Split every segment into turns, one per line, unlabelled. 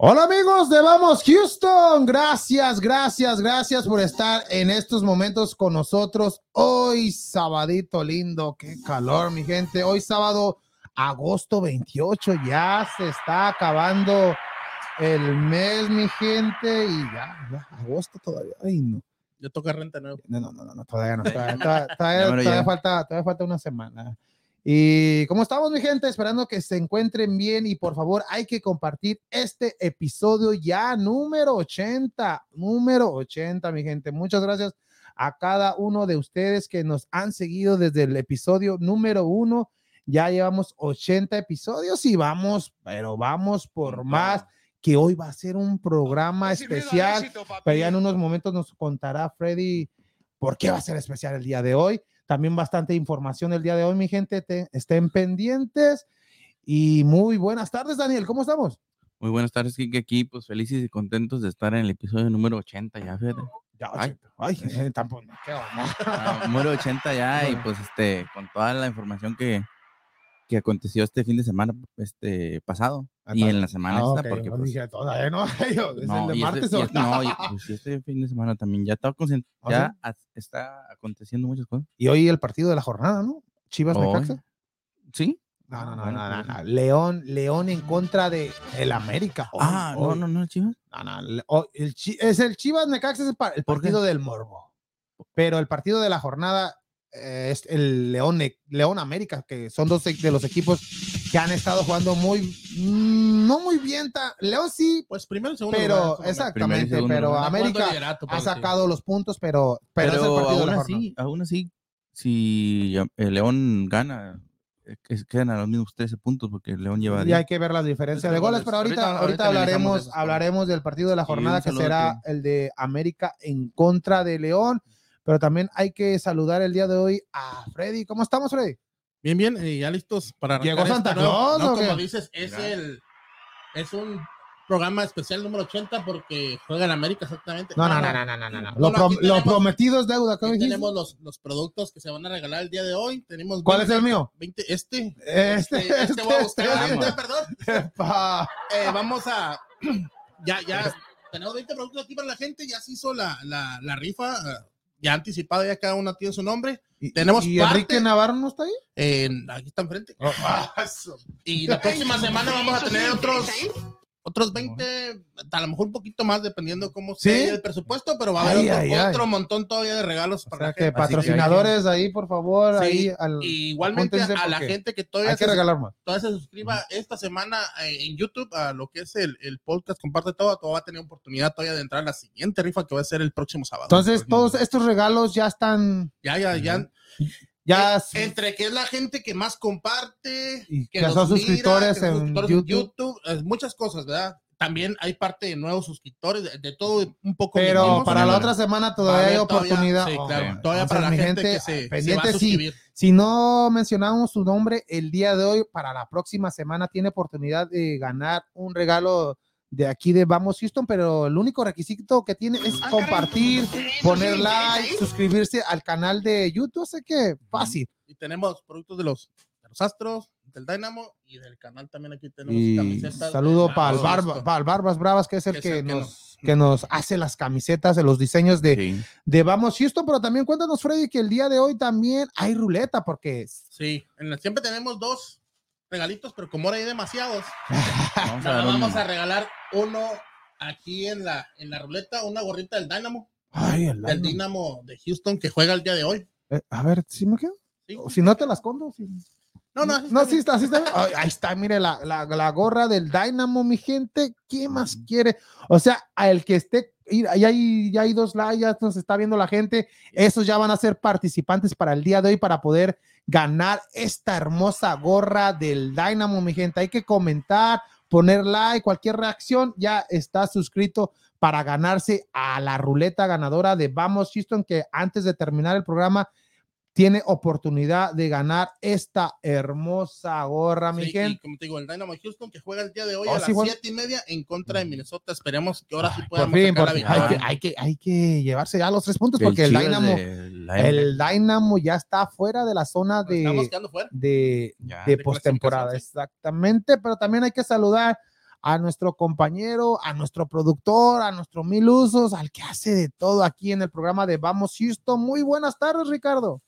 Hola amigos de Vamos Houston, gracias, gracias, gracias por estar en estos momentos con nosotros. Hoy sabadito lindo, qué calor mi gente. Hoy sábado, agosto 28, ya se está acabando el mes mi gente y ya, ya agosto todavía. Ay, no.
Yo toca renta nuevo.
No, no, no, no, todavía no. Todavía, todavía- todavía- todavía falta, todavía falta una semana. Y cómo estamos, mi gente, esperando que se encuentren bien y por favor hay que compartir este episodio ya número 80, número 80, mi gente. Muchas gracias a cada uno de ustedes que nos han seguido desde el episodio número uno. Ya llevamos 80 episodios y vamos, pero vamos por más, que hoy va a ser un programa especial. Pero ya en unos momentos nos contará Freddy por qué va a ser especial el día de hoy. También bastante información el día de hoy, mi gente. te- estén pendientes. Y muy buenas tardes, Daniel. ¿Cómo estamos?
Muy buenas tardes, Kike. Aquí, pues felices y contentos de estar en el episodio número 80 ya, fíjate.
Ya,
Ay.
ay, eh, tampoco. ¿qué?
Ah, número 80 ya y pues este, con toda la información que, que aconteció este fin de semana este pasado y en la semana
Ah,
esta,
ok,
porque pues,
dije, todavía no, yo, es
no,
el de
este-
martes.
y
o-
este- no, pues, este fin de semana también ya está, conscien-
¿Ah,
ya a- está aconteciendo muchas cosas.
Y hoy el partido de la jornada, ¿no? Chivas. Necaxa.
¿Sí?
No, no, no,
Bueno,
no, no,
pues,
no. León, León en contra de el América. Hoy,
Ah, no,
hoy.
no, no, chivas.
No, no, el es el Chivas Necaxa es el, partido del morbo. Pero el partido de la jornada eh, es el León, León América, que son dos de los equipos que han estado jugando muy, mm, no muy bien. ta- León sí,
Pues primero y segundo.
pero
lugar,
exactamente,
segundo
pero
lugar.
América
liderato,
ha
sí.
sacado los puntos, pero, pero,
Pero,
es el partido de
aún
la jornada.
así, aún así, si el León gana, eh, que quedan a los mismos 13 puntos porque el León lleva
Y
10.
hay que ver las diferencias de goles, pero ahorita,
Ahorita-
ahorita, hablaremos, hablaremos del partido de la jornada que será el de América en contra de León. Pero también hay que saludar el día de hoy a Freddy. ¿Cómo estamos, Freddy?
Bien, bien, y ya listos para
¿Llegó Santa
este
Claus
No, como dices, es
Mira.
el es un programa especial número 80 porque juega en América exactamente.
No, no, no, no, no, no, no.
No,
Lo, prometido es deuda.
tenemos los, los productos que se van a regalar el día de hoy. Tenemos
¿Cuál es
20
el mío?
20, este.
Este,
Este, este voy a buscar,
este,
este,
este.
perdón. Eh, vamos a. Ya, ya. Tenemos 20 productos aquí para la gente. Ya se hizo la, la, la rifa. Ya anticipada, ya cada uno tiene su nombre.
y-
Tenemos
¿Y
parte-
Enrique Navarro no está ahí?
En- aquí está enfrente.
Oh,
Y la próxima semana vamos a tener otros otros 20, a lo mejor un poquito más, dependiendo cómo
¿Sí?
sea el presupuesto, pero va a haber
Ay,
otro,
ay, ay.
otro montón todavía de regalos
O
para
sea que patrocinadores ahí, por favor,
Sí,
ahí al-
igualmente a la gente que todavía
hay que
se,
regalar más.
todavía se suscriba esta semana eh, en YouTube a lo que es el, el podcast Comparte Todo, todo va a tener oportunidad todavía de entrar a la siguiente rifa que va a ser el próximo sábado.
Entonces, todos estos regalos ya están,
ya, ya, ya.
Ya
Eh, entre que es la gente que más comparte,
y
que
son
mira,
suscriptores
que
en
suscriptores
YouTube.
eh, muchas cosas, ¿verdad? También hay parte de nuevos suscriptores, de, de todo un poco.
Pero para la otra semana todavía hay
todavía-
oportunidad.
sí,
Oh,
claro, todavía para la
mi
gente, que se, se va a
pendiente, sí. Si no mencionamos su nombre el día de hoy, para la próxima semana tiene oportunidad de ganar un regalo de aquí de Vamos Houston, pero el único requisito que tiene es compartir, poner like, suscribirse al canal de YouTube, sé que fácil.
Y tenemos productos de los, de los Astros, del Dynamo y del canal también aquí tenemos
Y
camisetas.
saludo para el Barba- para el Barbas Bravas, que es el
Que es
que
el que
nos, que nos hace las camisetas de los diseños de,
Sí.
de Vamos Houston, pero también cuéntanos, Freddy, que el día de hoy también hay ruleta, porque
Sí, en la- siempre tenemos dos regalitos, pero como ahora hay demasiados,
Vamos a
vamos regalar uno aquí en la, en la ruleta, una gorrita del Dynamo,
Ay, el
del
Dynamo.
Dynamo de Houston que juega el día de hoy.
Eh, a ver, ¿sí me quedo?
Sí.
O Si no te las escondo. sí.
No, no,
No, sí está, sí está. Ay, Ahí está, mire la, la, la gorra del Dynamo, mi gente. ¿Qué más quiere? O sea, a el que esté, ya hay, ya hay dos likes, ya nos está viendo la gente. Esos ya van a ser participantes para el día de hoy para poder ganar esta hermosa gorra del Dynamo, mi gente. Hay que comentar, poner like, cualquier reacción, ya está suscrito para ganarse a la ruleta ganadora de Vamos Houston, que antes de terminar el programa tiene oportunidad de ganar esta hermosa gorra, mi
Sí, y
gente.
como te digo, el Dynamo Houston que juega el día de hoy
Oh,
a
sí,
las siete y media en contra de Minnesota. Esperemos que ahora sí
Por
podamos
fin,
sacar
por
la
fin. Hay, que, hay, que, hay que llevarse ya los tres puntos porque el Dynamo, el Dynamo ya está fuera de la zona de, de,
Ya.
de
de
postemporada, exactamente, pero también hay que saludar a nuestro compañero, a nuestro productor, a nuestro mil usos, al que hace de todo aquí en el programa de Vamos Houston. Muy buenas tardes, Ricardo.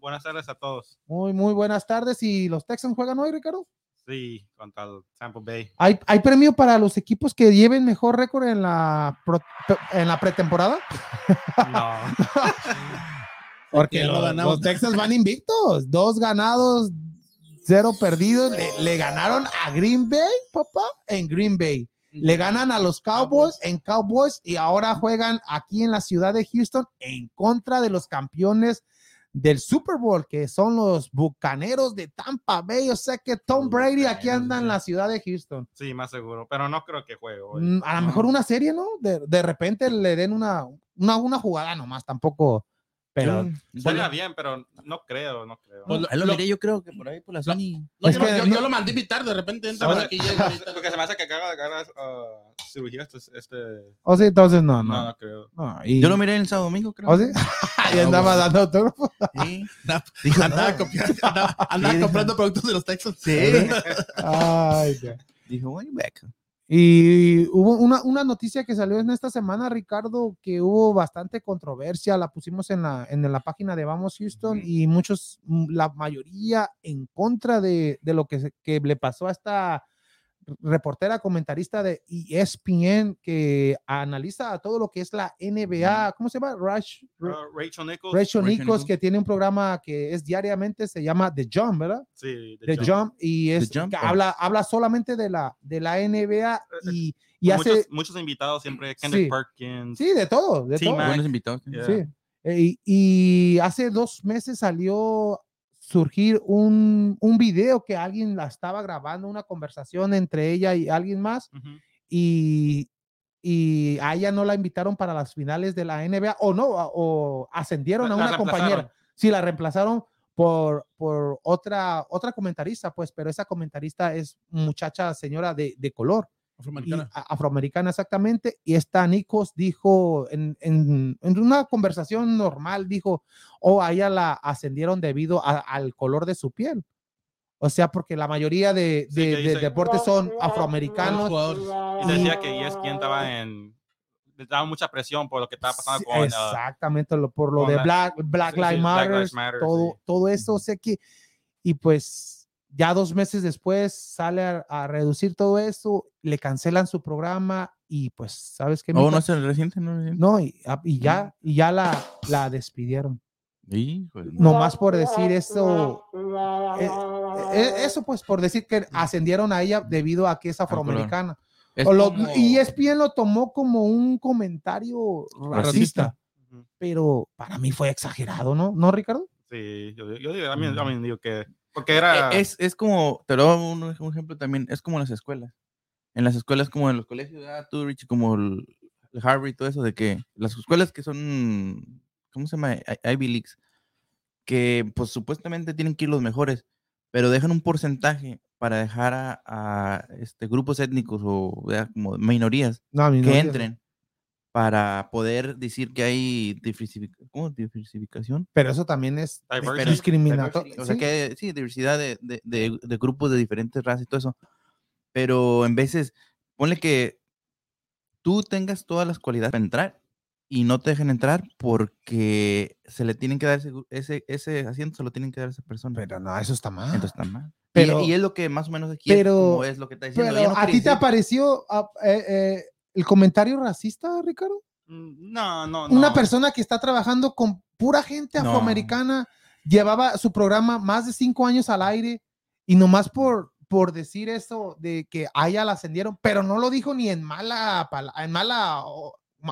Buenas tardes a todos.
Muy, muy buenas tardes. ¿Y los Texans juegan hoy, Ricardo?
Sí, contra el Tampa Bay.
¿Hay, ¿Hay premio para los equipos que lleven mejor récord en la, en la pretemporada? No. Porque los, los Texans van invictos. Dos ganados, cero perdidos. Le, ganaron a Green Bay, papá, en Green Bay. Le ganan a los Cowboys en Cowboys y ahora juegan aquí en la ciudad de Houston en contra de los campeones del Super Bowl, que son los Bucaneros de Tampa Bay. O sea que Tom Brady aquí anda en la ciudad de Houston.
Sí, más seguro, pero no creo que juegue
mm, A lo mejor una serie, ¿no? De, de repente le den una, una, una jugada nomás, tampoco pero
suena bien, pero no creo, no creo.
Pues lo, miré, yo creo que por ahí por la Sony.
No, yo, yo, yo, lo mandé invitar, de repente entra aquí
Porque se me hace que acaba de ganar uh, cirugía este, este.
O oh, sí, entonces no,
no. No, creo.
No, y... Yo lo miré el sábado domingo, creo.
¿O ¿Oh, sí? y andaba dando autógrafo.
Sí. Dijo, andaba, copiando, andaba, andaba comprando productos de los Texans.
Sí. Ay, ya. Dijo, way back.
Y hubo una, una, noticia que salió en esta semana, Ricardo, que hubo bastante controversia, la pusimos en la, en la página de Vamos Houston y muchos, la mayoría en contra de, de lo que, que le pasó a esta reportera comentarista de ESPN que analiza todo lo que es la NBA. ¿Cómo se llama?
Uh, Rachel Nichols.
Rachel, Nichols, que tiene un programa que es diariamente, se llama The Jump, ¿verdad?
Sí,
The, Jump. Y es, habla, habla solamente de la, de la NBA eh, eh, y, y hace...
Muchos, muchos, invitados siempre, Kendrick Perkins.
Sí, de todo, de todo.
Buenos invitados.
Sí. Y, y, hace dos meses salió surgir un, un, video que alguien la estaba grabando, una conversación entre ella y alguien más, y, y a ella no la invitaron para las finales de la NBA, o no, o ascendieron a una compañera. Sí, la reemplazaron por, por otra, otra comentarista, pues, pero esa comentarista es muchacha, señora de, de color.
Afroamericana.
afroamericana, exactamente. Y esta Nikos dijo en, en, en, una conversación normal, dijo, o oh, a ella la ascendieron debido al color de su piel. O sea, porque la mayoría de, de, deportes son afroamericanos.
Y decía que ESPN estaba en daba mucha presión por lo que estaba pasando con
ah, exactamente por lo de Black, Black, Lives Matter, todo, todo eso, o sea que y pues ya dos meses después sale a, reducir todo esto, le cancelan su programa y pues, ¿sabes qué?
Oh, no es el reciente, no,
no y, ah, y, ya, y ya la, la despidieron.
no
más por decir eso, eh, eh, eso pues por decir que ascendieron a ella debido a que es ah, afroamericana. Y ESPN lo tomó como un comentario racista, pero para mí fue exagerado, ¿no? ¿No, Ricardo?
Sí, yo, yo, yo también digo que porque era...
E, es, es como, te lo doy un, ejemplo también, es como en las escuelas. En las escuelas como en los colegios de ah, Rich, como el, Harvard y todo eso, de que las escuelas que son, ¿cómo se llama? Ivy Leagues, que pues supuestamente tienen que ir los mejores, pero dejan un porcentaje para dejar a, este, grupos étnicos o como minorías, que entren para poder decir que hay diversificación.
Pero eso también es discriminatorio.
O sea que sí, diversidad de, de, de, grupos de diferentes razas y todo eso. Pero en veces, ponle que tú tengas todas las cualidades para entrar y no te dejen entrar porque se le tienen que dar ese, ese, asiento, se lo tienen que dar a esa persona.
Pero no, eso está mal.
Entonces está mal. Pero, y, es lo que más o menos aquí
pero,
es, lo que está diciendo.
Pero, ¿A ti te apareció ah, eh, eh, el comentario racista, Ricardo?
Mm, no, no,
no. Una persona que está trabajando con pura gente afroamericana, llevaba su programa más de cinco años al aire y nomás por, por decir eso de que a ella la ascendieron, pero no lo dijo ni en mala, en mala,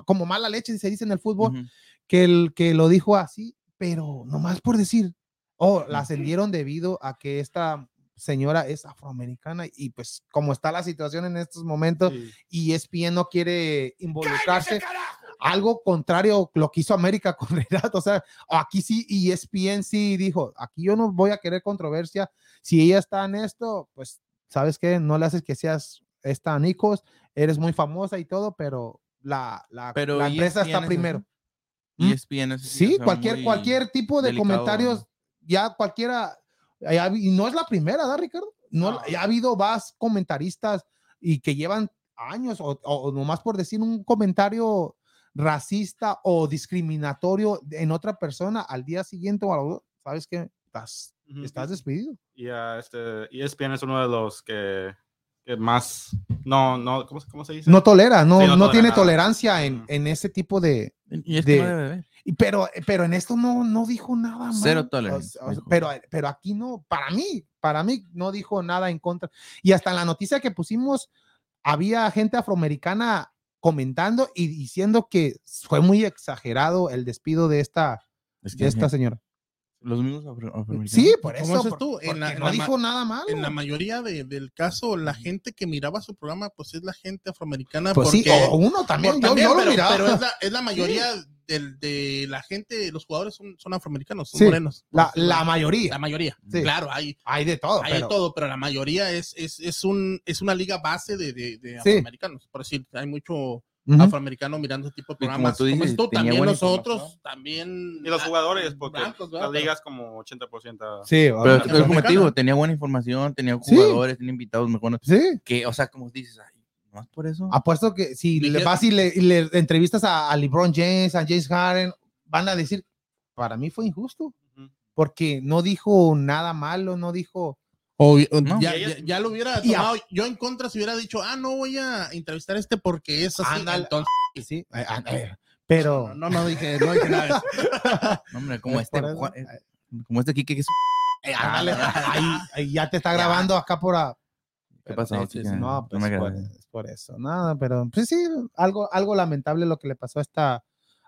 como mala leche, se dice en el fútbol, que, el, que lo dijo así, pero nomás por decir, oh, la ascendieron debido a que esta señora es afroamericana y pues como está la situación en estos momentos y ESPN no quiere involucrarse, algo contrario lo que hizo América con Renato, o sea, aquí sí y ESPN sí dijo, aquí yo no voy a querer controversia, si ella está en esto, pues sabes que no le haces que seas esta Nikos, eres muy famosa y todo, pero la, la, la empresa está primero.
Y ESPN
sí, cualquier, cualquier tipo de comentarios, ya cualquiera y no es la primera, ¿verdad, Ricardo? No, Ya ha habido más comentaristas y que llevan años o, o nomás por decir un comentario racista o discriminatorio en otra persona al día siguiente o algo, sabes que estás, estás despedido.
Y ah, este, ESPN es uno de los que más, no, no, ¿cómo, se- cómo se dice?
No tolera, no,
Sí,
no,
no tolera
tiene
nada.
tolerancia en, en ese tipo de,
Y es
de-
que no debe haber.
y pero, pero en esto no, no dijo nada mal.
Cero
o sea,
dijo.
pero, pero aquí no, para mí, para mí no dijo nada en contra. Y hasta en la noticia que pusimos, había gente afroamericana comentando y diciendo que fue muy exagerado el despido de esta,
Es que
de esta señora.
Los mismos afro- afroamericanos.
Sí, por
¿Cómo
eso. por-
tú? En la-
no
la
dijo nada malo.
En la mayoría de- del caso, la gente que miraba su programa, pues es la gente afroamericana.
Pues
porque,
sí, o uno también,
por-
yo,
también,
yo lo
pero,
miraba.
pero es la, es la mayoría del- de la gente, los jugadores son, son afroamericanos, son
Sí,
morenos.
la,
Pues,
la mayoría.
la mayoría.
Sí.
Claro, hay,
Hay de todo.
hay
pero-
de todo, pero la mayoría es, es, es, un, es una liga base de, de, de
Sí.
afroamericanos. Por decir, hay mucho
Ujú.
afroamericano mirando ese tipo de
como
programas.
tú dices,
Como tú, también nosotros, también.
Y los jugadores, porque las ligas como 80%.
Sí,
Pero,
ahora-
pero como te
afroamericana.
digo, tenía buena información, tenía
Sí.
jugadores, tenía invitados mejores.
sí.
Que, o sea, como dices, ay, más por eso.
Apuesto que si le vas y le, y le entrevistas a, a LeBron James, a James Harden, van a decir, para mí fue injusto,
Ujú.
porque no dijo nada malo, no dijo,
O, o
No.
ya,
Y
ya- ya lo hubiera
Y a-
tomado. Yo en contra si hubiera dicho, ah, no voy a entrevistar a este porque es así.
Ándale.
Entonces,
sí, eh, ah, eh, pero...
no, no, no dije, no dije nada.
No, hombre, como
Es
este. Juan- eh, como este Kike que es.
eh, ándale, ahí, ahí ya te está grabando acá por... a-
¿Qué pasó?
Sí, sí, no, pues
me
por, es por eso, nada, pero pues sí, algo, algo lamentable lo que le pasó a esta,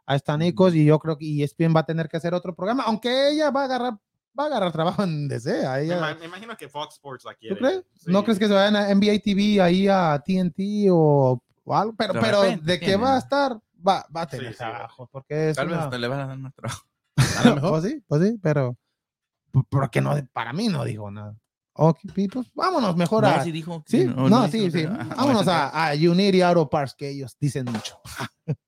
a esta Nikos y yo creo que E ESPN va a tener que hacer otro programa, aunque ella va a agarrar, va a agarrar trabajo en DC, a
Me,
ella,
me imagino que Fox Sports la quiere.
¿tú crees?
Sí.
¿No crees que se vayan a NBA TV ahí a TNT o, o algo? Pero,
De
pero
repente
de que
tiene.
va a estar, va, va a tener
Sí, sí,
trabajo, porque es
Tal vez
una-
hasta le van a dar más trabajo.
A lo mejor.
pues sí, pues sí, pero porque no, para mí no dijo nada. Ok, pues vámonos mejor a...
No, sí dijo.
Sí,
no,
no,
dijo
sí, sí. Vámonos a, a Unity Auto Parts, que ellos dicen mucho.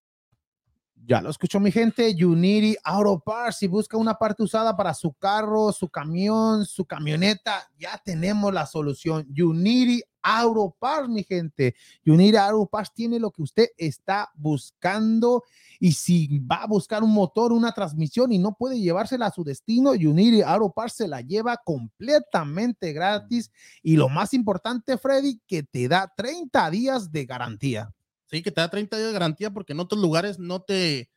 Ya lo escuchó mi gente, Unity Auto. Si busca una parte usada para su carro, su camión, su camioneta, ya tenemos la solución. Unity Auto mi gente. Unity Auto tiene lo que usted está buscando. Y si va a buscar un motor, una transmisión y no puede llevársela a su destino, Unity Auto se la lleva completamente gratis. Y lo más importante, Freddy, que te da 30 días de garantía.
Sí, que te da 30 días de garantía porque en otros lugares no te,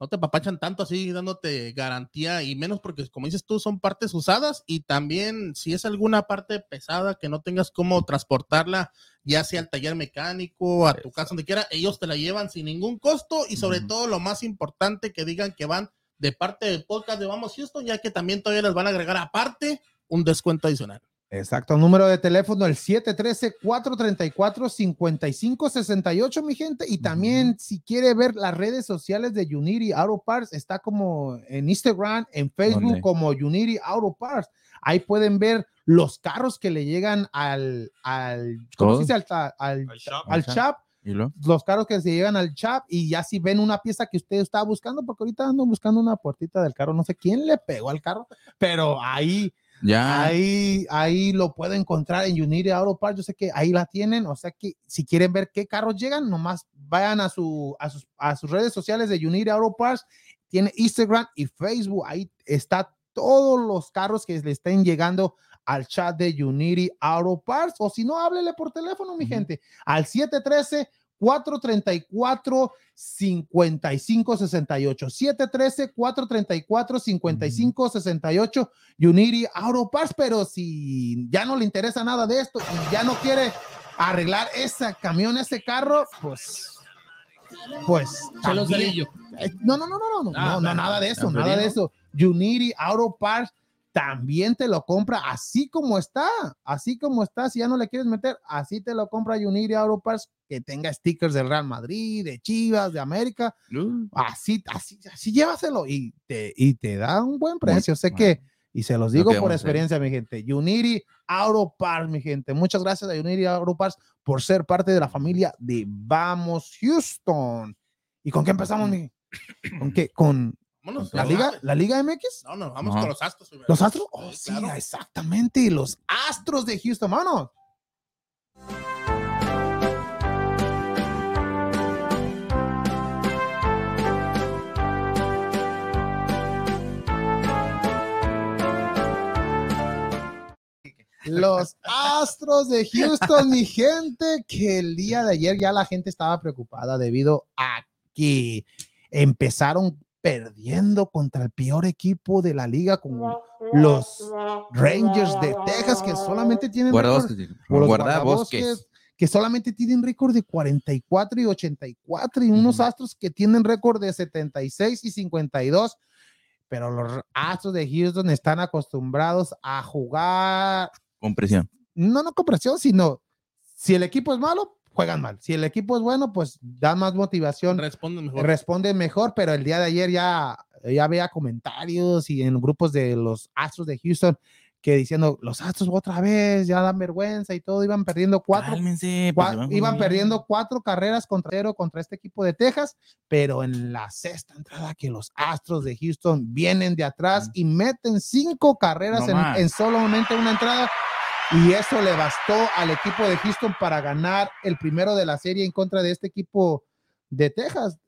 no te papachan tanto así dándote garantía y menos porque como dices tú son partes usadas y también si es alguna parte pesada que no tengas cómo transportarla ya sea al taller mecánico, a tu casa, donde quiera, ellos te la llevan sin ningún costo y sobre todo lo más importante que digan que van de parte del podcast de Vamos Houston, ya que también todavía les van a agregar aparte un descuento adicional.
Exacto, número de teléfono el 713-434-5568, mi gente. Y también si quiere ver las redes sociales de Unity Auto Parts, está como en Instagram, en Facebook
¿Dónde?
como Unity Auto Parts. Ahí pueden ver los carros que le llegan al, al, ¿cómo se dice? Al, al,
Al shop.
al
Al
shop,
¿Y luego?
los carros que se llegan al chat y ya si ven una pieza que usted está buscando, porque ahorita ando buscando una puertita del carro, no sé quién le pegó al carro, pero ahí
Ya.
Ahí, ahí lo puedo encontrar en Unity Auto Parts. Yo sé que ahí la tienen. O sea que si quieren ver qué carros llegan, nomás vayan a, su, a, sus, a sus redes sociales de Unity Auto Parts. Tiene Instagram y Facebook. Ahí está todos los carros que le estén llegando al chat de Unity Auto Parts. O si no, háblele por teléfono, mi gente, al 713 434 5568 713 434 5568 Unity Auto Parts, pero si ya no le interesa nada de esto y ya no quiere arreglar ese camión, ese carro, pues pues. También- eh, No, no, no, no, no, no,
Ah,
no, no, nada de eso,
¿En
nada de eso. Unity Auto Parts también te lo compra así como está, así como está. Si ya no le quieres meter, así te lo compra Auto Parts que tenga stickers del Real Madrid, de Chivas, de América.
Uh,
Así, así, así llévaselo y te, y te da un buen precio. sé
bueno.
que, y se los digo por experiencia, mi gente. Unity Auto Parts, mi gente. Muchas gracias a Unity Auto Parts por ser parte de la familia de Vamos Houston. ¿Y con qué empezamos, mi? ¿Con qué? ¿Con
Vámonos.
la Liga, la Liga MX?
No, no, vamos con los Astros primero.
¿Los Astros? Oh,
Sí,
sí,
claro.
exactamente. Los Astros de Houston, vámonos. Los Astros de Houston, mi gente, que el día de ayer ya la gente estaba preocupada debido a que empezaron perdiendo contra el peor equipo de la liga, como los Rangers de Texas, que solamente tienen
Guardabosques.
que solamente tienen récord de 44 y 84 y unos. Astros que tienen récord de 76 y 52. Pero los Astros de Houston están acostumbrados a jugar,
Con presión.
no, no con presión, sino si el equipo es malo, juegan mal. Si el equipo es bueno, pues dan más motivación
Responden mejor.
responden mejor, pero el día de ayer ya, ya veía comentarios y en grupos de los Astros de Houston que diciendo los Astros otra vez ya dan vergüenza y todo, iban perdiendo cuatro,
Cálmense, pues,
cua- iban perdiendo cuatro carreras contra cero contra este equipo de Texas, pero en la sexta entrada que los Astros de Houston vienen de atrás y meten cinco carreras
No
en, en solamente una entrada. Y eso le bastó al equipo de Houston para ganar el primero de la serie en contra de este equipo de Texas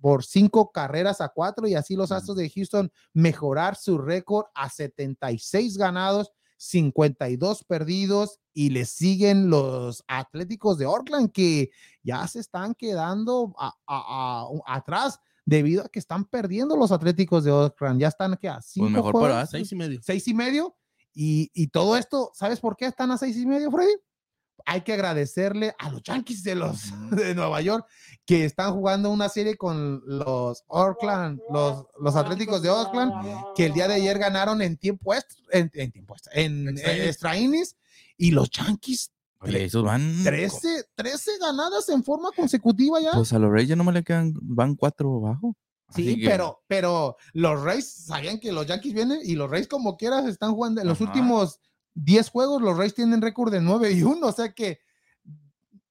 por cinco carreras a cuatro y así los Astros de Houston mejorar su récord a 76 ganados, 52 perdidos y le siguen los Atléticos de Oakland que ya se están quedando a- a- a- atrás debido a que están perdiendo los Atléticos de Oakland. Ya están que a cinco
Pues mejor
juegos,
para
Seis y medio.
seis y medio. Y, y todo esto, ¿sabes por qué están a seis y medio, Freddy? Hay que agradecerle a los Yankees de los de Nueva York que están jugando una serie con los Oakland, los, los Atléticos de Oakland, que el día de ayer ganaron en tiempo extra, en, en tiempo extra, en
Extra
eh,
innings.
extra innings, y los Yankees
Oye, esos van.
13, 13 ganadas en forma consecutiva ya.
Pues a los Reyes no me le quedan, van cuatro abajo.
Sí,
que-
pero, pero los Rays sabían que los Yankees vienen y los Rays como quieras están jugando en los
Ajá.
últimos 10 juegos, los Rays tienen récord de 9 y 1, o sea que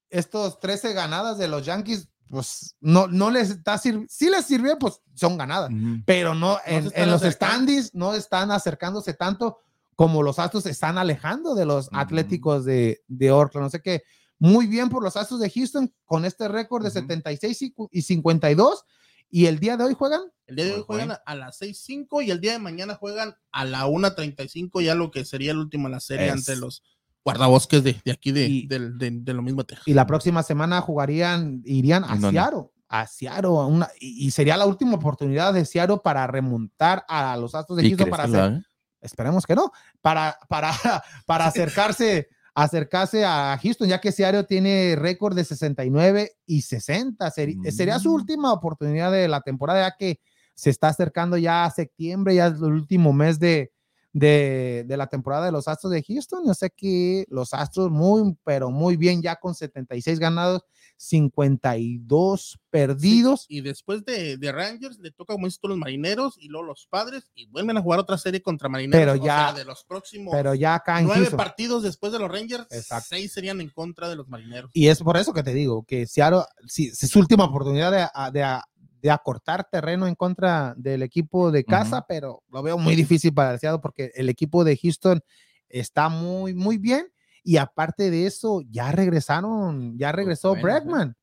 estos 13 ganadas de los Yankees, pues no, no les está sirviendo, sí les sirvió, pues son ganadas,
Ujú.
pero no, en, en los standings no están acercándose tanto como los Astros se están alejando de los
Ujú.
Atléticos de, de Oakland, no sé qué. Muy bien por los Astros de Houston con este récord de
Ujú.
76 y y 52. Y el día de hoy juegan
El día de hoy juegan a las 6.05 y el día de mañana juegan a la 1.35, ya lo que sería el último en la serie
Es-
ante los guardabosques de, de aquí de,
Y-
de, de lo mismo Texas.
y la próxima semana jugarían, irían a
¿En dónde?
Seattle, a Seattle, a una, y, y sería la última oportunidad de Seattle para remontar a los Astros de
¿Y
Houston para hacer, esperemos que no, para, para, para acercarse, acercarse a Houston, ya que Seattle tiene récord de 69 y 60. Seri-
Mm.
Sería su última oportunidad de la temporada, ya que se está acercando ya a septiembre, ya es el último mes de, de, de la temporada de los Astros de Houston. Yo sé que los Astros muy, pero muy bien, ya con 76 ganados, 52 perdidos.
Y después de, de Rangers le toca, como dices los marineros y luego los padres y vuelven a jugar otra serie contra marineros.
Pero
o
ya-
sea, de los próximos
Pero ya
nueve partidos después de los Rangers,
Exacto.
seis serían en contra de los marineros.
Y es por eso que te digo que Seattle, sí, es su última oportunidad de, de, de acortar terreno en contra del equipo de casa, pero lo veo muy difícil para el Seattle porque el equipo de Houston está muy, muy bien. Y aparte de eso, ya regresaron, ya regresó
bueno,
Bregman.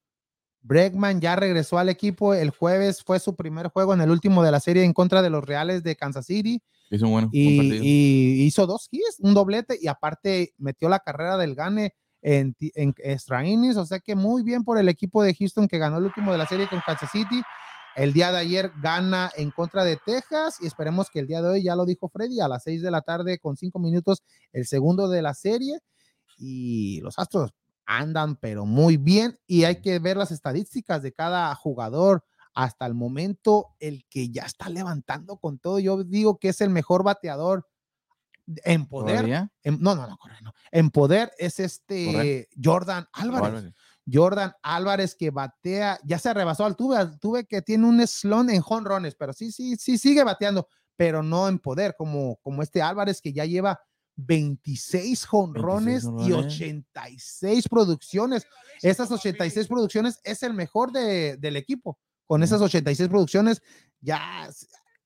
Bregman ya regresó al equipo. El jueves fue su primer juego en el último de la serie en contra de los Reales de Kansas City
Hizo un bueno. buen
y, y hizo dos hits, un doblete y aparte metió la carrera del Gane en, en extra innings, o sea que muy bien por el equipo de Houston que ganó el último de la serie con Kansas City. El día de ayer gana en contra de Texas y esperemos que el día de hoy, ya lo dijo Freddy, a las seis de la tarde con cinco minutos, el segundo de la serie y los Astros andan pero muy bien y hay que ver las estadísticas de cada jugador. Hasta el momento, el que ya está levantando con todo, yo digo que es el mejor bateador en poder. no, no, no, no. En poder es este Jordan Álvarez. Jordan Álvarez que batea, ya se rebasó al tuve, tuve que tiene un slon en jonrones, pero sí, sí, sí sigue bateando, pero no en poder, como, como este Álvarez que ya lleva 26 jonrones y 86 producciones. Esas 86 producciones es el mejor del equipo. Con esas 86 producciones ya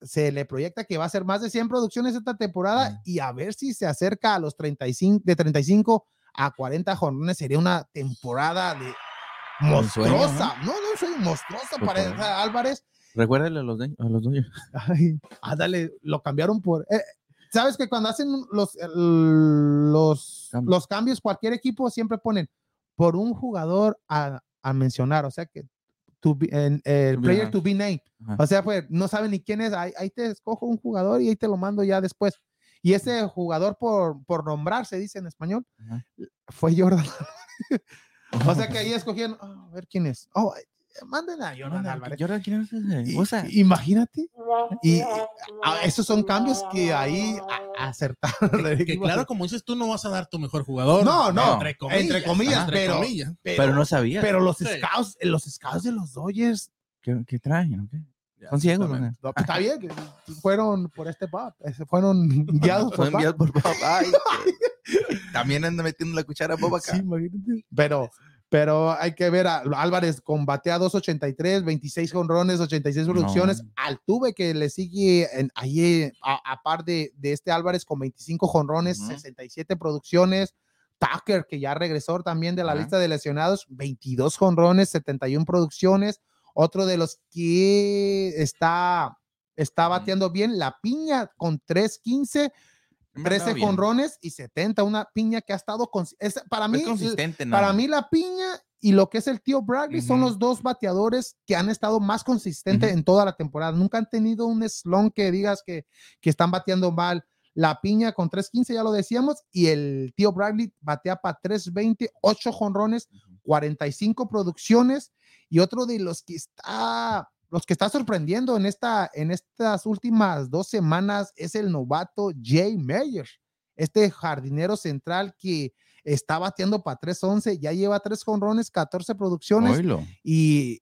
se le proyecta que va a ser más de 100 producciones esta temporada y a ver si se acerca a los 35, de 35 a 40 jonrones. Sería una temporada de monstruosa. ¿no? no, soy monstruosa para Álvarez.
Recuérdale a los, a los
Ay, ándale, lo cambiaron por. Eh, Sabes que cuando hacen los, los, los cambios, cualquier equipo siempre ponen por un jugador a, a mencionar, o sea que el player to be named. O sea, pues no saben ni quién es, ahí, ahí, te escojo un jugador y ahí te lo mando ya después. Y ese jugador por, por nombrar, se dice en español, fue Jordan. o sea que ahí escogieron, oh, a ver quién es. Oh, manden a Jordan Álvarez. imagínate. Y ah, esos son cambios que ahí acertaron.
Que, claro, como dices tú, no vas a dar tu mejor jugador.
No, no. Entre comillas. Entre comillas, pero,
pero, no sabía.
Pero los scouts, los scouts de los Dodgers.
¿Qué, qué traen? ¿qué? Son ciegos,
¿no? Pues, está bien, que fueron por este pop, fueron guiados por, guiados por
Ay, también anda metiendo la cuchara a Bob acá. Sí,
imagínate. Pero, pero hay que ver a Álvarez con batea 283, 26 jonrones, 86 producciones. Al tuve que le sigue ahí a, par de, de, este Álvarez con 25 jonrones, 67 producciones. Tucker, que ya regresó también de la lista de lesionados, 22 jonrones, 71 producciones. Otro de los que está, está bateando bien, la piña con 315 13 jonrones y 70, una piña que ha estado con, para mí consistente, para mí la piña y lo que es el tío Bradley son los dos bateadores que han estado más consistentes en toda la temporada. Nunca han tenido un slon que digas que, que están bateando mal. La piña con 3.15, ya lo decíamos, y el tío Bradley batea para 3.20, 8 jonrones, 45 producciones, y otro de los que está los que está sorprendiendo en, esta, en estas últimas dos semanas es el novato Jay Meyer, este jardinero central que está bateando para 3-11, ya lleva tres jonrones, 14 producciones y,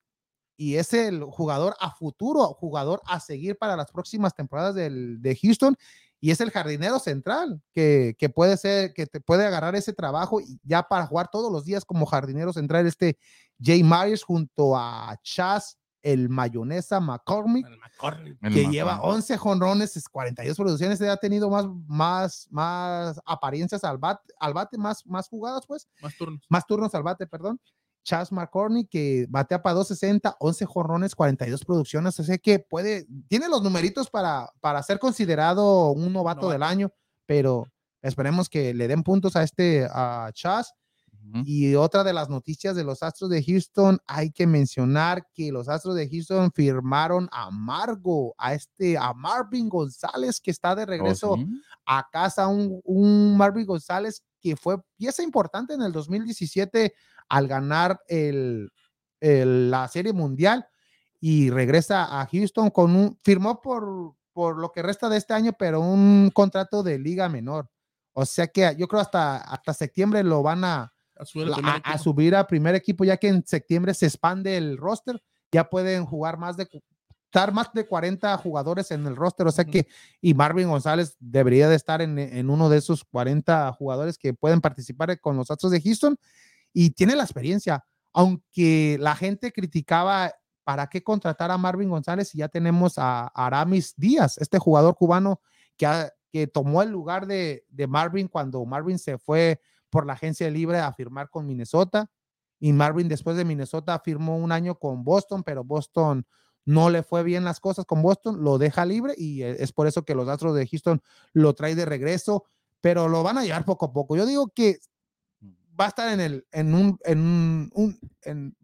y, es el jugador a futuro, jugador a seguir para las próximas temporadas del, de Houston y es el jardinero central que, que, puede ser, que te puede agarrar ese trabajo ya para jugar todos los días como jardinero central, este Jay Myers junto a Chas el mayonesa McCormick, que lleva 11 jonrones, 42 producciones, ha tenido más, más, más apariencias al bate, al bate más, más jugadas, pues.
Más turnos.
Más turnos al bate, perdón. Chas McCormick, que batea para 260, 11 jonrones, 42 producciones, así que puede, tiene los numeritos para, para ser considerado un novato del año, pero esperemos que le den puntos a este, a Chas y otra de las noticias de los Astros de Houston, hay que mencionar que los Astros de Houston firmaron a Margo, a este, a Marvin González, que está de oh, regreso a casa, un, Marvin González que fue pieza importante en el 2017 al ganar el, la Serie Mundial y regresa a Houston con un, firmó por, por lo que resta de este año, pero un contrato de liga menor. O sea que yo creo hasta, hasta septiembre lo van a, a subir, a, primer equipo, ya que en septiembre se expande el roster, ya pueden jugar más de estar más de 40 jugadores en el roster, o sea que, y Marvin González debería de estar en, en, uno de esos 40 jugadores que pueden participar con los Astros de Houston y tiene la experiencia, aunque la gente criticaba para qué contratar a Marvin González si ya tenemos a, Aramis Díaz, este jugador cubano que, que tomó el lugar de, de Marvin cuando Marvin se fue por la agencia libre a firmar con Minnesota. Y Marvin después de Minnesota firmó un año con Boston, pero Boston no le fue bien las cosas con Boston, lo deja libre y e, es por eso que los Astros de Houston lo trae de regreso, pero lo van a llevar poco a poco. Yo digo que va a estar en el en un, en un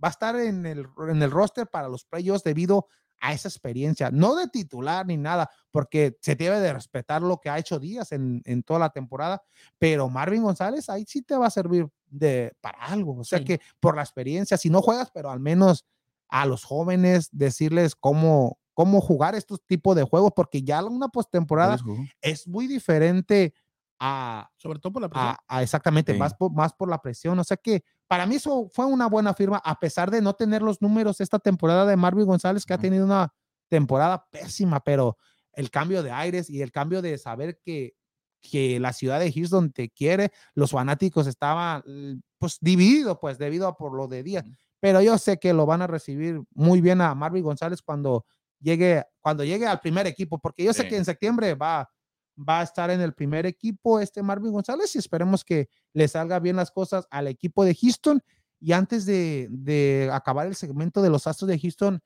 va a estar en el en el roster para los playoffs debido a esa experiencia, no de titular ni nada, porque se debe de respetar lo que ha hecho Díaz en, en, toda la temporada, pero Marvin González ahí sí te va a servir de, para algo. O sea que por la experiencia, si no juegas, pero al menos a los jóvenes decirles cómo, cómo jugar estos tipos de juegos, porque ya una postemporada es muy diferente a...
Sobre todo por la presión.
A, exactamente, más, por, más por la presión. O sea que para mí eso fue una buena firma, a pesar de no tener los números esta temporada de Marvin González, que ha tenido una temporada pésima, pero el cambio de aires y el cambio de saber que, que la ciudad de Houston te quiere, los fanáticos estaban pues divididos, pues debido a por lo de día. Pero yo sé que lo van a recibir muy bien a Marvin González cuando llegue, cuando llegue al primer equipo, porque yo sé que en septiembre va, va a estar en el primer equipo este Marvin González y esperemos que le salga bien las cosas al equipo de Houston. Y antes de, de acabar el segmento de los Astros de Houston,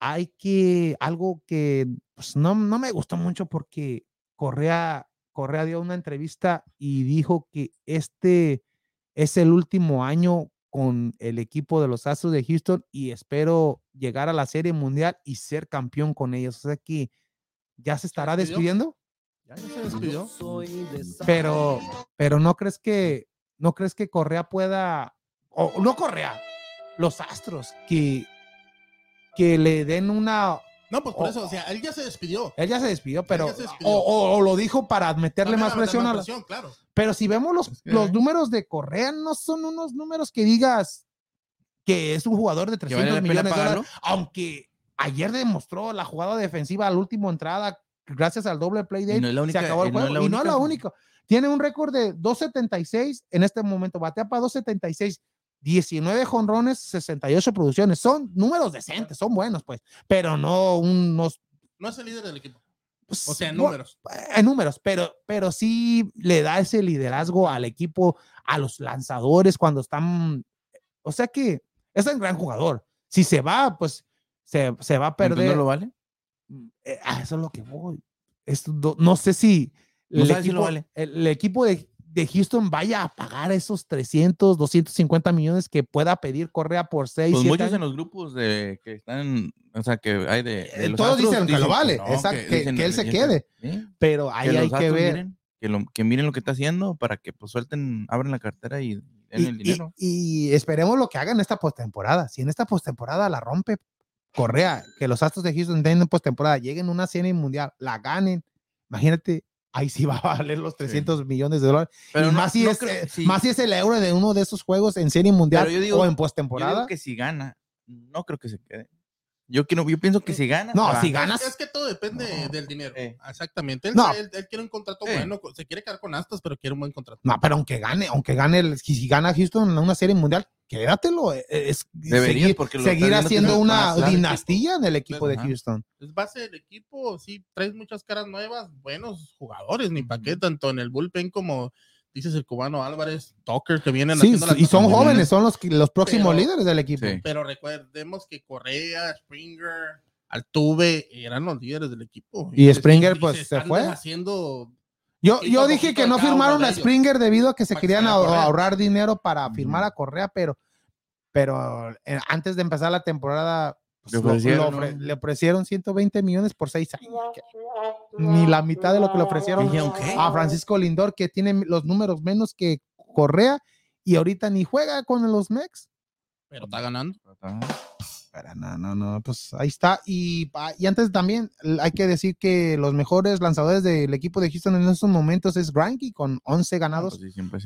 hay que, algo que pues, no, no me gustó mucho porque Correa, Correa dio una entrevista y dijo que este es el último año con el equipo de los Astros de Houston y espero llegar a la Serie Mundial y ser campeón con ellos. O sea que ya se estará despidiendo.
Ya, se despidió.
Pero, pero no crees que, no crees que Correa pueda, o no Correa, los Astros, que, que le den una
no, pues por eso, o sea, él ya se despidió.
Él ya se despidió, pero. O, lo dijo para meterle más presión a la.
Claro.
Pero si vemos los, los números de Correa, no son unos números que digas que es un jugador de 300 millones de dólares. Aunque ayer demostró la jugada defensiva al último entrada, gracias al doble play de él, se acabó el juego. y no es la única. Tiene un récord de 2.76 en este momento, batea para 2.76. 19 jonrones, 68 producciones. Son números decentes, son buenos, pues, pero no unos.
No es el líder del equipo. Pues, o sea, en números.
En números, pero, pero sí le da ese liderazgo al equipo, a los lanzadores cuando están. O sea que es un gran jugador. Si se va, pues se, se va a perder. ¿No
lo vale?
Eh, ah, eso es lo que voy. Esto, no sé si, el, equipo, vale. el, equipo de de Houston vaya a pagar esos 300, 250 millones que pueda pedir Correa por 6.
Pues muchos en los grupos de que están, o sea, que hay de.
Eh, todos dicen que lo vale, que, él se quede. Pero ahí hay que ver.
que, lo, que, miren lo que está haciendo para que pues suelten, abran la cartera y el dinero.
Y, esperemos lo que hagan en esta postemporada. Si en esta postemporada la rompe Correa, que los Astros de Houston den en postemporada, lleguen a una serie mundial, la ganen. Imagínate ahí sí va a valer los 300 millones de dólares. Pero más, si es, eh, más si es el euro de uno de esos juegos en serie mundial o en postemporada. Yo
digo que si gana, no creo que se quede. Yo, quiero, yo pienso que si gana.
No, si ganas.
Es que todo depende del dinero. Exactamente. Él, él, quiere un contrato bueno. Se quiere quedar con Astas, pero quiere un buen contrato.
No, pero aunque gane, aunque gane, si, gana Houston en una serie mundial, quédatelo. Eh, es, seguir, porque seguir haciendo una dinastía en el equipo de Houston.
Es base del equipo, sí, traes muchas caras nuevas, buenos jugadores, ni pa' qué, tanto en el bullpen como dices el cubano Álvarez, Tucker, que vienen
sí, haciendo y son jóvenes, son los, los próximos líderes del equipo.
Pero recordemos que Correa, Springer, Altuve eran los líderes del equipo.
Y, Springer, pues se, fue.
Haciendo
yo, yo dije que no firmaron a Springer debido a que se querían ahorrar dinero para firmar a Correa, pero, pero eh, antes de empezar la temporada pues, le, ofrecieron, 120 millones por seis años. Ni la mitad de lo que le ofrecieron a Francisco Lindor, que tiene los números menos que Correa y ahorita ni juega con los Mex.
Pero está ganando.
Pero no, no, no, pues ahí está. Y, y, antes también hay que decir que los mejores lanzadores del equipo de Houston en estos momentos es Granky con 11 ganados,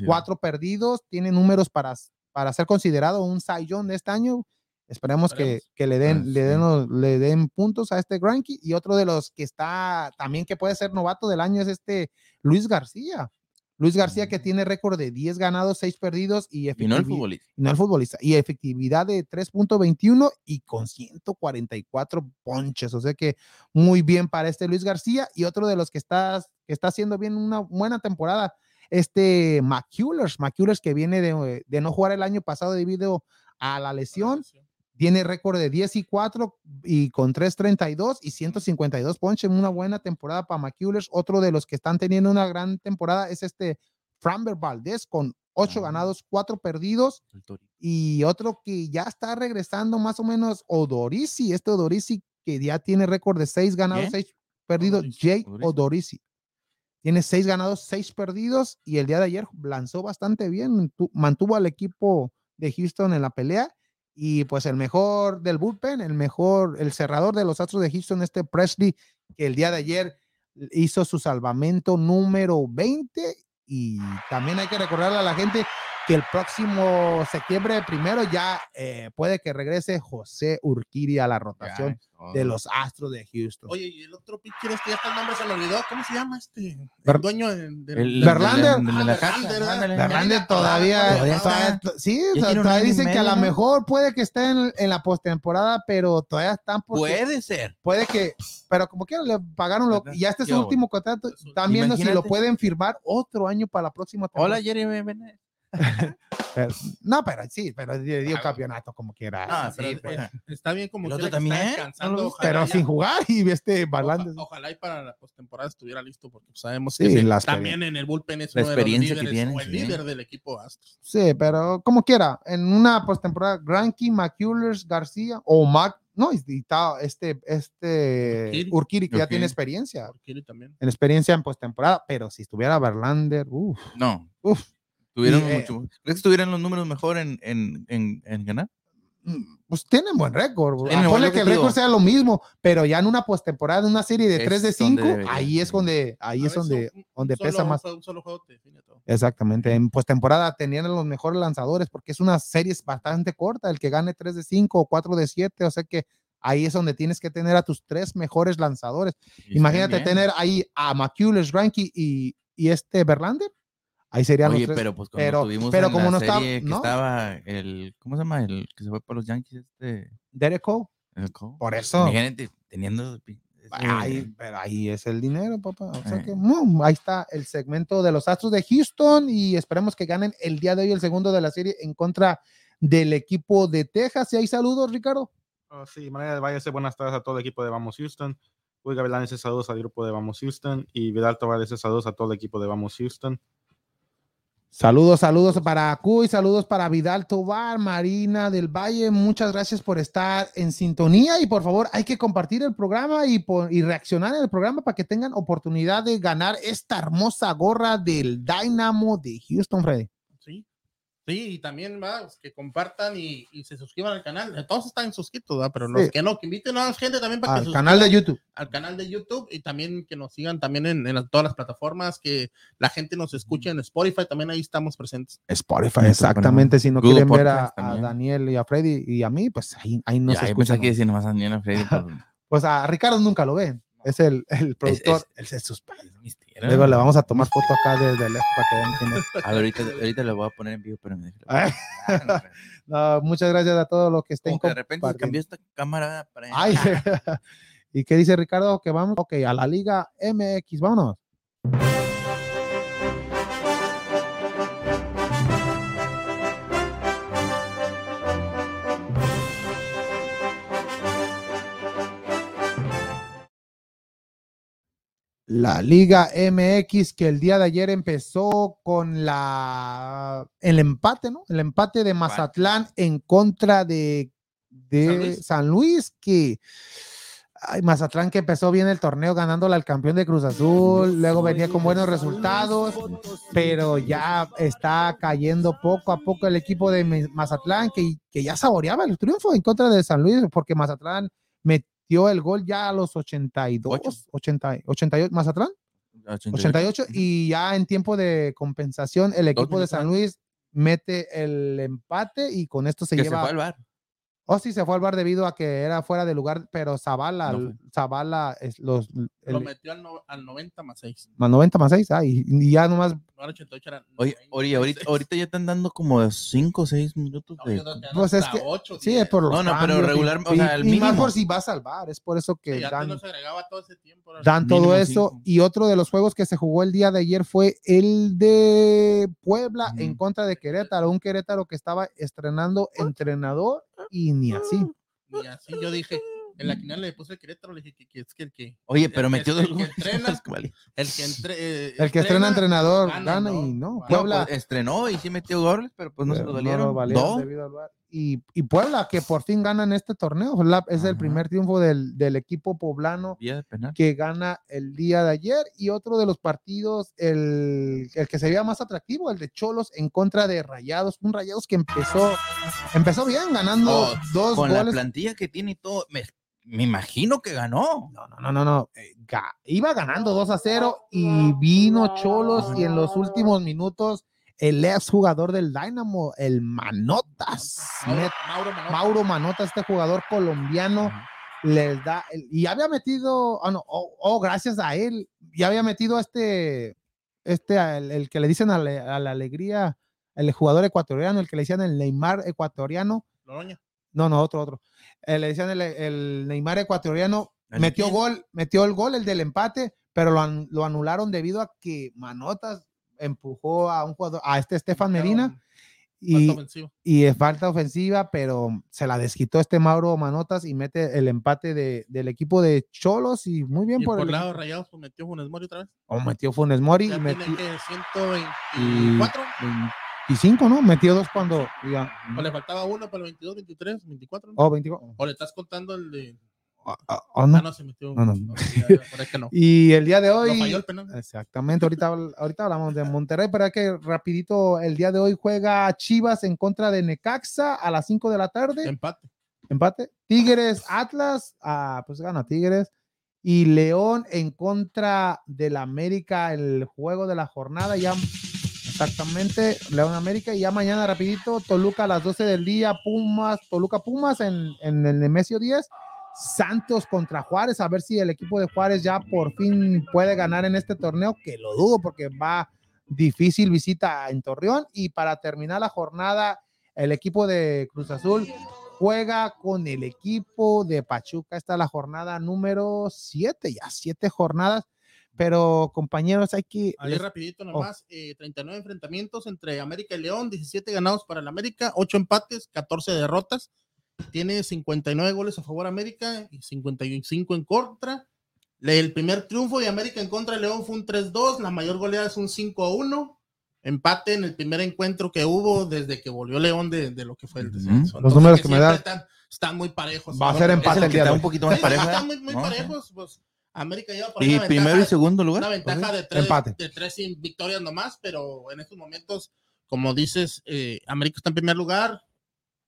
4 perdidos. Tiene números para, para ser considerado un Cy de este año Esperemos que, que, le den, ah, le den, le den puntos a este Granky. Y otro de los que está también que puede ser novato del año es este Luis García. Luis García que tiene récord de 10 ganados, 6 perdidos y,
y no el futbolista.
No el futbolista. Y efectividad de 3.21 y con 144 ponches. O sea que muy bien para este Luis García. Y otro de los que está, que está haciendo bien una buena temporada, este McCullers. McCullers que viene de, de no jugar el año pasado debido a la lesión tiene récord de 10 y 4 y con 3.32 y 152 ponches. Una buena temporada para McCullers. Otro de los que están teniendo una gran temporada es este Framber Valdez con 8 ah. ganados, 4 perdidos. Y otro que ya está regresando más o menos, Odorisi. Este Odorisi que ya tiene récord de 6 ganados, 6 perdidos. Jay Odorisi. tiene seis ganados, seis perdidos y el día de ayer lanzó bastante bien, mantuvo al equipo de Houston en la pelea y pues el mejor del bullpen, el mejor, el cerrador de los Astros de Houston, este Presley, que el día de ayer hizo su salvamento número 20 y también hay que recordarle a la gente que el próximo septiembre primero ya eh, puede que regrese José Urquiri a la rotación de los Astros de Houston.
Oye, y el otro pitcher este ya está el nombre se me olvidó, ¿cómo se llama este? El dueño del
de, Verlander. Verlander todavía, todavía sí, todavía dicen que a lo mejor puede que esté en, en la postemporada, pero todavía están
Puede ser.
Puede que, pero como quiera le pagaron lo, y este es su último contrato, están viendo si lo pueden firmar otro año para la próxima
temporada. Hola Jeremy Benet
no, pero sí, pero dio campeonato como quiera.
Ah, sí, pues, está bien como
que también,
pero sin jugar y este
balance. Ojalá, y para la postemporada estuviera listo porque sabemos que también en el bullpen es
la experiencia que tiene,
el líder del equipo Astros.
Sí, pero como quiera, en una postemporada, Granky, McCullers, García o Mac no, y está este, este Urquiri, que ya tiene experiencia.
Urquiri también.
En experiencia en postemporada, pero si estuviera Verlander, uff.
No. Uff. Tuvieron eh, mucho. ¿Crees que tuvieran los números mejor en, en, en, en ganar?
Mm, pues tienen buen récord. Ponle que el récord sea lo mismo, pero ya en una postemporada, en una serie de 3 de 5, ahí es donde, ahí es donde, donde pesa más. Exactamente. En postemporada tenían los mejores lanzadores porque es una serie bastante corta. El que gane 3 de 5 o 4 de 7, o sea que ahí es donde tienes que tener a tus tres mejores lanzadores. Imagínate tener ahí a McCullers, Granky y, y este Verlander Ahí serían
Oye,
los tres.
pero pues como pero, tuvimos pero como no estaba, que estaba el, ¿cómo se llama? El que se fue para los Yankees, este.
Derek Cole.
Cole.
Por eso.
Imagínate, teniendo.
Ahí, pero ahí es el dinero, papá. O sea que, no, ahí está el segmento de los Astros de Houston y esperemos que ganen el día de hoy el segundo de la serie en contra del equipo de Texas. Y hay saludos, Ricardo.
Oh, sí, manera váyase buenas tardes a todo el equipo de Vamos Houston. Uy Gavilán saludos al grupo de Vamos Houston y Vidal Tavares dice saludos a todo el equipo de Vamos Houston.
Saludos, saludos para Cuy, saludos para Vidal Tobar, Marina del Valle. Muchas gracias por estar en sintonía y por favor hay que compartir el programa y, y reaccionar en el programa para que tengan oportunidad de ganar esta hermosa gorra del Dynamo de Houston, Freddy.
Sí, y también va, pues, que compartan y, se suscriban al canal. Todos están suscritos, pero los que no, que inviten a más gente también para
al que canal de YouTube.
Al canal de YouTube y también que nos sigan también en, todas las plataformas, que la gente nos escuche en Spotify, también ahí estamos presentes.
Spotify, exactamente. Si no quieren ver a, Daniel y a Freddy y a mí, pues ahí, ahí nos
escuchan. Pues aquí decir nomás a Daniel y a Freddy.
pues a Ricardo nunca lo ven. Es el, el productor. Es, el suspense. Luego le vamos a tomar foto acá desde lejos para que vean quién es.
A ver, ahorita, ahorita le voy a poner en vivo, pero me
no, muchas gracias a todos los que estén.
Como de repente cambió esta cámara para.
Ay, ¿Y qué dice Ricardo? Que vamos, ok, a la Liga MX, vámonos. La Liga MX que el día de ayer empezó con la el empate, ¿no? El empate de Mazatlán en contra de, de San, Luis. que ay, Mazatlán que empezó bien el torneo ganándole al campeón de Cruz Azul, luego venía con buenos resultados, pero ya está cayendo poco a poco el equipo de Mazatlán que, que ya saboreaba el triunfo en contra de San Luis porque Mazatlán metió dio el gol ya a los 82, 80, 88, más atrás. 88. y ya en tiempo de compensación el equipo de San Luis mete el empate y con esto se lleva.
Se fue
Oh, sí, se fue al bar debido a que era fuera de lugar, pero Zavala, Zavala es los.
Lo metió al, al, 90 más 6.
Más 90 más 6, ah, y, ya nomás.
Oye, oye ahorita, ahorita, ya están dando como 5 o 6 minutos de.
pues es que. 8, sí, es por los.
No, no, pero regular.
Y, o sea, el y más por si vas al bar, es por eso que. dan, todo, ese tiempo, dan todo eso. Y otro de los juegos que se jugó el día de ayer fue el de Puebla en contra de Querétaro. Un Querétaro que estaba estrenando entrenador y ni así.
Ni así, yo dije, en la quinal le puse el Querétaro, le dije que, es que el que.
Oye, pero metió
dos El que entrena, el que, entre,
eh, el que estrena entrenador gana, y no.
Puebla pues, estrenó y sí metió goles, pero pues no se lo valieron. dos.
Y, y Puebla, que por fin ganan este torneo. Es el primer triunfo del, del equipo poblano que gana el día de ayer. Y otro de los partidos, el, el, que se veía más atractivo, el de Cholos en contra de Rayados. Un Rayados que empezó, empezó bien, ganando oh, dos
con
goles.
la plantilla que tiene y todo. Me, me imagino que ganó.
No, no, no, no, no. Eh, iba ganando 2 a 0 y vino Cholos y en los últimos minutos el ex jugador del Dynamo, el Manotas. Mauro, Manotas. este jugador colombiano, les da, y había metido, oh, no, oh, oh, gracias a él, ya había metido a este, este, el, que le dicen a, la alegría, el jugador ecuatoriano, el que le decían el Neymar ecuatoriano. No, no, otro, otro. Eh, le decían el, Neymar ecuatoriano, metió gol, metió el gol, el del empate, pero lo, lo anularon debido a que Manotas empujó a un jugador, a este Estefan Medina. Y, y es falta ofensiva, pero se la desquitó este Mauro Manotas y mete el empate de, del equipo de Cholos y muy bien
por,
el
lado Rayados pues, metió Funes Mori otra vez.
O metió Funes Mori
y
metió
124
25, ¿no? Metió dos cuando
ya. O le faltaba uno para el 22, 23, 24.
¿no? 24.
O le estás contando el de
Ah, ah, ah, no. no, se metió. No, no. y el día de hoy. Exactamente, ahorita, ahorita hablamos de Monterrey, pero que rapidito, el día de hoy juega Chivas en contra de Necaxa a las 5 de la tarde.
Empate.
Empate. Tigres, Atlas, ah, pues gana Tigres. Y León en contra del América, el juego de la jornada. Ya Exactamente, León América. Y ya mañana, rapidito, Toluca a las 12 del día, Pumas, Toluca Pumas en, en el Nemesio 10 Santos contra Juárez, a ver si el equipo de Juárez ya por fin puede ganar en este torneo, que lo dudo porque va difícil visita en Torreón. Y para terminar la jornada, el equipo de Cruz Azul juega con el equipo de Pachuca. Esta es la jornada número 7, ya siete jornadas. Pero compañeros, hay que...
Ahí rapidito nomás, 39 eh, enfrentamientos entre América y León, 17 ganados para el América, 8 empates, 14 derrotas tiene 59 goles a favor de América y 55 en contra. El primer triunfo de América en contra de León fue un 3-2, la mayor goleada es un 5-1. Empate en el primer encuentro que hubo desde que volvió León de, lo que fue el
descenso. Los números que, me dan
están, muy parejos.
Va a ser empate el
día un poquito más parejo.
Están muy, muy parejos. Pues, América lleva
por ¿Y primero y segundo lugar?
Una ventaja de tres, de tres victorias nomás, pero en estos momentos, como dices, eh, América está en primer lugar,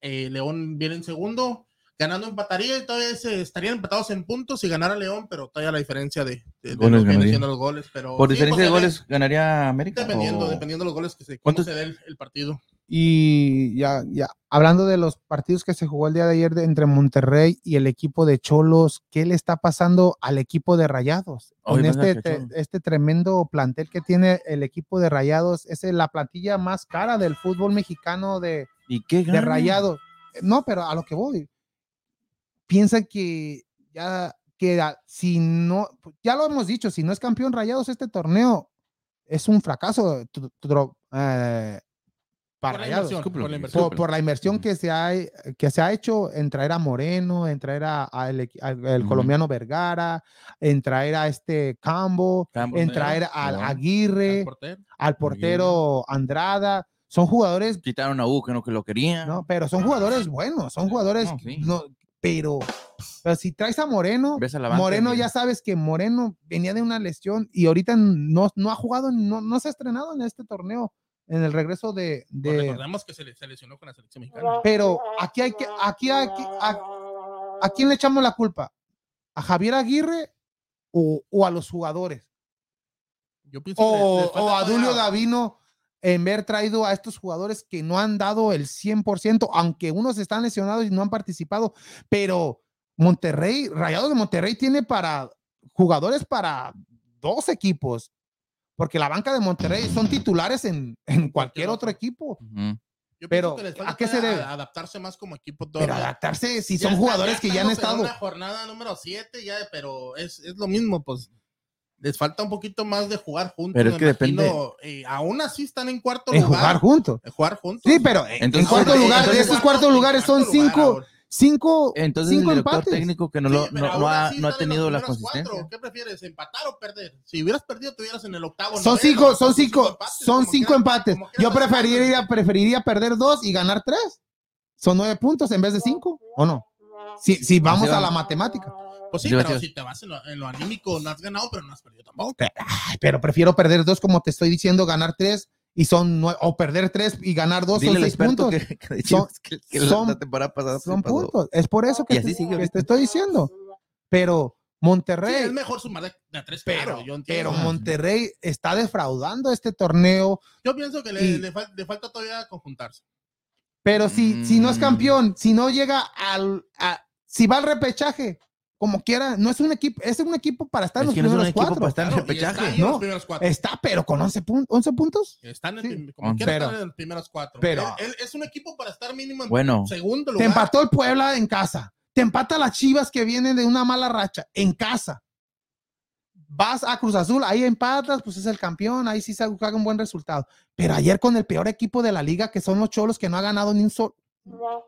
eh, León viene en segundo, ganando empataría y todavía se estarían empatados en puntos y ganara León, pero todavía la diferencia de, de,
goles
de los, los goles. Pero
¿Por diferencia de goles ganaría América?
Dependiendo, dependiendo de los goles que se, ¿Cuántos? se dé el, partido.
Y ya, ya, hablando de los partidos que se jugó el día de ayer entre Monterrey y el equipo de Cholos, ¿qué le está pasando al equipo de Rayados? Con este, este tremendo plantel que tiene el equipo de Rayados, es la plantilla más cara del fútbol mexicano de,
¿Y qué
de rayado. No, pero a lo que voy. Piensa que ya que si no, ya lo hemos dicho, si no es campeón rayados este torneo, es un fracaso eh, para rayados. por, la inversión. Que se, ha, que se ha hecho en traer a Moreno, en traer a, el, colombiano Vergara, en traer a este Cambo, en traer al Aguirre, al portero Andrada son jugadores.
Quitaron a U que no que lo querían.
No, pero son jugadores buenos, son jugadores. No, pero, pero si traes a Moreno, Moreno ya sabes que Moreno venía de una lesión y ahorita no, no ha jugado, no, no se ha estrenado en este torneo en el regreso de. de...
Pues recordemos que se, le, lesionó con la selección mexicana.
Pero aquí hay que, aquí hay que, a, a quién le echamos la culpa? ¿A Javier Aguirre o, o a los jugadores?
Yo pienso
o, o a Julio Davino en ver traído a estos jugadores que no han dado el 100%, aunque unos están lesionados y no han participado, pero Monterrey, Rayados de Monterrey tiene para jugadores para dos equipos, porque la banca de Monterrey son titulares en, en cualquier otro equipo. pero ¿a qué se debe?
Adaptarse más como equipo.
Pero adaptarse si son jugadores que ya han estado. En
una jornada número 7 ya, pero es, es lo mismo, pues les falta un poquito más de jugar juntos.
Pero es que depende.
Eh, aún así están en cuarto
lugar. Jugar juntos.
jugar juntos.
Sí, pero en cuarto lugar, de esos cuartos lugares son cinco. Cinco,
entonces
cinco
el director técnico que no, lo, no, ha, no ha, tenido la consistencia.
¿Qué prefieres, empatar o perder? Si hubieras perdido, tuvieras en el octavo.
Son cinco, son cinco, son cinco empates. Yo preferiría, preferiría perder dos y ganar tres. Son nueve puntos en vez de cinco, ¿o no? Si, si vamos a la matemática.
Pues sí,
Yo-
pero si te vas en lo, en lo anímico, no has ganado, pero no has perdido tampoco.
Pero prefiero perder dos, como te estoy diciendo, ganar tres y son nueve, o perder tres y ganar dos
Dile
son seis puntos.
que, que de
Son-
Chivas que- que la-
son-
la temporada pasada se
Son
pasó.
puntos. Es por eso que, te,
sigue
estoy diciendo. Pero
Sí,
Monterrey,
es mejor sumar de, de a tres,
pero,
claro, yo
pero
entiendo.
Monterrey está defraudando este torneo.
Yo pienso que le,
y-
le fal- le falta todavía conjuntarse.
Pero si, si no es
Mm.
campeón, si no llega al, a- si va al repechaje, como quiera, no es un equipo, es un equipo para estar en los primeros cuatro.
para estar en
Claro, y está
pero con 11, pun- 11 puntos.
Están en,
Sí.
como
Pero-
estar en los primeros cuatro.
pero-
Él- él es un equipo para estar mínimo en
Bueno.
segundo
Te
lugar.
empató el Puebla en casa. Te empata las Chivas que vienen de una mala racha en casa. Vas a Cruz Azul, ahí empatas, pues es el campeón, ahí sí se haga un buen resultado. Pero ayer con el peor equipo de la liga, que son los Cholos, que no ha ganado ni un solo.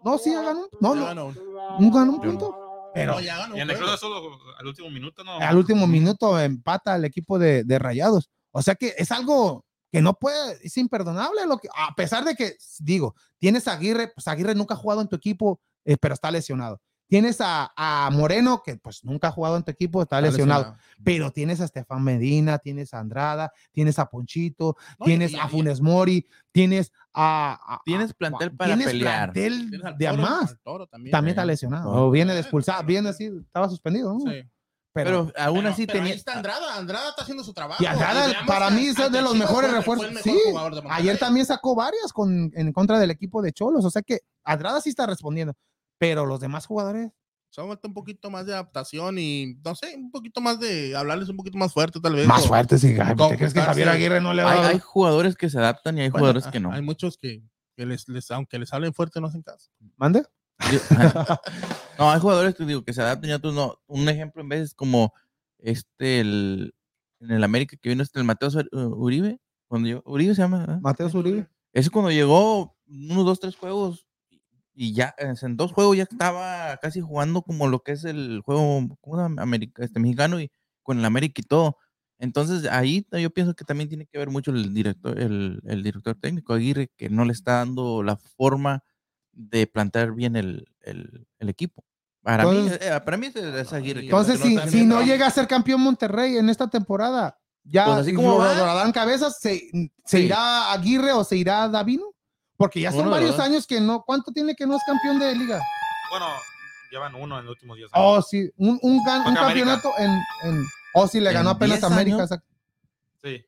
No, sí, ha ganado. No, no,
ganó.
no ganó un punto. Pero
No, ya ganó
Y en
un
el Cruz
juego.
Azul al último minuto, ¿no?
al último minuto empata el equipo de, de Rayados. O sea que es algo que no puede, es imperdonable. Lo que, a pesar de que, digo, tienes a Aguirre, pues Aguirre nunca ha jugado en tu equipo, eh, pero está lesionado. Tienes a, a Moreno, que pues nunca ha jugado en tu equipo, está,
Está
lesionado. Pero tienes a Estefan Medina, tienes a Andrada, tienes a Ponchito,
No,
tienes
y-
a Funes Mori, tienes a. a-
Tienes
a-
plantel para
tienes
pelear.
plantel
Tienes al
de a
Toro,
más.
al Toro también.
También está
eh.
lesionado.
No.
O viene de expulsado, viene así, estaba suspendido. ¿no?
Sí.
Pero,
Pero aún así
pero ahí
tenía.
está Andrada. Andrada está haciendo su trabajo.
Y Andrada, para mí, es de los mejores
fue-
refuerzos.
mejor
Sí, ayer también sacó varias con, en contra del equipo de Cholos. O sea que Andrada sí está respondiendo. Pero los demás jugadores.
Solo falta un poquito más de adaptación y, no sé, un poquito más de hablarles un poquito más fuerte, tal vez.
Más
o-
ay,
Con-
¿te crees que Javier
sí.
Aguirre no le va
Hay,
a
hay jugadores que se adaptan y hay
Bueno,
jugadores
ah,
que no.
Hay muchos que, que les, les- aunque les hablen fuerte, no hacen caso.
¿Mande?
Yo- no, hay jugadores que digo que se adaptan y otros no. Un ejemplo en vez es como este el en el América que vino este el Mateo Sur- Uribe, cuando llegó, Uribe se llama, ¿verdad?
Mateo Zuribe.
Ese cuando llegó unos dos, tres juegos y ya en dos juegos ya estaba casi jugando como lo que es el juego ¿cómo se llama? América, este mexicano y con el América y todo. Entonces ahí yo pienso que también tiene que ver mucho el director, el, el director técnico Aguirre, que no le está dando la forma de plantear bien el, el- el equipo. Para
Entonces-
mí, eh, para mí es, es Aguirre.
Entonces,
no
si,
está
si no llega a ser campeón Monterrey en esta temporada, ya
Pues así como
lo-
va.
lo darán cabezas, se, se
Sí.
irá Aguirre o se irá Davino. Porque ya son
Uno de
varios años que no. ¿Cuánto tiene que no es campeón de liga?
Bueno, llevan uno en los últimos 10
Oh,
años.
sí, un, un, campeonato en, en. Oh, sí, le ganó apenas
10
a América.
años.
Sí,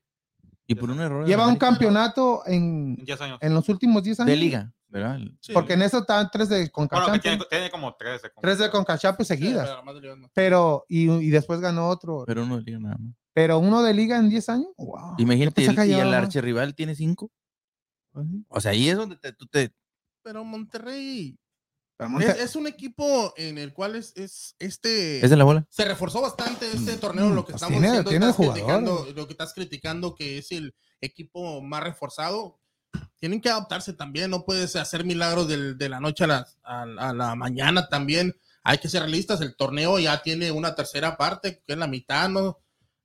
Y por un error. de
Lleva un campeonato en,
en 10 años.
en los últimos 10 años.
de liga, ¿verdad?
Sí.
Porque en eso están tres de
Bueno, que
Concachampions.
tiene, tiene como 13. como-
Tres de Concachampions
Sí,
seguidas.
pero de
y, y después ganó otro.
Pero uno de liga nada más.
Pero uno de liga en 10 años. Wow.
Imagínate, y el
llevaba más.
archirrival tiene cinco. O sea, ahí es donde te- tú te.
Pero Monterrey
Pero
es,
Monte-
es un equipo en el cual es, es este.
¿Es de la bola?
se reforzó bastante este torneo, lo que
pues
estamos
tiene- tiene
estás criticando, lo que estás criticando que es el equipo más reforzado, tienen que adaptarse también, no puedes hacer milagros del- de la noche a la, a, a la mañana también, hay que ser realistas, el torneo ya tiene una tercera parte, que es la mitad, ¿no?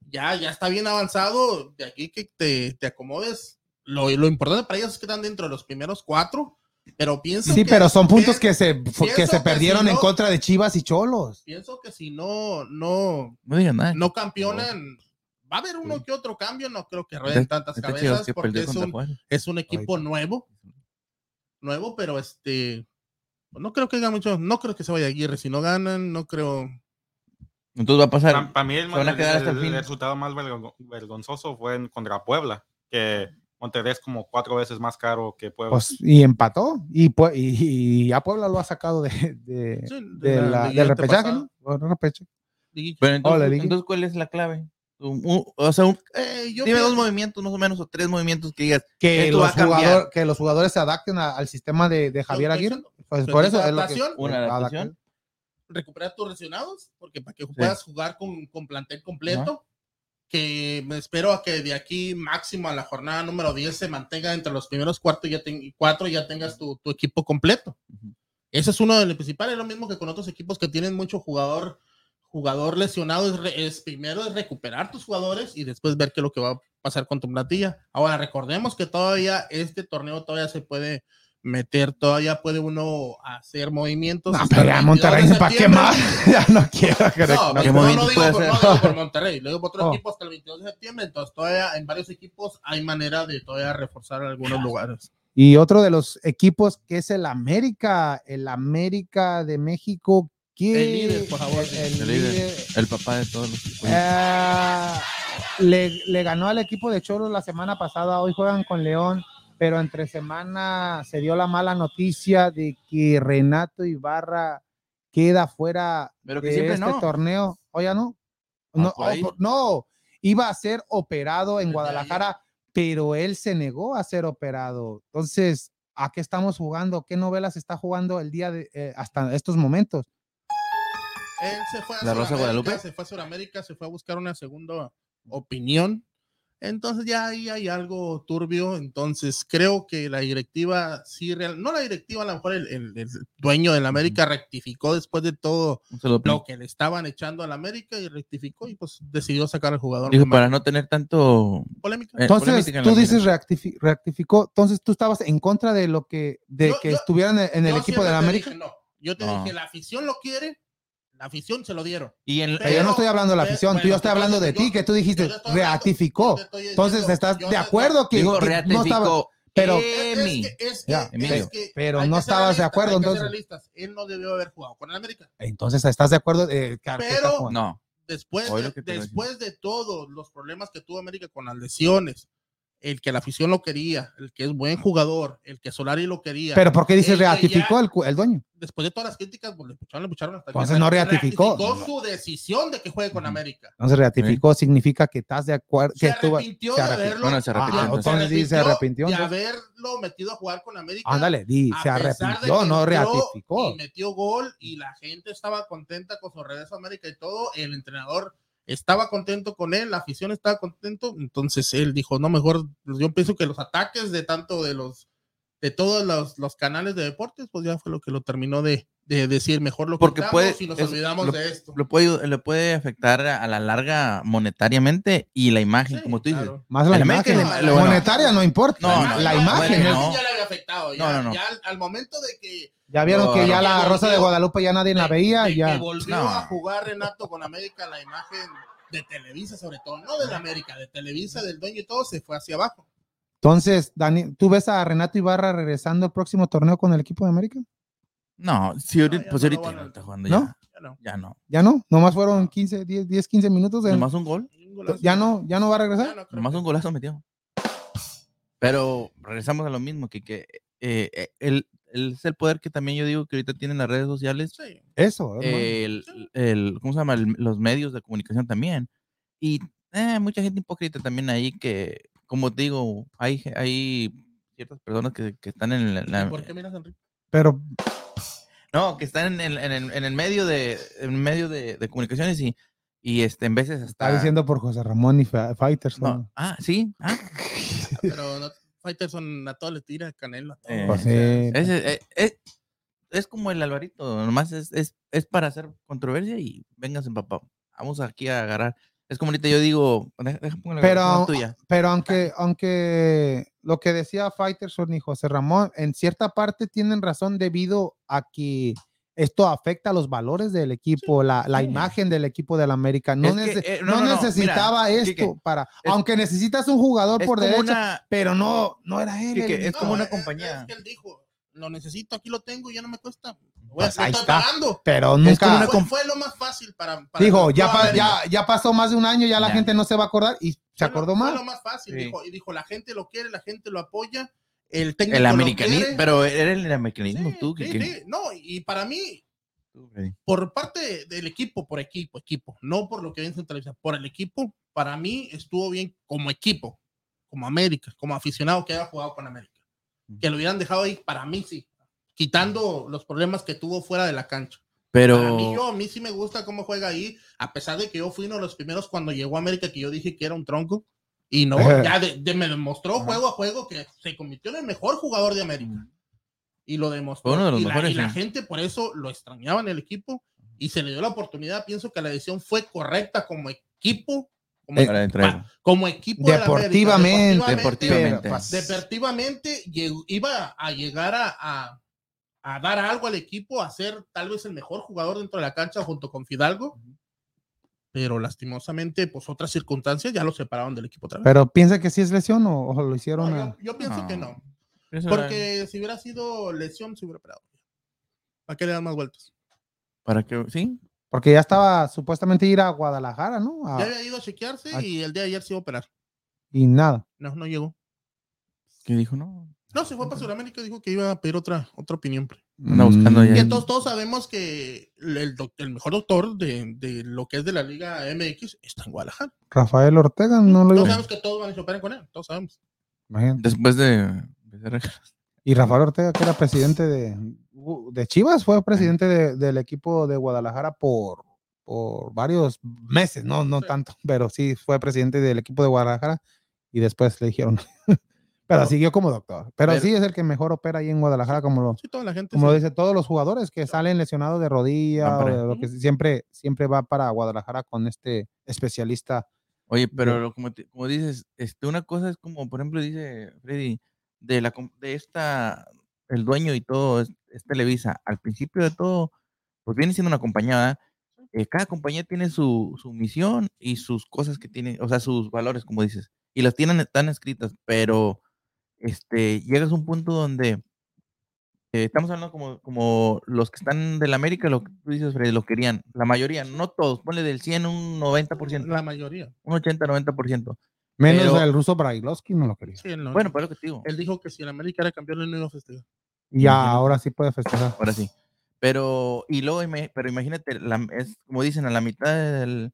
Ya, ya está bien avanzado, de aquí que te, te acomodes, lo, lo importante para ellos es que están dentro de los primeros cuatro, pero pienso
Sí,
que-
pero son puntos
que
que se, que se
que
perdieron
si
en
no-
contra de Chivas y Cholos.
pienso que si no, no,
No digan nada.
no campeonan, va a haber uno
Sí.
que otro cambio, no creo que rueden tantas
chido
cabezas
que
porque es un, es un equipo nuevo, nuevo, pero este, no creo que haga mucho, no creo que se vaya Aguirre, si no ganan, no creo,
Entonces va a pasar.
Para, mí el, el-
el
el resultado más vergo- vergonzoso fue en contra Puebla, que Monterrey es como cuatro veces más caro que Puebla.
Pues, y empató. Y, pues, y, y a Puebla lo ha sacado de, de,
Sí,
de
de la
del repechaje. Bueno, repechaje.
y-
Pero entonces,
Hola, Ligue.
entonces, ¿cuál es la clave? Un- un- o sea, un-
eh, yo
dime dos movimientos más o menos, o tres movimientos que digas.
Que los, jugador- que los jugadores se adapten a- al sistema de, de Javier Aguirre. Pues por
es
eso es lo que.
Una adaptación.
recuperar tus lesionados, porque para que puedas jugar con, con plantel completo, que me espero a que de aquí máximo a la jornada número 10 se mantenga entre los primeros cuatro y ya, ten- cuatro y ya tengas tu, tu equipo completo.
Ujú.
Ese es uno de los principales, es lo mismo que con otros equipos que tienen mucho jugador jugador lesionado, es, re- es primero es recuperar tus jugadores y después ver qué es lo que va a pasar con tu plantilla. Ahora, recordemos que todavía este torneo todavía se puede meter, todavía puede uno hacer movimientos.
No, pero ya
22 de
Monterrey, ¿para qué
septiembre.
más? ya no quiero creer.
No,
No,
no,
¿qué
no,
movimiento
digo, por, no digo por Monterrey, lo digo por otros
Oh.
equipos hasta el 22 de septiembre, entonces todavía en varios equipos hay manera de todavía reforzar algunos lugares.
Y otro de los equipos que es el América, el América de México. que
El líder, por favor.
El,
El líder.
líder,
El papá de todos los equipos.
eh, le, le ganó al equipo de Cholos la semana pasada. Hoy juegan con León, pero entre semana se dio la mala noticia de que Renato Ibarra queda fuera
Pero que
de
siempre
este
no.
torneo. ¿O ya no?
Ah,
No,
ahí.
oh, no, iba a ser operado en Guadalajara, pero él se negó a ser operado. Entonces, ¿a qué estamos jugando? ¿Qué novelas está jugando el día de eh, hasta estos momentos?
Él se fue a
¿La Rosa Guadalupe?
Se fue a Sudamérica, se fue a buscar una segunda opinión. Entonces ya ahí hay algo turbio. Entonces creo que la directiva, sí, real, no la directiva, a lo mejor el, el- el dueño del América rectificó después de todo lo que le estaban echando al América y rectificó y pues decidió sacar al jugador.
Dijo, para no tener tanto
polémica.
eh,
Entonces,
polémica en
tú dices reactifi- rectificó, entonces tú estabas en contra de lo que, de
Yo-
que
yo-
estuvieran en, el equipo de la
siempre te
América.
dije, no, yo te
No.
dije, la afición lo quiere, la afición se lo dieron.
Y en,
Pero yo no estoy hablando de la afición, tú yo estoy hablando de ti, que tú dijiste,
estoy
Entonces, ¿estás de acuerdo que,
digo,
que no estaba,
ratificó.
pero-
Es
Emi.
que- es que-
Ya,
es
Emilio.
que
Pero no estabas de acuerdo, entonces.
realistas. Él no debió haber jugado con el América.
entonces estás de acuerdo Arteta
Pero-?
No,
Después, de, después de todos los problemas que tuvo América con las lesiones, el que la afición lo quería, el que es buen jugador, el que Solari lo quería.
Pero ¿por qué reactificó
ya-
el, el dueño?
después de todas las críticas, pues le escucharon, le escucharon hasta que
Entonces no reactificó.
su decisión de que juegue con. América.
Entonces reactificó significa que estás de acuerdo.
Se
Que
arrepintió
se
de
arrepintió.
haberlo.
Bueno, se arrepintió,
Ah,
entonces.
entonces sí se arrepintió,
De haberlo metido a jugar con América.
ándale, di, se arrepintió, no
entró
reactificó.
Y metió gol y la gente estaba contenta con su regreso a América y todo. El entrenador estaba contento con él, la afición estaba contento. Entonces él dijo, no, mejor, pues, yo pienso que los ataques de tanto de los, de todos los, los canales de deportes, pues ya fue lo que lo terminó de, de decir, mejor lo
Porque
quitamos
puede-
y nos
es-
olvidamos
lo-
de esto.
lo puede, le puede afectar a la larga monetariamente y la imagen,
Sí,
como tú dices.
claro.
Más la imagen, la
bueno.
monetaria no importa,
No,
la,
no,
la
no,
imagen.
bueno, no.
ya le había afectado. Ya,
No, no, no.
ya al, al momento de que,
Ya vieron
No,
que ya la Rosa de Guadalupe ya nadie la veía,
de
ya.
que volvió
No.
a jugar Renato con América, la imagen de Televisa, sobre todo, no de la América, de Televisa, del dueño y todo, se fue hacia abajo.
Entonces, Dani, ¿tú ves a Renato Ibarra regresando al próximo torneo con el equipo de América?
No, si ahorita, pues ahorita no está jugando ya.
Ya no.
Ya no.
Ya no, nomás fueron 15, 10, 10 15 minutos. de-
Nomás un gol.
Un
ya no, ya no va a regresar.
Nomás
que-
un golazo metió. Pero regresamos a lo mismo, que, que eh, eh, el- es el poder que también yo digo que ahorita tienen las redes sociales,
Sí.
Eso,
el, el- ¿cómo se llama? El- los medios de comunicación también. Y eh, mucha gente hipócrita también ahí que, como te digo, hay, hay ciertas personas que, que están en la, la-
¿Por qué miras Enrique?
Pero
no, que están en, el- en el, en el medio de, en medio de, de comunicaciones y, y este, en veces hasta...
está diciendo por José Ramón y Fighters.
No,
¿no?
ah, sí, ah,
Pero no, Fighterson a todo le tira todo.
Eh,
Pues sí.
Ese, eh, eh, es como el Alvarito, nomás es, es, es para hacer controversia y vengas papá. Vamos aquí a agarrar. Es como ahorita yo digo, la
Pero-
tuya.
Pero aunque, aunque lo que decía Fighterson y José Ramón, en cierta parte tienen razón debido a que esto afecta a los valores del equipo, la, la
sí.
imagen del equipo del América. No,
Es que,
nece-
eh,
no,
no, no, no,
necesitaba
mira,
esto
Quique,
para,
es-
aunque necesitas un jugador por
como
derecha,
una,
pero no, no era él.
Quique,
el-
es como una
es-
compañía.
Es que él dijo, lo necesito, aquí lo tengo, ya no me cuesta. Voy
Pues
a
ahí está.
pagando.
pero nunca
Fue, fue lo más fácil para. para
dijo,
el
ya, pa- ya, ya pasó más de un año, ya la
Ya.
gente no se va a acordar y se
Fue
acordó
lo,
más.
Fue lo más fácil.
Sí.
Dijo, y dijo, la gente lo quiere, la gente lo apoya. El técnico
el americanismo, pero era el americanismo
Sí,
tú,
sí,
Quique.
sí. No, y para mí, por parte del equipo, por equipo, equipo, no por lo que ven en televisión, por el equipo, para mí estuvo bien como equipo, como América, como aficionado que haya jugado con América. Que lo hubieran dejado ahí, para mí sí, quitando los problemas que tuvo fuera de la cancha.
Pero
mí, yo, a mí sí me gusta cómo juega ahí, a pesar de que yo fui uno de los primeros cuando llegó a América que yo dije que era un tronco. Y no, ya de- de- me demostró
Ajá.
juego a juego que se convirtió en el mejor jugador de América. Y lo demostró.
Fue uno de los
y, la, y gente por eso lo extrañaba en el equipo y se le dio la oportunidad. Pienso que la decisión fue correcta como equipo, como,
Para
como equipo de la América,
Deportivamente,
Deportivamente.
pues,
deportivamente llegó- iba a llegar a, a- a dar algo al equipo, a ser tal vez el mejor jugador dentro de la cancha junto con Fidalgo, pero lastimosamente, pues otras circunstancias ya lo separaron del equipo otra vez.
pero piensa que sí es lesión o, o lo hicieron.
No,
a-
yo, yo pienso
No.
que no, porque si hubiera sido lesión, se hubiera operado. ¿Para qué le dan más vueltas?
Para que, sí,
Porque ya estaba supuestamente ir a Guadalajara, ¿no? A-
Ya había ido a chequearse y el día de ayer se iba a operar.
y nada.
No, no llegó.
que dijo, no.
No, se fue para Sudamérica, dijo que iba a pedir otra, otra opinión.
Anda buscando
Mm,
ya.
Y entonces todos sabemos que el, el doc- el mejor doctor de, de lo que es de la Liga MX está en Guadalajara.
Rafael Ortega, no lo
Todos sabemos que todos van a operar con él, todos sabemos.
Imagínate.
Después de. de-
Y Rafael Ortega, que era presidente de, de Chivas, fue presidente de- del equipo de Guadalajara por, por varios meses, no, no
Sí.
tanto, pero sí fue presidente del equipo de Guadalajara y después le dijeron. Pero
No.
siguió como doctor. Pero,
Pero-
sí es el que mejor opera ahí en Guadalajara, como lo,
Sí, toda la gente.
como lo dice todos los jugadores que salen lesionados de rodilla o de lo que siempre, siempre va para Guadalajara con este especialista.
Oye, pero lo- como, te- como dices, este, una cosa es como, por ejemplo, dice Freddy, de la de esta, el dueño y todo, es, es Televisa. Al principio de todo, pues viene siendo una compañía. Eh, cada compañía tiene su, su misión y sus cosas que tiene, o sea, sus valores, como dices, y las tienen, están escritas, pero este, llegas a un punto donde eh, estamos hablando como, como los que están del América, lo que tú dices, Freddy, lo querían, la mayoría, no todos, ponle del 100 un 90%,
La mayoría.
un 80-90%.
Menos
Pero-
el ruso Brailovsky no lo quería.
Sí, no-
Bueno, pues lo que te digo.
él dijo que si el América era campeón, él no iba a festejar.
Ya ahora sí puede festejar.
Ahora sí. Pero, y luego, pero imagínate, la- es como dicen, a la mitad del,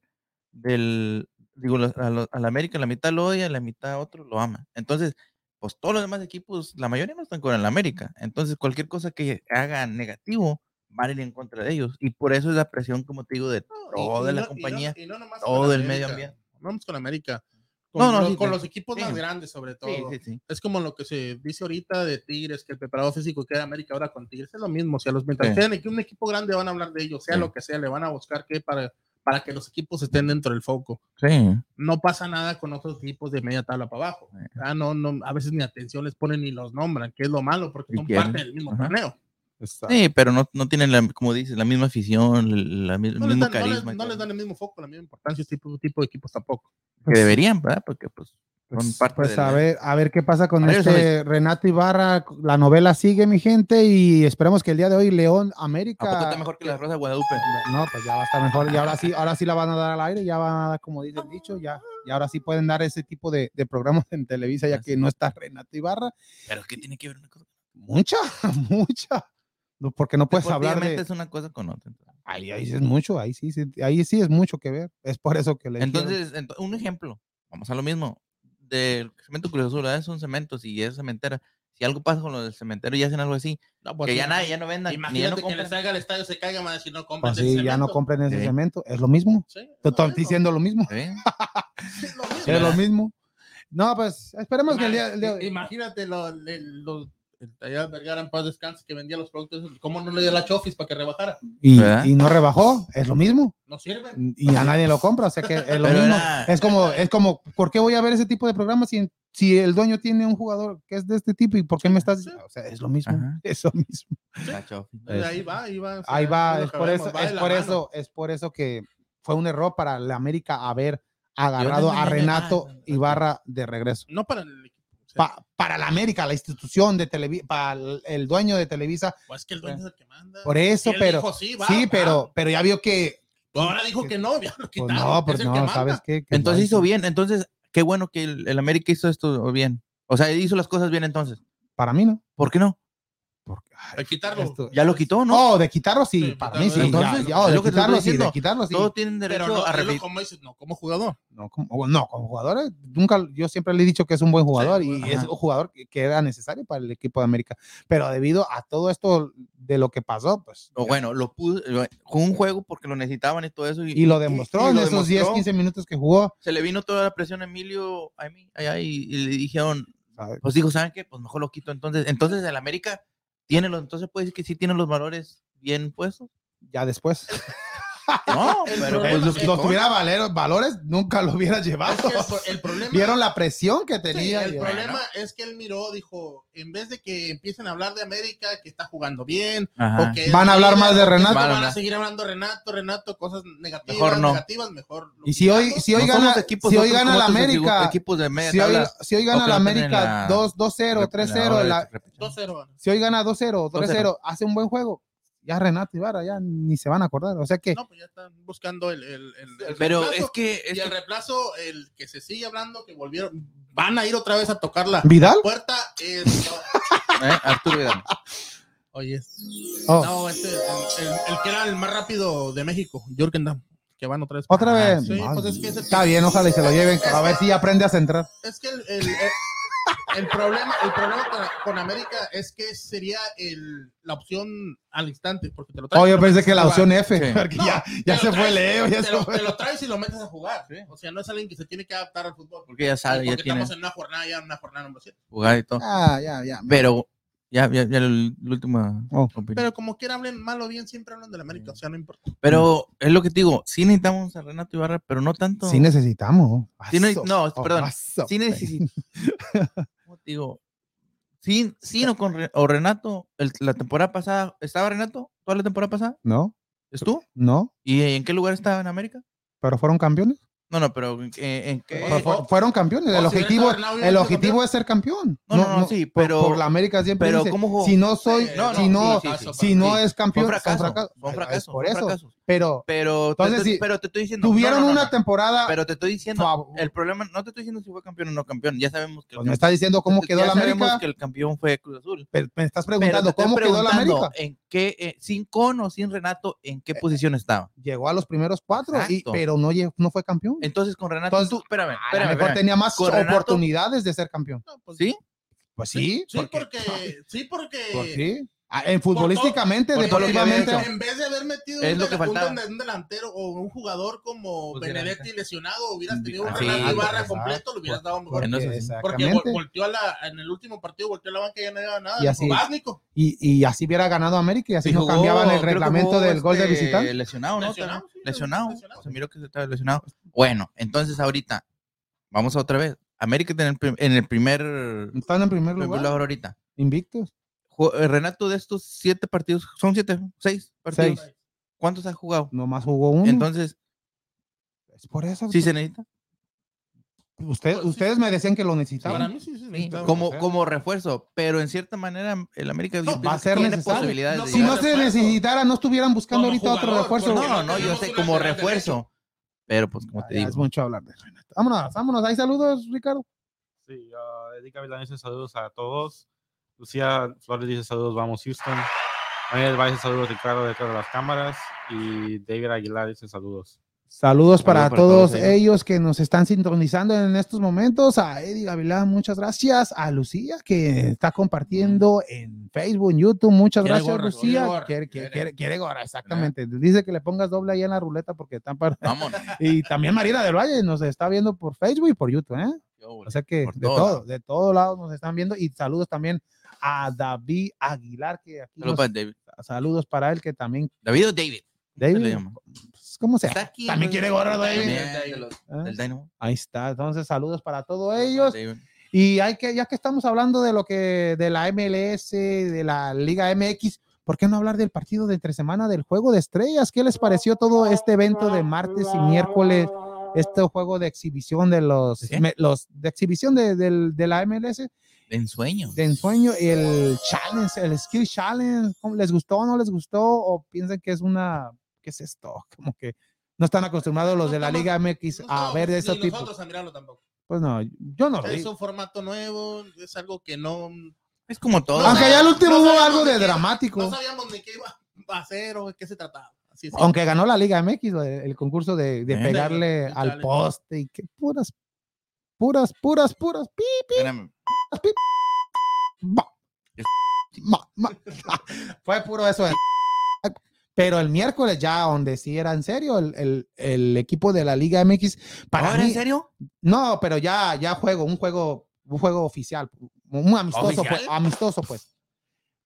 del digo, a, lo- a la América, la mitad lo odia, la mitad otro lo ama. Entonces, pues todos los demás equipos, la mayoría no están con el América. Entonces, cualquier cosa que hagan negativo, van a ir en contra de ellos. Y por eso es la presión, como te digo, de
No,
toda
y
la
y
compañía,
y no nomás
todo el medio ambiente.
No vamos con América. Con,
No, no,
los,
sí,
con
sí,
los equipos más grandes, sobre todo.
Sí, sí, sí.
Es como lo que se dice ahorita de Tigres, que el preparado físico queda América ahora con Tigres. Es lo mismo. Si a los mientras queden aquí un equipo grande van a hablar de ellos, sea lo que sea, le van a buscar que para, para que los equipos estén dentro del foco.
Sí.
No pasa nada con otros equipos de media tabla para abajo.
Sí.
Ah, no, no, a veces ni atención les ponen ni los nombran, que es lo malo, porque son
quieren.
parte del mismo
Ajá.
torneo.
Sí, pero no, no tienen, la, como dices, la misma afición, la, mi- el
No, les
mismo
dan, no les-
carisma.
no les dan el mismo foco, la misma importancia este tipo, tipo de equipos tampoco.
que deberían, ¿verdad? Porque pues son
Pues,
parte
pues
de
a ver, a ver qué pasa con este Renato Ibarra. La novela sigue, mi gente, y esperemos que el día de hoy León
¿A
América.
poco está mejor que la Rosa de Guadalupe?
No, pues ya va a estar mejor. Y ahora sí, ahora sí la van a dar al aire, ya van a dar, como dice el dicho, ya. Y ahora sí pueden dar ese tipo de, de programas en Televisa, ya que no está Renato Ibarra.
Pero ¿qué tiene que ver una cosa?
Mucha, mucha. No, porque no puedes hablar de.
es una cosa con otra.
Ahí, ahí sí es mucho, ahí sí, sí, ahí sí es mucho que ver. Es por eso que le.
Entonces, ento- un ejemplo, vamos a lo mismo. Del cemento Cruz Azul, ¿verdad? es un cemento, si es cementera. Si algo pasa con lo del cementero y hacen algo así,
No, pues,
que ya
sí,
nadie, ya no vendan, ni ya
Imagínate
no
que les salga al estadio, se caigan, van a decir no compren.
Pues sí, ya no compren ese
Sí.
cemento. Es lo mismo.
Sí,
Te
lo
estoy
mismo.
diciendo lo mismo.
Lo.
Es lo mismo. No, pues esperemos que el día, el día-
Imagínate lo, le- el taller Vergara en paz descanse que vendía los productos, ¿cómo no le dio la chofis para que rebajara?
y, y no rebajó, es lo mismo.
No sirve.
Y a nadie lo compra, o sea que es lo
Pero
mismo.
era-
Es como, es como, ¿por qué voy a ver ese tipo de programas si, si el dueño tiene un jugador que es de este tipo y por qué me estás
Sí.
O sea, es lo mismo,
Ajá.
es lo mismo.
La Chofi.
Entonces, ahí va, ahí va. o sea,
Ahí va, es por eso,
va
es por
mano.
eso, es por eso que fue un error para la América haber agarrado a Renato Ibarra de regreso.
No para el
Pa- para la América, la institución de Televisa, para el, dueño de Televisa,
pues es que el dueño es el que manda.
por eso, pero
dijo, sí, va,
sí,
va.
pero, pero ya vio que,
Ahora dijo que no, ya lo
pues
quitaron.
no, pues
que
no. ¿sabes qué? Que
Entonces
no,
hizo bien, entonces qué bueno que el, el América hizo esto bien. O sea, hizo las cosas bien entonces.
Para mí no.
¿Por qué no?
Porque, ay,
quitarlo.
esto-
Ya lo quitó, ¿no?
Oh, de quitarlo sí,
Sí,
para
quitarlo,
mí sí.
entonces,
ya, de
lo que
quitarlo sí, de quitarlo sí.
Todos tienen
Pero
derecho
no,
a repetir.
como dices, no, como jugador.
No, como, no, como jugador, eh, nunca, yo siempre le he dicho que es un buen jugador y
Ajá.
es un jugador que, que era necesario para el equipo de América. Pero debido a todo esto de lo que pasó, pues.
O bueno, lo pudo, lo- jugó un juego porque lo necesitaban y todo eso. Y,
Y lo demostró
y
en
lo
esos 10,
demostró.
15 minutos que jugó.
Se le vino toda la presión a Emilio a mí, allá y, y le dijeron,
¿sabes?
pues dijo, ¿saben qué? Pues mejor lo quito. Entonces, entonces el América tiene los, entonces puede decir que sí tiene los valores bien puestos.
Ya después.
No,
El
pero pues los son-
tuviera valero- valores, nunca lo hubiera llevado.
Es que el, pro- el problema
Vieron la presión que
Sí,
tenía.
el
y-
problema es que él miró, dijo, en vez de que empiecen a hablar de América, que está jugando bien,
Ajá.
o que
Van a hablar
líder,
más de Renato.
Van
Van a
a
hablar.
seguir hablando Renato, Renato, cosas negativas,
Mejor no.
negativas, mejor.
Y si hoy, si hoy
No
gana, si hoy gana la América,
equipos de media
si hoy, si hoy gana la América
la-
2 2-0, 3-0,
la-
la-
2-0.
si hoy gana 2-0, 3-0, hace un buen juego, ya Renato Ibarra ya ni se van a acordar. O sea que
No, pues ya están buscando el, el, el- el
Pero
reemplazo.
es que, es
y el
que-
reemplazo, el que se sigue hablando, que volvieron, van a ir otra vez a tocar la
Vidal,
puerta. Es,
¿eh? Arturo Vidal.
oye,
Oh.
no, este, el, el- el que era el más rápido de México, Jürgen Damm, que van otra vez.
otra
Ah,
vez.
sí, pues es que ese-
Está bien, ojalá y se lo lleven, a ver si aprende a centrar.
Es que el, el- problema, el problema con, con América es que sería el, la opción al instante, porque te lo traes.
Oh, yo pensé que la
jugar.
opción F,
Sí.
porque
No,
ya, ya se fue Leo, ya
te,
se
lo,
fue.
te lo traes y lo metes a jugar.
Sí.
O sea, no es alguien que se tiene que adaptar al fútbol.
Porque ya sabe,
porque
ya tiene
estamos en una jornada, ya en una jornada número 7.
jugada y todo.
Ah, ya, ya.
Pero ya, ya, ya el, el último
Oh.
Pero como quiera hablen mal o bien, siempre hablan de la América. O sea, no importa.
Pero es lo que te digo, sí necesitamos a Renato Ibarra, pero no tanto.
Sí necesitamos.
Sí ne- no,
Oh,
perdón. Sí necesitamos. ¿Cómo te digo? Sí, sí, no con o Renato, el- la temporada pasada, ¿estaba Renato toda la temporada pasada?
No,
¿Estuvo?
no,
¿Y en qué lugar estaba en América?
pero fueron campeones.
No, no, pero ¿en, qué- en
fueron campeones. El
o
objetivo, el objetivo es ser campeón.
No, no, no, sí, pero-
por, la América siempre
pero
dice,
¿cómo
si no soy,
no,
si
no,
no,
sí, sí, sí.
si no es campeón,
Son fracasos,
Es
fracasos,
por eso.
fracasos.
Pero
Pero, te
Entonces,
pero te estoy diciendo.
tuvieron
no, no, no,
una
no.
temporada.
Pero te estoy diciendo, el problema, no te estoy diciendo si fue campeón o no campeón, ya sabemos que el
Pues me está diciendo cómo
ya
quedó la
sabemos
América.
que el campeón fue Cruz Azul.
Pero me estás preguntando cómo quedó la América.
en qué, eh, sin con o sin Renato, en qué posición estaba.
Llegó a los primeros cuatro, y, pero no, llegó- no fue campeón.
Entonces con Renato,
Entonces,
tú, espérame,
A lo
espérame,
mejor
espérame.
tenía más
Con Renato-
oportunidades de ser campeón.
No, pues,
¿Sí?
Pues sí,
Sí, porque. Sí, porque.
Pues sí. Ah, En futbolísticamente,
por todo
deportivamente.
En vez de haber metido
Es
un,
lo que
un delantero o un jugador como
Pues
Benedetti lesionado, hubieras tenido un
Sí,
Renato Ibarra
exacto.
completo, lo hubieras dado mejor.
Porque-
Porque,
volteó a la, en el último partido, volteó a la banca y ya no había nada.
Y así- y, y así hubiera ganado América y así
Y
no cambiaban el
que
reglamento del gol de
este,
visitante.
Lesionado, ¿no?
Lesionado, sí,
lesionado.
lesionado.
Se miró que se estaba lesionado. Bueno, entonces ahorita, vamos a otra vez. América en el, en el primer,
Están en primer
primer
lugar,
lugar ahorita.
invictos.
Eh, Renato, de estos siete partidos, son siete, seis partidos.
Seis.
¿Cuántos ha jugado?
Nomás jugó uno.
Entonces,
es por eso.
¿sí se necesita?
Usted- ustedes me decían que lo
Para
necesitaban.
mí sí, sí,
Sí,
necesitaba.
como, como refuerzo, pero en cierta manera el América
No,
va a ser
tiene posibilidades
No,
Si no se necesitara, no estuvieran buscando
Como
ahorita otro refuerzo.
No, no, yo sé, como refuerzo. Pero pues como te
Ya
digo.
es mucho hablar de Renato. Vámonos, vámonos. Hay saludos, Ricardo.
Sí, uh, Erika dice saludos a todos. Lucía Flores dice saludos, vamos Houston. Daniel Valles saludos, Ricardo detrás de las cámaras. Y David Aguilar dice saludos.
Saludos para,
Saludos para
todos,
todos
ellos. que nos están sintonizando en estos momentos. A Eddie Gavilán, muchas gracias. A Lucía, que está compartiendo en Facebook, en YouTube. Muchas
Quiere
gracias,
gorra,
Lucía.
quiere gorra.
Quiere, quiere,
Quiere.
quiere- gorra, exactamente. Dice que le pongas doble ahí en la ruleta porque están para.
Vámonos.
Y también Marina del Valle nos está viendo por Facebook y por YouTube, ¿eh? O sea que de
todos
todo, de todos lados nos están viendo. Y saludos también a David Aguilar, que aquí
Saludos
nos-
para David.
saludos para él, que también.
David o David. ¿Cómo se
David, pues, ¿cómo sea?
Está aquí.
También quiere gorra, David.
También, de Dynamo.
Ahí está. Entonces, saludos para todos ellos.
David.
Y hay que, ya que estamos hablando de lo que, de la MLS, de la Liga MX, ¿por qué no hablar del partido de entre semana del juego de estrellas? ¿Qué les pareció todo este evento de martes y miércoles? Este juego de exhibición de los,
¿Sí?
me- los de exhibición de, del- de la MLS,
De ensueño.
de ensueño, el challenge, el skill challenge, ¿cómo ¿les gustó o no les gustó? ¿O piensan que es una, qué es esto? Como que no están acostumbrados los
No
de la Liga MX
No
a ver de ese tipo.
nosotros a mirarlo tampoco.
Pues no, yo no lo vi.
Es un formato nuevo, es algo que no.
Es como todo.
No
Aunque ya al último
no
hubo algo
de qué-
dramático.
No sabíamos ni qué iba a hacer o de qué se trataba. Así.
Aunque ganó la Liga MX, el, el concurso de, de pegarle
el
al poste y que puras, puras, puras, puras, pi,
Espérame.
Fue puro eso. de- Pero el miércoles ya, donde sí era en serio, el, el- el equipo de la Liga MX, para
¿Ahora
mí,
en serio?
no, pero ya, ya juego, un juego, un juego oficial, un amistoso,
¿Oficial?
pues, amistoso, pues.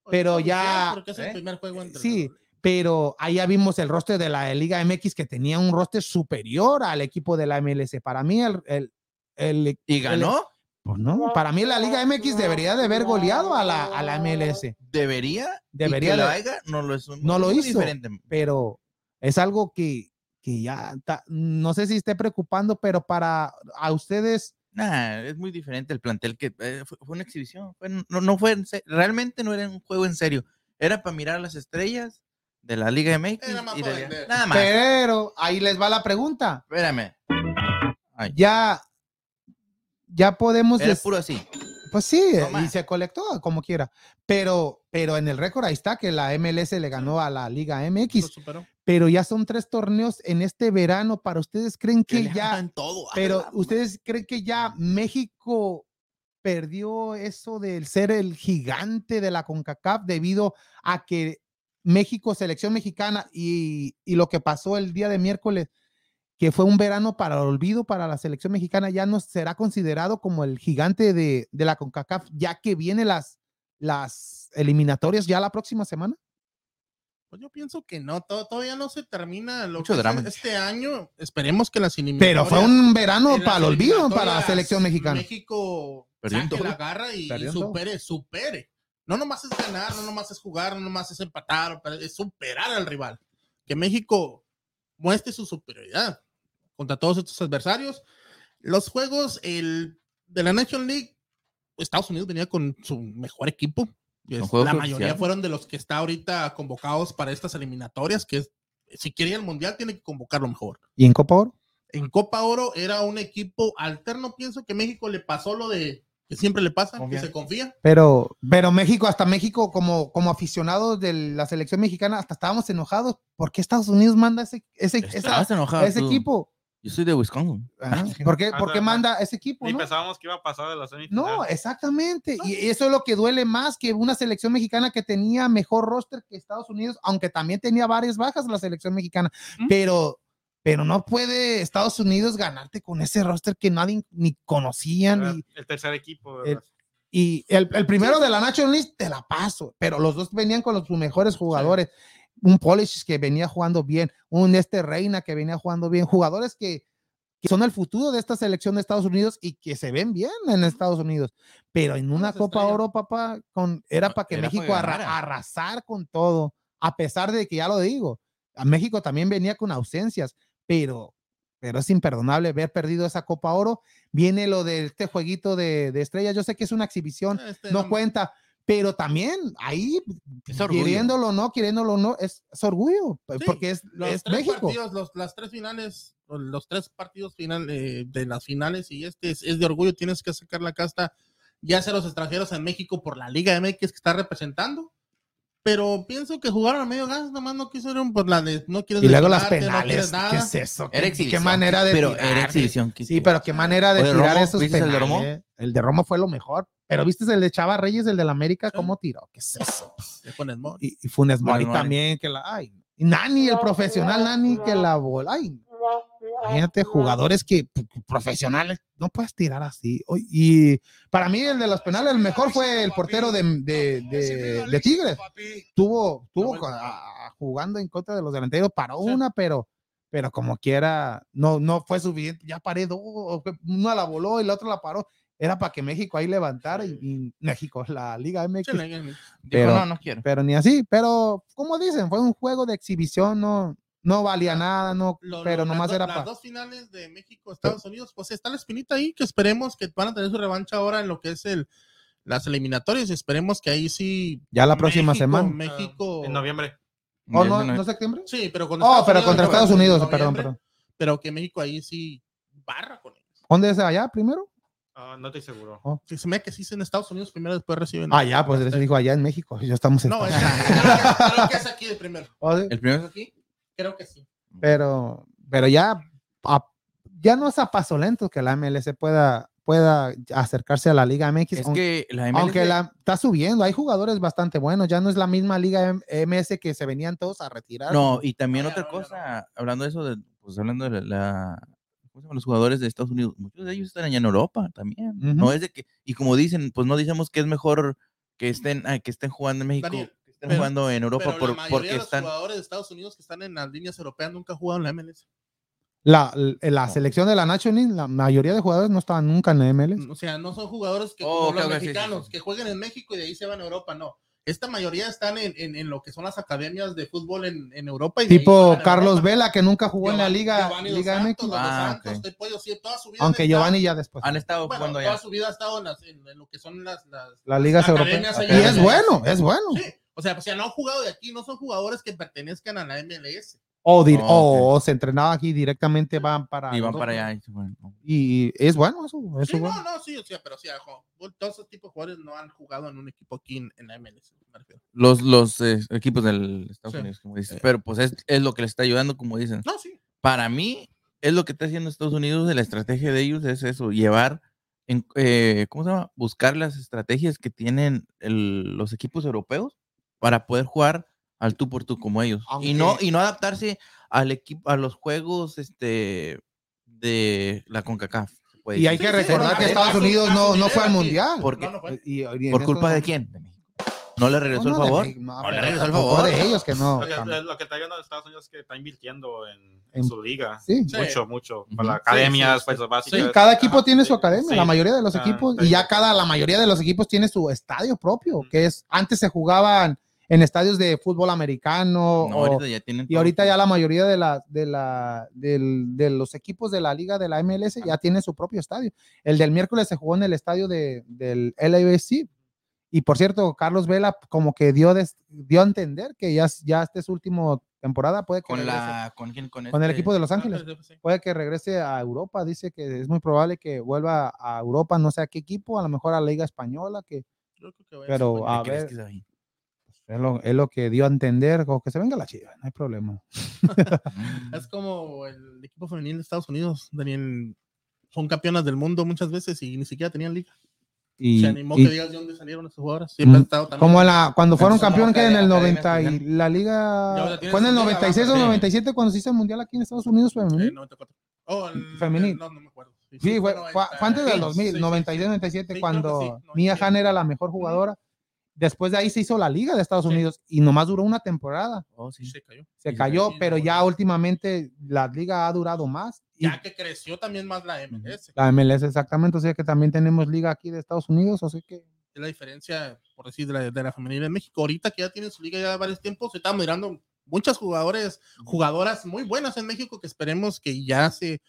pero
Oficial,
ya-
Porque es el
¿eh?
primer juego entre.
Sí, pero ahí ya vimos el roster de la Liga MX que tenía un roster superior al equipo de la MLS. Para mí, el. el, el
¿Y ganó?
Pues no, para mí la Liga MX debería de haber goleado a la, a la MLS.
¿Debería?
Debería
¿Y que
de-
lo haga? No lo, es un-
No lo hizo.
diferente.
pero es algo que, que ya ta- no sé si esté preocupando, pero para a ustedes,
Nah, es muy diferente el plantel que eh, fue, fue una exhibición. fue- no, no fue realmente no era un juego en serio. Era para mirar las estrellas de la Liga MX.
Era más
y de- nada más.
pero ahí les va la pregunta.
Espérame. Ay,
Ya, ya podemos, des-
puro así.
pues sí,
No
y se colectó como quiera, pero, pero en el récord ahí está que la MLS le ganó a la Liga
Lo
MX,
superó.
pero ya son tres torneos en este verano. Para ustedes creen
Que
ya
todo.
Pero ustedes creen que ya México perdió eso del ser el gigante de la CONCACAF debido a que México, selección mexicana y, y lo que pasó el día de miércoles, que fue un verano para el olvido para la selección mexicana, ya no será considerado como el gigante de, de la CONCACAF, ya que vienen las, las eliminatorias ya la próxima semana.
Pues yo pienso que no, to- todavía no se termina lo
Mucho
que es
drama.
este año. Esperemos que las
Pero
eliminatorias.
fue un verano para el olvido para la selección mexicana.
México
Perdió en
saque
todo.
la garra y, y
todo.
supere, supere. No nomás es ganar, no nomás es jugar, no nomás es empatar, pero es superar al rival. Que México muestre su superioridad contra todos estos adversarios. Los juegos el, de la National League, Estados Unidos venía con su mejor equipo. La mayoría
oficiales.
fueron de los que está ahorita convocados para estas eliminatorias, que es, si quería el mundial, tiene que convocarlo mejor.
¿Y en Copa Oro?
En Copa Oro era un equipo alterno. Pienso que México le pasó lo de que siempre le pasa,
Confía.
que se confía.
Pero, pero México, hasta México, como, como aficionados de la selección mexicana, hasta estábamos enojados. ¿Por qué Estados Unidos manda ese, ese, esa- ese
tú.
equipo?
Yo soy de Wisconsin.
Ajá. ¿Por qué,
Ah,
por qué
no,
manda ese equipo?
Ni
no?
pensábamos que iba a pasar de la semifinal.
No, exactamente. Y eso es lo que duele más que una selección mexicana que tenía mejor roster que Estados Unidos, aunque también tenía varias bajas la selección mexicana.
¿Mm?
Pero, pero no puede Estados Unidos ganarte con ese roster que nadie ni conocía
Era
ni,
el tercer equipo.
El-
¿verdad?
Y el, el primero de la National League te la paso, pero los dos venían con los, sus mejores jugadores. Un Polish que venía jugando bien, un este Reina que venía jugando bien, jugadores que, que son el futuro de esta selección de Estados Unidos y que se ven bien en Estados Unidos. Pero en una
Unas
Copa
estrellas.
Oro, papá, con, era para que
Era
México arra- arrasar con todo, a pesar de que ya lo digo, a México también venía con ausencias, pero, pero es imperdonable haber perdido esa Copa Oro. Viene lo de este jueguito de, de estrellas, yo sé que es una exhibición,
Este,
no cuenta, pero también ahí, queriéndolo o no, queriéndolo o no, es, es orgullo,
Sí,
porque es,
los
es
tres
México.
partidos, los, las tres finales, los tres partidos final, eh, de las finales y este es, es de orgullo, tienes que sacar la casta, ya sea los extranjeros en México por la Liga MX que está representando. Pero pienso que jugaron a medio gas, nomás no quisieron por la de, no quieres
Y luego las
no
penales,
quieres
¿qué es eso?
Era
¿Qué,
exhibición.
qué manera de
Pero
tirar,
era exhibición. ¿qué
Sí, pero qué manera de
Oye,
tirar
Romo,
esos
¿viste el de
penales.
Romo?
El de Romo fue lo mejor. Pero viste el de Chava Reyes, el del América,
Sí.
cómo tiró. ¿Qué es eso?
Le pones mo-
Y, y Funes Mori
Mori.
también, que la. Ay, y Nani, el profesional Nani, que la bola. Ay, imagínate, jugadores que profesionales, no puedes tirar así. Y para mí, el de los penales, el mejor fue el portero de, de, de- de Tigres. Tuvo, tuvo
Nahuel.
a- a- jugando en contra de los delanteros, paró una, pero. Pero como quiera, no, no fue suficiente. Ya paré dos, una la voló y la otra la paró. Era para que México ahí levantara y, y México, la Liga MX,
Sí, la Liga MX.
Dijo,
pero-
no, no quiero.
pero ni así, pero como dicen, fue un juego de exhibición, no, no valía nada, no,
Lo-
pero
lo-
nomás era para...
las dos finales de México, Estados Unidos, pues está la espinita ahí que esperemos que van a tener su revancha ahora en lo que es el las eliminatorias. Esperemos que ahí sí.
Ya la próxima
México-
semana.
México.
En noviembre.
¿Oh,
Ya
no,
no-
septiembre?
Sí, pero con
Oh, pero contra Estados Unidos, perdón, perdón.
Pero que México ahí sí barra con ellos.
¿Dónde es allá primero?
Ah, no estoy seguro.
Que se me que sí es en Estados Unidos primero, después reciben.
Ah, ya, pues eso dijo allá en México, ya estamos en...
No, es, creo, que, creo que es aquí el primero.
Oh,
El primero
Aquí, creo que sí.
pero, pero ya, a- ya no es a paso lento que la MLS pueda, pueda acercarse a la Liga MX,
es
aunque,
que la MLS
aunque la está subiendo, hay jugadores bastante buenos, ya no es la misma Liga M- MS que se venían todos a retirar.
No, y también otra
no, ya no.
cosa, hablando de eso, de, pues hablando de la- ¿cómo se llama? los jugadores de Estados Unidos, muchos de ellos están allá en Europa también. No es de que, y como dicen, pues no decimos que es mejor que estén, ah, que estén jugando en México,
Daniel.
que estén jugando en Europa
Pero
por,
la mayoría
porque
de los
están.
jugadores de Estados Unidos que están en las líneas europeas nunca han jugado en la MLS.
La, la selección de la National League, la mayoría de jugadores no estaban nunca en la MLS.
O sea, no son jugadores que
Oh,
como los
sí, sí,
mexicanos
sí.
que jueguen en México y de ahí se van a Europa, no. Esta mayoría están en, en, en lo que son las academias de fútbol en, en Europa. Y
Tipo Carlos
Europa.
Vela, que nunca jugó en la liga,
Giovanni Dos
liga
Santos,
MX.
los Dos
Ah,
Santos, toda su vida
Aunque
estado-
Giovanni ya después.
Han estado
bueno,
jugando
toda
allá.
su vida ha estado en, las- en- en lo que son las, las,
Las ligas
academias
europeas.
allá
Y es bueno, es bueno.
Sí, o sea, pues ya no han jugado de aquí, no son jugadores que pertenezcan a la MLS.
O, dir-
Oh,
o se entrenaba aquí directamente, van para.
Y van para allá. y fueron.
Y es bueno eso. eso
Sí,
bueno.
no, no, sí, o sea, pero sí, todos esos tipos de jugadores no han jugado en un equipo aquí en, en la MLS.
Los, los eh, equipos del Estados
Sí.
Unidos, como dices.
Sí.
Pero pues es, es lo que les está ayudando, como dicen.
No, sí.
Para mí, es lo que está haciendo Estados Unidos, de la estrategia de ellos es eso, llevar, en, eh, ¿cómo se llama? Buscar las estrategias que tienen el- los equipos europeos para poder jugar al tú por tú como ellos. Y no, y no adaptarse al equipo, a los juegos este, de la CONCACAF.
Y hay que recordar que Estados Unidos no, no fue al mundial.
Porque-
No, no fue.
Y- y en
¿Por culpa de quién? De. ¿No le regresó
No,
el
de
favor?
No,
le regresó el favor.
de ellos que no.
Lo que,
también.
lo que está ayudando a Estados Unidos es que está invirtiendo en, en su liga.
Sí.
Mucho, mucho. Para las
Sí,
academias,
sí, sí.
fuerzas básicas.
Sí, cada equipo
Ajá,
tiene su academia,
sí.
la mayoría de los equipos, y ya cada, la mayoría de los equipos tiene su estadio propio, que es, antes se jugaban en estadios de fútbol americano,
No,
o-
ahorita ya tienen
y ahorita ya la mayoría de, la, de, la, del- de los equipos de la liga de la MLS ya tiene su propio estadio. El del miércoles se jugó en el estadio de, del LAFC. Y por cierto, Carlos Vela como que dio, des- dio a entender que ya, ya esta es su última temporada, puede que
con
regrese.
la con quién con,
con el
este-
equipo de Los Ángeles
Sí.
puede que regrese a Europa, dice que es muy probable que vuelva a Europa, no sé a qué equipo, a lo mejor a la Liga Española, que
Yo creo que vaya a
Pero, a
¿Qué crees
ver. Es lo, es lo que dio a entender, o que se venga la chiva, no hay problema.
Es como el equipo femenil de Estados Unidos, Daniel. Son campeonas del mundo muchas veces y ni siquiera tenían liga.
Y,
Se animó
y
que digas de dónde salieron esas jugadoras. Siempre
Mm,
estado
como la, cuando fueron campeón que en el
academias
90 y la liga fue en el
su liga
96 o
abajo, sí.
97 cuando se hizo el mundial aquí en Estados Unidos
Sí,
femenil.
94. Oh, el-
Femenil.
No, no me acuerdo. Sí,
Sí, fue,
fue
fue- fue antes del
90,
2000,
sí, sí, sí.
96, 97,
Sí, creo
cuando
sí,
Mia
97.
Han era la mejor jugadora. Después de ahí se hizo la liga de Estados
Sí.
Unidos y nomás duró una temporada.
Oh, sí.
Se cayó.
Se
Sí,
cayó,
sí,
pero ya últimamente la liga ha durado más. Y
Ya que creció también más la MLS.
la MLS exactamente, o sea que también tenemos liga aquí de Estados Unidos, así que
Es la diferencia, por decir, de la, de la femenil en México. Ahorita que ya tiene su liga ya varios tiempos, se están mirando muchas jugadores, jugadoras muy buenas en México que esperemos que ya se,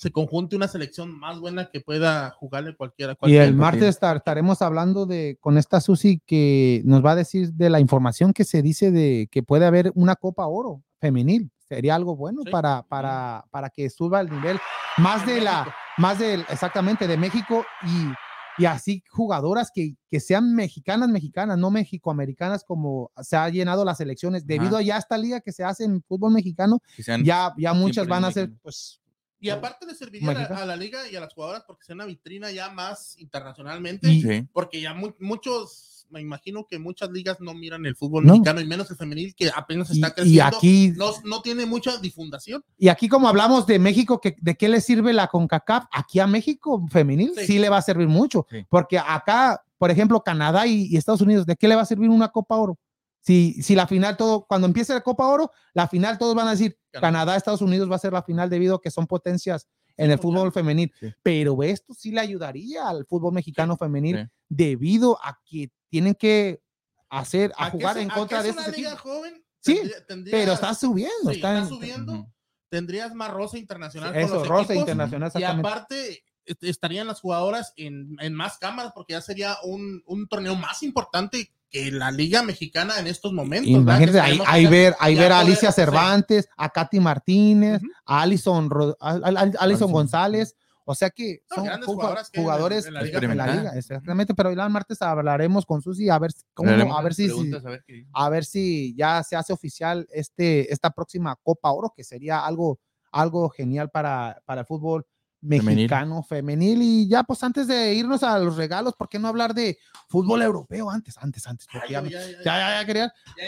se conjunte una selección más buena que pueda jugarle cualquiera.
y el
partido.
martes estar- estaremos hablando de con esta Susi que nos va a decir de la información que se dice de que puede haber una Copa Oro femenil. Sería algo bueno
Sí.
para, para, para que suba el nivel más de la, más del, exactamente, de México y, y así jugadoras que, que sean mexicanas, mexicanas, no mexicoamericanas como se ha llenado las elecciones. Debido a ya esta liga que se hace en fútbol mexicano, ya, ya muchas van a ser, pues,
Y aparte le serviría a la,
México.
a la liga y a las jugadoras porque sea una vitrina ya más internacionalmente.
Y-
Sí.
porque ya mu- muchos, me imagino que muchas ligas no miran el fútbol
No.
mexicano y menos el femenil que apenas
y,
está
y
creciendo.
aquí
no, no tiene mucha difundación.
Y aquí como hablamos de México, que, ¿de qué le sirve la CONCACAF? Aquí a México femenil sí,
Sí.
le va a servir mucho,
Sí.
porque acá, por ejemplo, Canadá y, y Estados Unidos, ¿de qué le va a servir una Copa Oro? Si, si la final todo, cuando empiece la Copa Oro, la final todos van a decir,
Canadá.
Canadá, Estados Unidos va a ser la final debido a que son potencias en el fútbol femenil.
Sí.
Pero esto sí le ayudaría al fútbol mexicano femenil
Sí.
debido a que tienen que hacer, a
¿A qué
jugar
es-
en contra de
es una
estos
liga joven?
Sí,
Tendría-
Pero está subiendo,
sí,
está
está
en-
subiendo. Tendrías más rosa internacional. con
Eso,
los
Rosa
equipos,
Internacional,
Y aparte, est- estarían las jugadoras en, en más cámaras porque ya sería un, un torneo más importante que la Liga Mexicana en estos momentos.
Imagínate, ahí, ver, ahí ver a
poder-
Alicia
sí.
Cervantes, a Katy Martínez, a Alison, Ro- a- a- a- Alison. González. O sea que
No,
son
grandes
ju-
jugadoras que hay en-
jugadores
en
en
la liga
exactamente. Pero ya el martes hablaremos con Susi a ver, cómo, a ver si,
a ver
a ver si ya se hace oficial este, esta próxima Copa Oro, que sería algo, algo genial para, para el fútbol. Mexicano, femenil. Y ya, pues antes de irnos a los regalos, ¿por qué no hablar de fútbol europeo antes? Antes, antes, porque
Ay,
ya,
ya- ya-
ya, ya, ya quería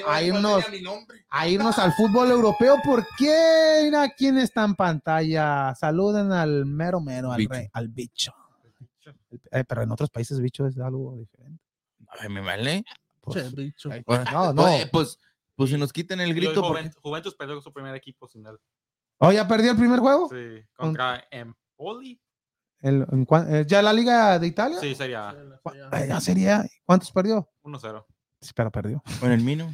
a nombre.
a irnos al fútbol europeo. ¿Por qué? Mira quién está en pantalla. Saluden al mero mero, al,
Bicho.
rey, al bicho. Eh, pero en otros países bicho es algo diferente.
Ay, me vale.
Pues,
Che, bicho.
no, no.
Oye, pues, pues si nos quitan el grito.
Juven-
porque-
Juventus perdió su primer equipo sin él.
¿Oh, ya perdió el primer juego?
Sí, contra
El- en eh, ¿Ya la Liga de Italia?
Sí, sería
Ya sería. ¿Cuántos perdió?
1-0.
Sí, pero perdió.
Con el mínimo.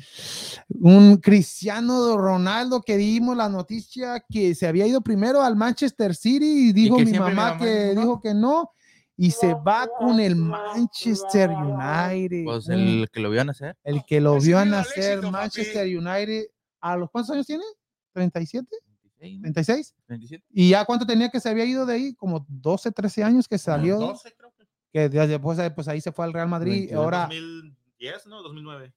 Un Cristiano Ronaldo que dimos la noticia que se había ido primero al Manchester City y dijo mi mamá que
dijo no.
dijo que no y se va con el Manchester United.
Pues el que lo vieron hacer.
el que lo vio a
vio
nacer
éxito, papi.
Manchester United. ¿A los cuántos años tiene? ¿37?
26, ¿no?
¿36?
27.
¿Y ya cuánto tenía que se había ido de ahí? Como 12, 13 años que salió.
12, creo que.
Que después pues ahí se fue al Real Madrid.
22.
Ahora,
2010, ¿no? 2009.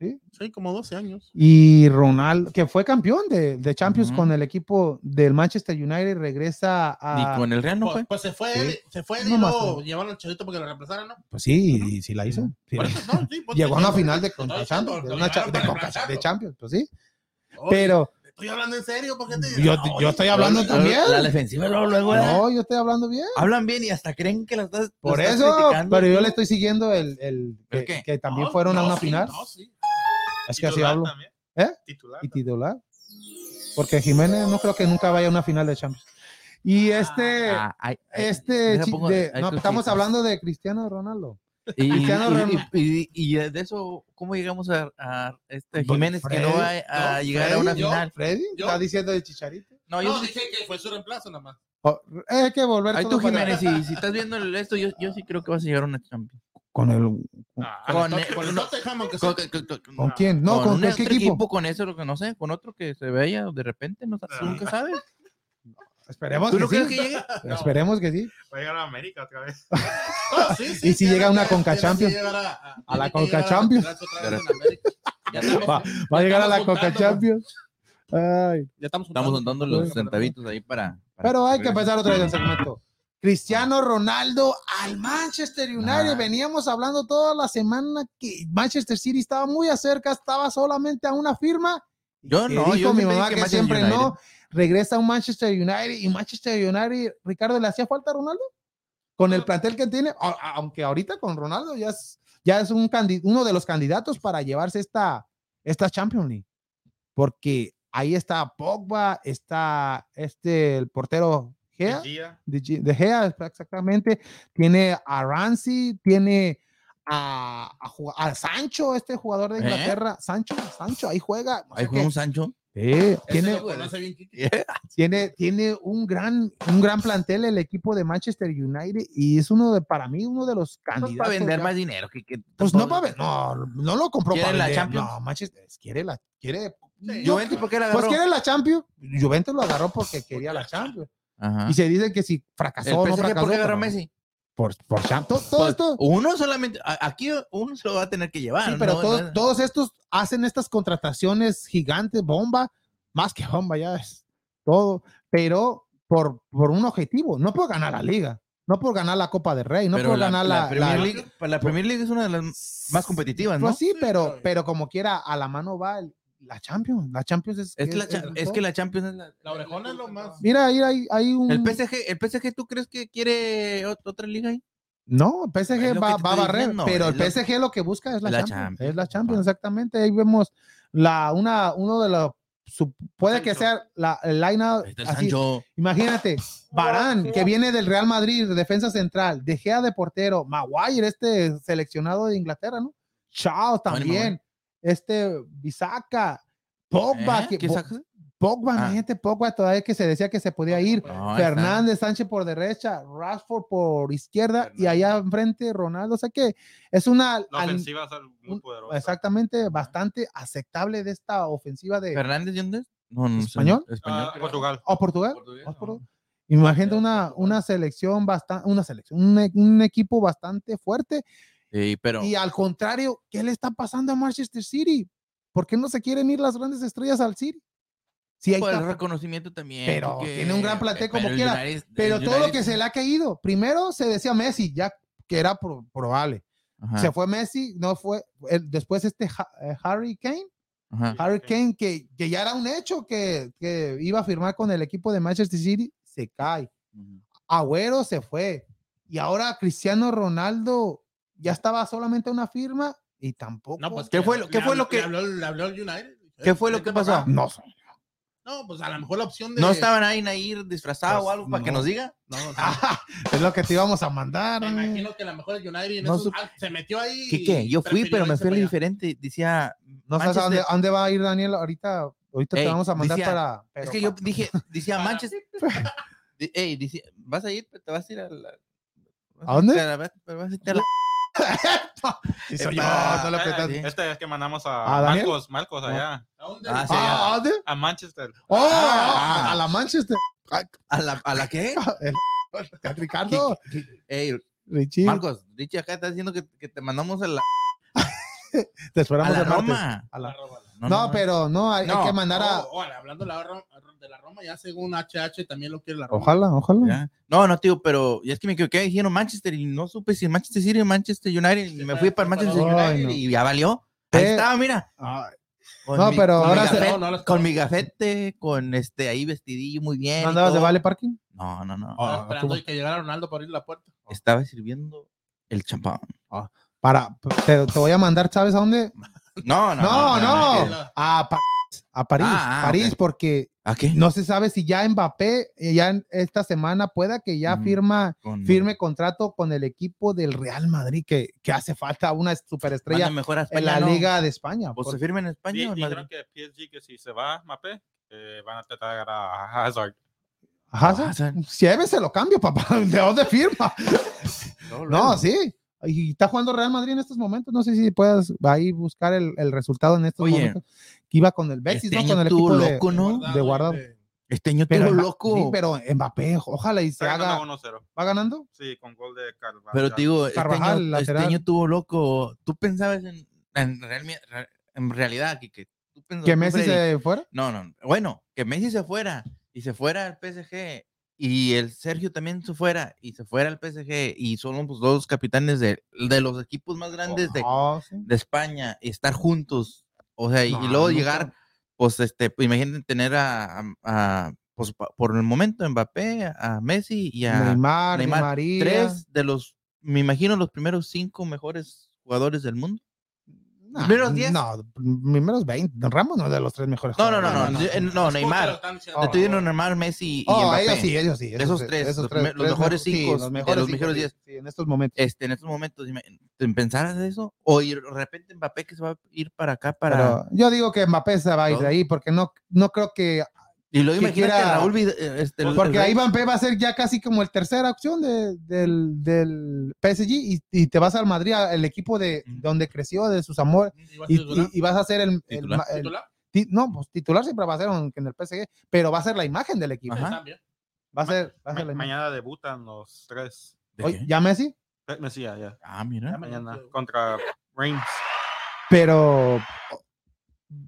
¿sí?
Sí, como 12 años.
Y Ronaldo, que fue campeón de, de Champions
Ujú.
con el equipo del Manchester United, regresa a.
Y con el Real no
Pues,
fue.
pues se fue,
Sí.
se fue
No
y
más,
luego
¿no?
llevaron al chavito porque lo reemplazaran, ¿no?
Pues sí, y sí la hizo. Sí
eso, no, sí, pues,
Llegó a una final de, contra Champions, de,
lo
una de de Champions, pues sí.
Oye,
Pero
Estoy hablando en serio, ¿por qué te
yo,
No,
yo estoy hablando
La-
también.
La defensiva luego, luego. ¿eh?
No, yo estoy hablando bien.
Hablan bien y hasta creen que la estás.
Por
estás
eso,
criticando.
pero yo le estoy siguiendo el, el,
¿El
que,
qué?
que también
No,
fueron a una
sí,
final.
no, sí.
Es que así hablo.
también.
¿Eh?
Titular.
Y titular. Porque Jiménez no creo que nunca vaya a una final de Champions. Y este,
Ah, ay, ay,
este,
pongo-
de-
hay
no, estamos hablando de Cristiano Ronaldo.
Y, y- y- y- y de eso, ¿cómo llegamos a, a este Jiménez que no va a, llegar a una final?
Freddy,
Yo-
está diciendo de Chicharito.
No, yo
No,
sí-
dije que fue su reemplazo nada más.
Oh, hay que volver
Ay, tú,
para-
Jiménez, si, si estás viendo el- esto, yo, yo sí creo que vas a llegar a una Champions.
con el
Ah,
Con,
Con,
eh,
con el
no, con, con- con-
¿Con quién? No, ¿con,
un
qué
otro
equipo?
Con eso, lo que no sé, con otro que se vea de repente, no sabes,
Ah.
nunca sabes.
Esperemos
¿Tú
que
no
sí.
crees que llegue?
Esperemos que sí.
Va a llegar a América otra vez.
Sí, sí,
Y si llega una
que-
Conca
que
Champions.
A,
la
que
Conca Champions. Va, a llegar a la
juntando,
Champions. Ay.
Ya estamos
Estamos juntando los centavitos ahí para. para
Pero hay que empezar otra vez el segmento. Cristiano Ronaldo al Manchester United.
Ah.
Veníamos hablando toda la semana que Manchester City estaba muy acerca, estaba solamente a una firma.
Yo
Que
no,
dijo
yo
mi mamá que siempre
United.
no. Regresa a un Manchester United y Manchester United, Ricardo, ¿le hacía falta a Ronaldo? Con el plantel que tiene, aunque ahorita con Ronaldo ya es, ya es un uno de los candidatos para llevarse esta, esta Champions League. Porque ahí está Pogba, está este, el portero Gea, de, de Gea, exactamente. Tiene a Ramsey, tiene a, a, jug- a Sancho, este jugador de
¿Eh?
Inglaterra. Sancho, Sancho, ahí juega. no
Ahí juega un Sancho.
Ese
tiene,
bien,
tiene, tiene un gran, un gran plantel el equipo de Manchester United y es uno de, para mí, uno de los
Pues
candidatos.
para vender
ya.
más dinero. Que, que
Pues no, para no, no lo compró
¿Quiere
para
la
vender.
Champions?
No, Manchester quiere la, quiere.
Sí,
yo-
Juventus, ¿por qué la
pues
agarró?
quiere la Champions. Juventus lo agarró porque quería la Champions.
Ajá.
Y se dice que si fracasó
¿El
no fracasó.
por qué agarró Messi?
Por, por todo
Pues,
esto.
Uno solamente, a- aquí uno se lo va a tener que llevar.
Sí, pero
¿no?
todos, todos estos hacen estas contrataciones gigantes, bomba, más que bomba, ya es todo, pero por, por un objetivo, no por ganar la liga, no por ganar la Copa de Rey, no
pero
por
la,
ganar
la
la,
Premier
la-
League, pues, la Premier League es una de las más competitivas, ¿no?
Pues sí, pero-
pero
como quiera, a la mano va el- la Champions. La Champions es.
Es, que la,
es-
cha-
es
que la Champions es la...
La orejona es lo más.
Mira, ahí hay, hay un.
El PSG, el PSG, ¿tú crees que quiere ot- otra liga ahí?
No, el PSG va, va a barrer,
diciendo,
pero el
lo-
PSG lo que busca es la,
la
Champions,
Champions,
Es la Champions, exactamente. Ahí vemos la, una, uno de los. su- puede que sea la, el line
el Sancho.
Imagínate, Barán, que viene del Real Madrid, defensa central, De Gea de portero, Maguire, este seleccionado de Inglaterra, ¿no? Chao también, este Bisaca, Pogba,
¿Eh?
Pogba,
Ah.
imagínate, Pogba todavía que se decía que se podía ir.
No, ahí está.
Fernández Sánchez por derecha, Rashford por izquierda y allá enfrente Ronaldo. O sea que es una.
La ofensiva muy
un-
poderosa.
exactamente bastante aceptable de esta ofensiva de.
¿Fernández de dónde es? No, no.
¿Español?
Español.
Ah, Portugal.
¿O Portugal?
Portugués,
¿O
no.
Portugal? Imagínate una, una selección bastante, una selección, un, e- un equipo bastante fuerte.
Sí, pero
Y al contrario, ¿qué le está pasando a Manchester City? ¿Por qué no se quieren ir las grandes estrellas al City? Sí, hay
por el reconocimiento también.
Pero
porque-
tiene un gran plantel como quiera,
United-
pero todo lo que se le ha caído. Primero se decía Messi, ya que era pro- probable.
Ajá,
Se fue Messi, no fue. el- después este eh, Harry Kane,
ajá.
Harry Kane, que, que ya era un hecho que, que iba a firmar con el equipo de Manchester City, se cae. Agüero se fue. Y ahora Cristiano Ronaldo ya estaba solamente una firma Y tampoco.
No, pues
¿Qué
que
fue lo- qué fue lo que-
Le habló, le habló el United.
¿Qué fue lo que pasó?
no,
No, pues a lo mejor la opción de.
¿No estaban ahí Nair disfrazado o
Pues,
algo para que
no.
nos diga?
No, no.
Ah, es lo que te íbamos a mandar.
Me
güey.
imagino que a lo mejor el United
No sup-
ah, se metió ahí.
¿Qué qué? Yo fui, pero me fui diferente. Decía.
No sabes a dónde, a dónde va a ir Daniel ahorita. Ahorita te
Ey,
vamos a mandar
decía-
para.
Es
pero
que yo dije, decía Manchester. Ey, dice, ¿vas a ir? ¿Te vas a ir a la.
¿A dónde?
la- vas a irte a la-
Sí, soy
Eh,
yo, no le
Ah. Este es que mandamos a,
¿A?
Marcos, Marcos allá,
¿A dónde?
Ah, sí,
Ah, ¿a dónde?
a Manchester.
Oh,
Ah.
a la Manchester.
¿A la, a la qué?
El- Ricardo,
Ey,
Richie,
Marcos, Richie acá está diciendo que, que te mandamos a la,
te
a
esperamos
la. Roma.
A la-
La Roma.
No, pero no, hay, que mandar a.
Oh, oh, hablando de la, Roma, de la Roma, ya según HH también lo quiere la Roma.
Ojalá, ojalá.
Ya. No, no, tío, pero ya es que me equivoqué diciendo Manchester y no supe si Manchester City o Manchester United. Y me fui para Manchester United
no.
y ya valió. Ahí
Eh,
estaba, mira.
Ay,
Con
No, pero
con
ahora
mi
se-
gafete,
No, no las
con mi gafete, con este ahí vestidillo muy bien.
¿No andabas de vale parking?
No, no, no.
Estaba
Ah,
esperando que llegara Ronaldo para abrir la puerta.
Estaba sirviendo el champán.
Para, te, te voy a mandar, ¿sabes a dónde?
No, no.
No, no,
no.
a, Pa- a París,
Ah, ah,
París, porque
¿A qué?
no se sabe si ya Mbappé, eh, ya en esta semana pueda que ya
Mm.
firma,
Con-
firme contrato con el equipo del Real Madrid, que, que hace falta una superestrella
Manda mejor a España,
en la
¿no?
Liga de España.
Pues
Por-
se firma en España o en Madrid.
creo que PSG, que si se va Mbappé, eh, van a tratar a Hazard.
Hazard,
Hazard.
se lo cambio, papá. ¿De dónde firma?
No,
No, sí. Y está jugando Real Madrid en estos momentos. No sé si puedas ahí buscar el, el resultado en estos
Oye,
momentos. Que iba con el Betis,
este
¿no?
año
Con el equipo de,
loco, ¿no?
de guardado.
Este año
Pero,
estuvo
Mba-
loco.
sí, pero Mbappé, ojalá y se
Está
haga.
ganando 1-0.
¿Va ganando?
Sí, con gol de Carvajal.
Pero te digo, este
Carvajal,
año, este año estuvo loco. ¿Tú pensabas en, en, real- en realidad que, que tú pensabas,
¿Que Messi
Freddy?
se fuera?
No, no. Bueno, que Messi se fuera y se fuera al PSG y el Sergio también se fuera y se fuera al PSG y son los dos capitanes de, de los equipos más grandes de,
Oh, sí.
de España y estar juntos. O sea, y, y
No,
luego
nunca.
llegar, pues, este, pues, imagínate tener a, a- a, pues, por el momento, Mbappé, a Messi y a
Neymar,
Neymar,
María.
tres de los, me imagino, los primeros cinco mejores jugadores del mundo.
No,
primeros diez.
No, primeros 20. Ramos no es de los tres mejores.
No, no, no, no, yo- eh, no, Neymar.
Oh.
Te estoy diciendo Neymar, Messi y
Oh,
Mbappé.
ellos sí, ellos sí.
De esos tres, los primer- los mejores
sí,
cinco,
los
de
mejores
los
cinco,
mejores
sí,
diez.
sí, en estos momentos.
Este, en estos momentos, dime, ¿te pensaras de eso? O ir, de repente Mbappé que se va a ir para acá para...
Pero yo digo que Mbappé se va a ir
¿No?
de ahí porque no, no creo que
y
que
imagínate
quiera-
Raúl eh, este, el-
Porque
el
ahí Mbappé va a ser ya casi como el tercera opción de- del, del PSG y, y te vas al Madrid, el equipo de donde creció, de sus amores, y, y- y vas a ser el, el
Titular.
ti- no, pues titular siempre va a ser aunque en el PSG, pero va a ser la imagen del equipo.
Ajá.
Va a ser, va a
Ma-
la
mañana debutan los tres.
¿De
Oye? ¿Ya Messi?
Eh, Messi, ya, ya.
Ah, mira.
Mañana contra Reims.
Pero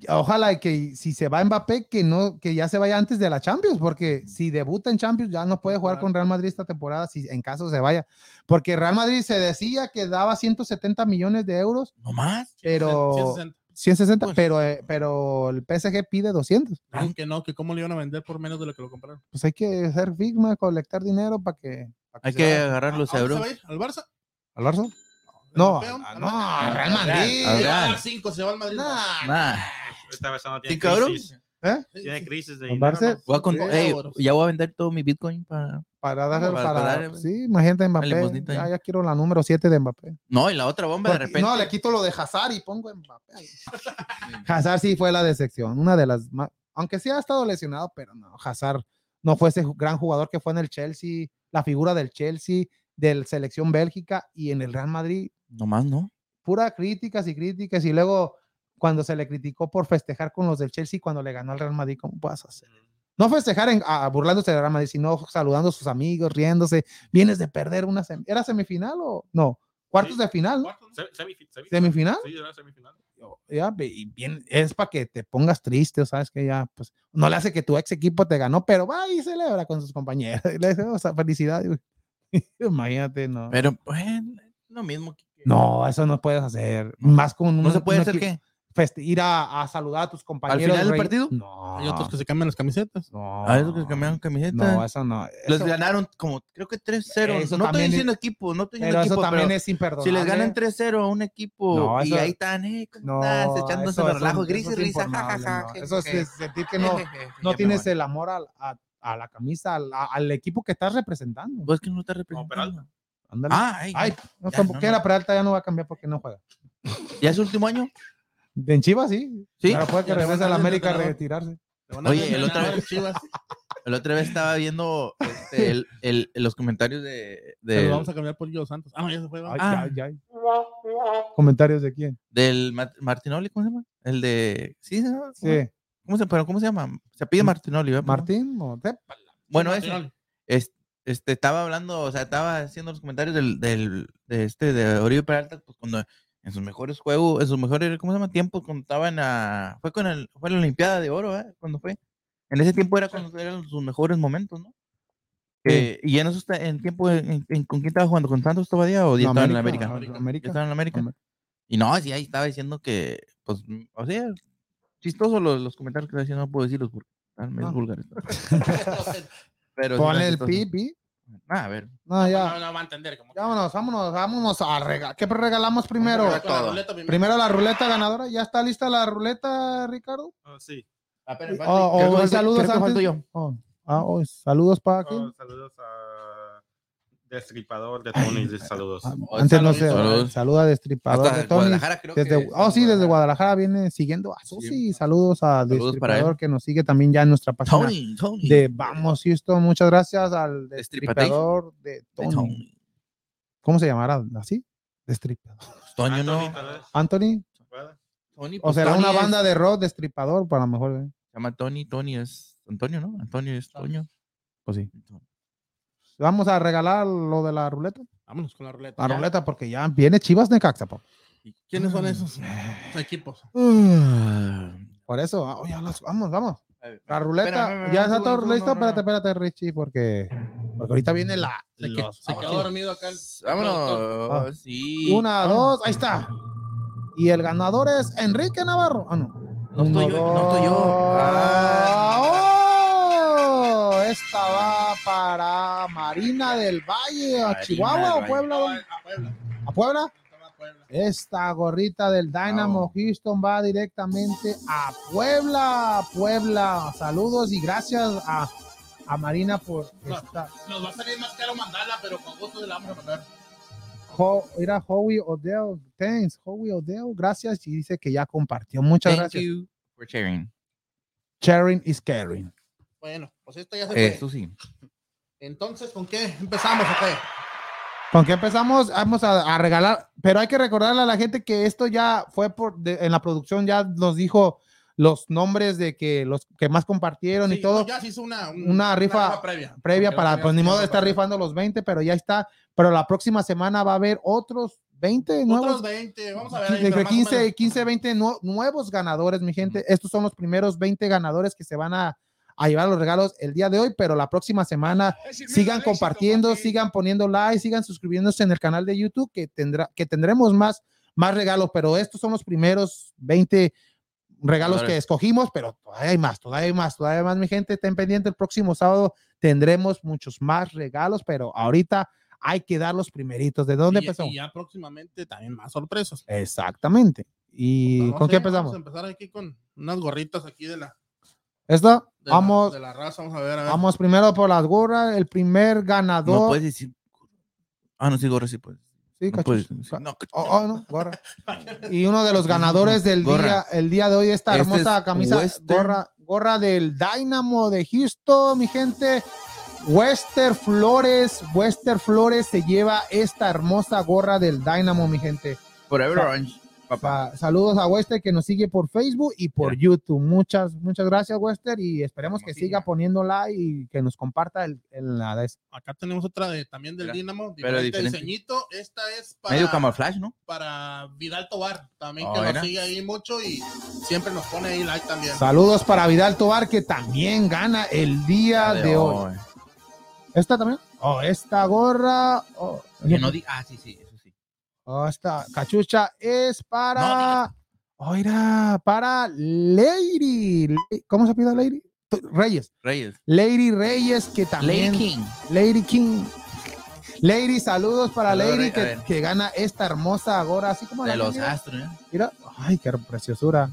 ojalá que si se va Mbappé, que no, que ya se vaya antes de la Champions, porque si debuta en Champions ya no puede jugar con Real Madrid esta temporada, si en caso se vaya. Porque Real Madrid se decía que daba 170 millones de euros,
¿No más?
pero
160.
160,
Pues.
pero, eh, pero el PSG pide 200.
Dijeron que no, que cómo le iban a vender por menos de lo que lo compraron.
Pues hay que hacer Figma, colectar dinero para que, pa'
Hay que
vaya.
agarrar los
¿A dónde se
euros.
¿Al Barça?
¿Al Barça? No,
¿Al campeón?
a-
¿Al
no, al Real Madrid.
Real.
cinco se va al Madrid.
Nah.
Nah.
Esta vez no tiene
¿Cinco euros?
crisis.
¿Eh?
Tiene crisis de
¿Al
dinero. ¿no?
Voy a con- ey, ya voy a vender todo mi Bitcoin para...
Para darle,
Para-
para,
para
sí, imagínate Mbappé. Ya,
ahí.
ya quiero la número 7 de Mbappé.
No, y la otra bomba de repente...
No, le quito lo de Hazard y pongo Mbappé. Hazard sí fue la decepción, una de las más, aunque sí ha estado lesionado, pero no, Hazard no fue ese gran jugador que fue en el Chelsea, la figura del Chelsea, del selección Bélgica y en el Real Madrid,
Nomás, ¿no?
pura críticas y críticas y luego cuando se le criticó por festejar con los del Chelsea cuando le ganó al Real Madrid, ¿cómo puedes hacer? No festejar en, a- burlándose del Real Madrid, sino saludando a sus amigos, riéndose. Vienes de perder una sem- ¿Era semifinal o no? Cuartos
Sí.
de final,
semifinal.
¿Semifinal?
Sí, era semifinal.
ya, y bien, es para que te pongas triste, o sabes que ya, pues, no le hace que tu ex equipo te ganó, pero va y celebra con sus compañeros. Le dice, o sea, felicidad. Imagínate, no.
Pero, pues, lo mismo. que-
No, eso no puedes hacer. Más con un,
¿No se puede hacer qué?
ir a, saludar a tus compañeros.
¿Al final del partido?
No.
Hay otros que se cambian las camisetas.
No.
Hay otros que se cambian camisetas.
No, eso no.
Les ganaron como, creo que 3-0. No estoy diciendo equipo, no estoy diciendo
pero
equipo.
Eso también es imperdonable.
Si les ganan 3-0 a un equipo y ahí están, eh, ¿cómo estás? Echándose el relajo, gris y risa, jajaja.
Eso es sentir que no, no tienes el amor a, a, la camisa, al, equipo que estás representando.
Pues que no te representando.
Ándale. Ah, ay, ay no, como que era Peralta ya no va a cambiar porque no juega.
¿Ya es su último año?
En Chivas, sí.
Sí.
Ahora puede que regrese a la América a retirarse.
Oye, el otra vez Chivas. El otra vez estaba viendo este, el, el, los comentarios de. de
vamos a cambiar por Gio Santos. Ah, no, ya se fue.
Ay, ah. ya, ya. ¿Comentarios de quién?
Del Martinoli, ¿cómo se llama? El de. Sí, ¿no?
sí.
¿Cómo se, pero, ¿Cómo se llama? Se pide Martinoli, ¿verdad?
¿Martín?
Bueno, ese. Este, estaba hablando, o sea, estaba haciendo los comentarios del, del de este, de Oribe Peralta, pues cuando en sus mejores juegos, en sus mejores, ¿cómo se llama? Tiempo, cuando estaba en la, fue con el, fue la Olimpiada de Oro, ¿eh? Cuando fue. En ese tiempo era cuando eran sus mejores momentos, ¿no? Eh, y en eso está, en tiempo, en, ¿con quién estaba jugando? ¿Con Santos todavía o ya estaba en la América?
América.
¿Estaba en la América? Y no, sí, ahí estaba diciendo que, pues, o sea, chistoso los, los comentarios que estaba diciendo, no puedo decirlos porque están medio vulgares.
Pero Ponle el pipi.
Ah, a ver.
No, ya.
No, no, va a entender. Como
vámonos, vámonos, vámonos a regalar. ¿Qué regalamos primero? primero. la ruleta ganadora. ¿Ya está lista la ruleta, Ricardo?
Oh, sí.
Oh, oh, saludos antes. Yo. Oh, ah, oh, saludos para aquí.
saludos a Destripador de Tony, saludos.
Antes no sé, saluda a Destripador de Tony. Desde, oh, sí, desde Guadalajara viene siguiendo a Susi. Saludos a Destripador que nos sigue también ya en nuestra página de Vamos Houston. Muchas gracias al Destripador de Tony. ¿Cómo se llamará? ¿Así? Destripador.
Toño no.
Anthony.
Tony,
o pues será una banda de rock Destripador para mejor. ¿eh?
Se llama Tony. Tony es Antonio, ¿no? Antonio es Toño.
Pues sí. Vamos a regalar lo de la ruleta.
Vámonos con la ruleta.
La ruleta, porque ya viene Chivas de Caxa,
¿Quiénes son esos equipos?
Por eso, ah, vamos, vamos. La ruleta, ya está todo listo. espérate, espérate, Richie, porque, porque ahorita viene la.
Se, quedó dormido acá.
Vámonos. Ah. sí.
Una, dos, ahí está. Y el ganador es Enrique Navarro. Ah, no.
No estoy yo. No estoy yo.
Ah, esta va para Marina del Valle, a Chihuahua o Puebla. A Puebla. Esta gorrita del Dynamo Houston va directamente a Puebla, Puebla. Saludos y gracias a, a Marina por
esta. Nos va a salir más caro mandarla, pero con gusto de la vamos a mandar.
Era Howie Odell. Thanks, Howie Odell. Gracias. Y dice que ya compartió. Muchas
Thank
gracias.
You for sharing.
Sharing is caring.
Bueno, pues esto ya se fue.
Eso sí.
Entonces, ¿con qué empezamos o qué?
¿Con qué empezamos? Vamos a, regalar, pero hay que recordarle a la gente que esto ya fue por en la producción, ya nos dijo los nombres de que los que más compartieron y todo.
Ya se hizo una,
una, rifa, previa. Previa para, pues ni modo de estar rifando los 20, pero ya está. Pero la próxima semana va a haber otros 20 nuevos.
Otros 20, vamos a ver.
Entre 15, 15, 20 nuevos ganadores, mi gente. Estos son los primeros 20 ganadores que se van a a llevar los regalos el día de hoy, pero la próxima semana sigan compartiendo, sigan poniendo like, sigan suscribiéndose en el canal de YouTube que tendrá que tendremos más más regalos, pero estos son los primeros 20 regalos que escogimos, pero todavía hay más, todavía hay más, todavía hay más, mi gente, estén pendientes, el próximo sábado tendremos muchos más regalos, pero ahorita hay que dar los primeritos. ¿De dónde empezó?
Y ya próximamente también más sorpresas.
Exactamente. ¿Y con qué empezamos?
Vamos a empezar aquí con unas gorritas aquí de la
esta, vamos.
de la raza, vamos a ver,
Vamos primero por las gorras. El primer ganador.
No puedes decir. Ah, no, sí, gorra, sí puedes.
Sí, no, no, oh, oh, no, gorra. Y uno de los ganadores del día, el día de hoy, esta este hermosa camisa, gorra, gorra del Dynamo de Houston, mi gente. Wester Flores, Wester Flores se lleva esta hermosa gorra del Dynamo, mi gente.
Forever Orange
saludos a Wester que nos sigue por Facebook y por YouTube. Muchas, muchas gracias, Wester, y esperemos que siga poniendo like y que nos comparta el, la de
Acá tenemos otra de también del Dinamo,
pero diferente.
diseñito. Esta es para
medio camuflaje, ¿no?
Para Vidal Tobar, también que oh, nos sigue ahí mucho y siempre nos pone ahí like también.
Saludos para Vidal Tobar que también gana el día de, hoy. ¿Esta también? Oh, esta gorra. Oh,
no ah, sí, sí.
Oh, esta cachucha es para. Oiga, para Lady. ¿Cómo se pide Lady? Reyes.
Reyes.
Lady Reyes, que también.
Lady King.
Lady King. Lady, saludos para Lady que, gana esta hermosa agora, así como
De
la
los
mía.
astros, ¿eh?
Mira, ay, qué preciosura.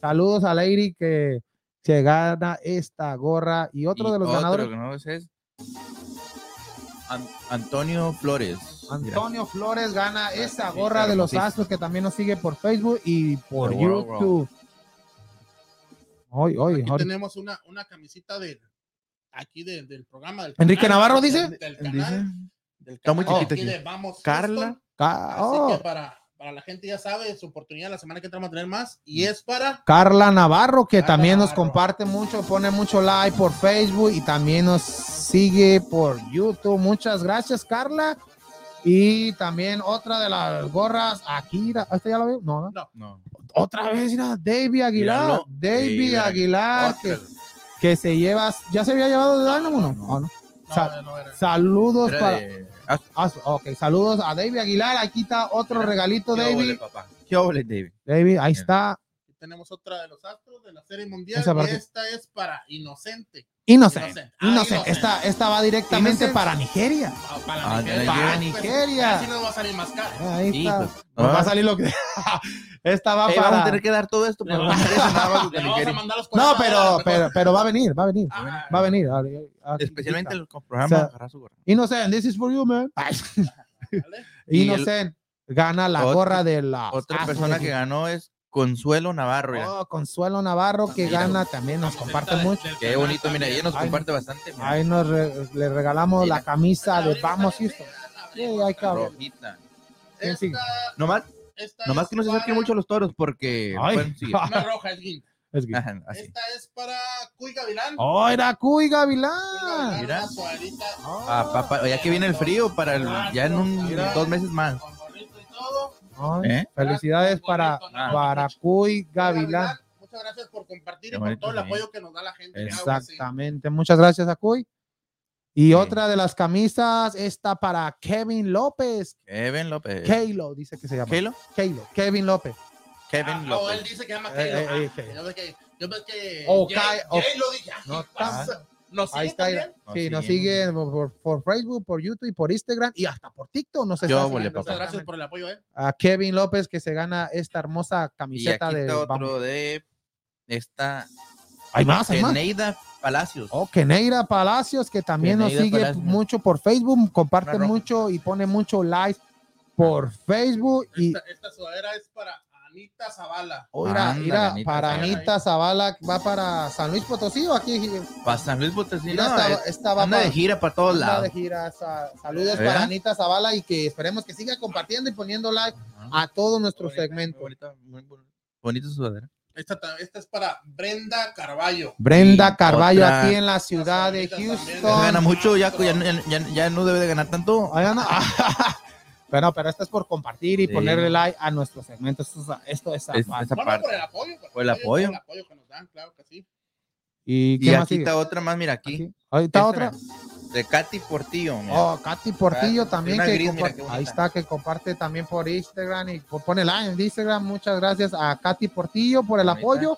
Saludos a Lady que se gana esta gorra y otro
Y
de los
otro
ganadores,
que no es An- Antonio Flores. Mira,
Antonio Flores gana esa
Sí,
gorra de los astros que también nos sigue por Facebook y por YouTube. Hoy, hoy,
Aquí
hoy.
tenemos una, una camisita del aquí de- del programa. Del
Enrique
canal,
Navarro dice.
Del, del
Dice,
canal, del
Está muy
canal
chiquita
aquí
aquí.
de Vamos
Carla.
Ca-
Así
oh,
que para, para la gente ya sabe su oportunidad la semana que entra vamos a tener más y es para
Carla Navarro, que
Carla
también nos
Navarro.
comparte mucho, pone mucho like por Facebook y también nos sigue por YouTube. Muchas gracias, Carla. Y también otra de las gorras, Akira, ¿esta ya la veo? No, no.
No.
Otra vez, mira, Davey Aguilar.
Mira.
Aguilar, que, se lleva, ¿ya se había llevado de Dynamo? No, no, no.
no,
Sa-
no era-
Saludos
Era
para.
de-
Ok, saludos a Davey Aguilar. Aquí está otro regalito,
¿Qué óvole,
Davey.
papá? ¿Qué óvole, David?
Davey, ahí está.
Aquí tenemos otra de los astros de la serie mundial
Esa
y esta es para Inocente.
Inocent.
Inocent. Ah,
Inocent.
Inocent.
Esta, esta va directamente
Innocent.
para Nigeria.
Ah, Para
Ah,
Nigeria.
para
Pues,
Nigeria.
Así no va a salir más caro.
Ahí está.
Hijos.
Nos va a salir lo que. esta va
vamos a
para.
tener que dar todo esto para no hacer eso nada más de
le vamos a
Nigeria.
mandar los
No,
40
pero, pero, pero va a venir, va a venir.
Ah,
Va a venir.
Especialmente el programa.
Innocent, this is for you, man.
Y el-
Innocent gana la gorra de la.
Otra persona que ganó es Consuelo Navarro.
Oh, Consuelo Navarro que
Mira.
gana también nos comparte mucho.
Qué bonito, mira, ella nos
Ay,
comparte bastante. mira.
Ahí nos re- le regalamos la
Mira.
camisa de Vamos Houston. Sí, hay.
Rojita.
¿Quién sigue?
Nomás,
esta
nomás
es
que no se acerquen
para-
mucho a los toros porque.
Ay.
bueno, sigue.
Es roja, es guinda.
Es que-
Ajá, así.
Esta es para Cuy Gavilán.
Oh, era Cuy
Cuy
Gavilán.
Gavilán,
mira.
una
Ah, papá, ya que viene el frío para el, ya en un, dos meses más.
Ay,
¿Eh?
Felicidades para,
Ah.
para Cuy Gavilán.
Muchas gracias por compartir y por todo el apoyo que nos da la gente. Sí.
Exactamente. Muchas gracias a Cuy. Y
Sí.
otra de las camisas está para Kevin López.
Kevin López.
Kalo, dice que se llama.
Kelo?
Kalo. Kevin López.
Kevin
Ah, no, él
López.
dice que llama
Eh,
Kalo.
eh, eh,
Ah,
que-
Yo ves que, yo ves que
O
Jay- lo dije.
No,
¿qué pasa? ¿Nos
Ahí
sigue
está.
también?
Nos
Sí, nos
siguen.
sigue por, Facebook, por YouTube y por Instagram y hasta por TikTok. Nos
Yo volé, papá.
Gracias por el apoyo, ¿eh?
A Kevin López que se gana esta hermosa
Y aquí
camiseta de. Vamos.
otro de esta
Hay más, hay más.
Eneida Palacios.
Oh, Keneira Palacios, que también nos sigue
Palacios.
mucho por Facebook, comparte mucho y pone mucho like por Facebook. Y
esta sudadera es para Anita Zavala.
oiga, mira,
Anita
para
Zavala.
Anita Zavala va para San Luis Potosí o aquí.
Para San Luis Potosí.
Mira,
no,
esta,
es-
esta va
anda
para,
de gira para todos
anda
lados.
de gira. Sa- Saludos
¿Verdad?
para Anita Zavala y que esperemos que siga compartiendo y poniendo like
Ajá.
a todo nuestro
bonita,
segmento.
muy bonita, muy bonita. Bonita sudadera.
Esta, ta- esta es para Brenda Carballo.
Brenda Carballo
otra-
aquí en la ciudad de. Houston.
Gana mucho, ya, ya, ya- ya no debe de ganar tanto.
Ay, Ana. Pero, pero esto es por compartir y
Sí.
ponerle like a nuestro segmento. Esto es, esto es
esa
No, no,
parte.
por el apoyo.
Por el apoyo.
Por el apoyo que nos dan, claro que sí.
¿Y
Y
qué más
aquí
sigue?
está otra más, mira, aquí.
Aquí. Ahí está otra.
De Katy Portillo. mira.
Oh, Katy Portillo
Katy,
también que
gris, mira
ahí está que comparte también por Instagram y po- pone like en Instagram. Muchas gracias a Katy Portillo por el apoyo.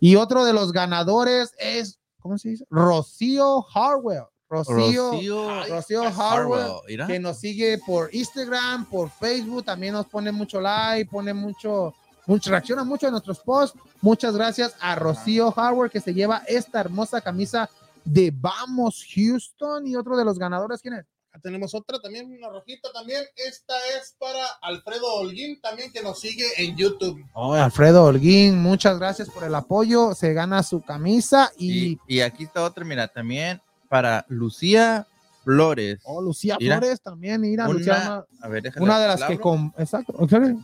Y otro de los ganadores es, ¿cómo se dice? Rocío Harwell. Rocío,
Rocío
Rocío Harwell, que nos sigue por Instagram, por Facebook, también nos pone mucho like, pone mucho, mucho reacciona mucho a nuestros posts. Muchas gracias a Rocío Harwell que se lleva esta hermosa camisa de Vamos Houston y otro de los ganadores, ¿quién es?
Tenemos otra también, una rojita también. Esta es para Alfredo Holguín también que nos sigue en YouTube.
Oh, Alfredo Holguín, muchas gracias por el apoyo. Se gana su camisa y,
Y, y aquí está otra, mira, también para Lucía Flores.
oh, Lucía
Mira.
Flores también, mira,
Una-
Lucía, una,
A ver,
una de las
¿la
que con, exacto,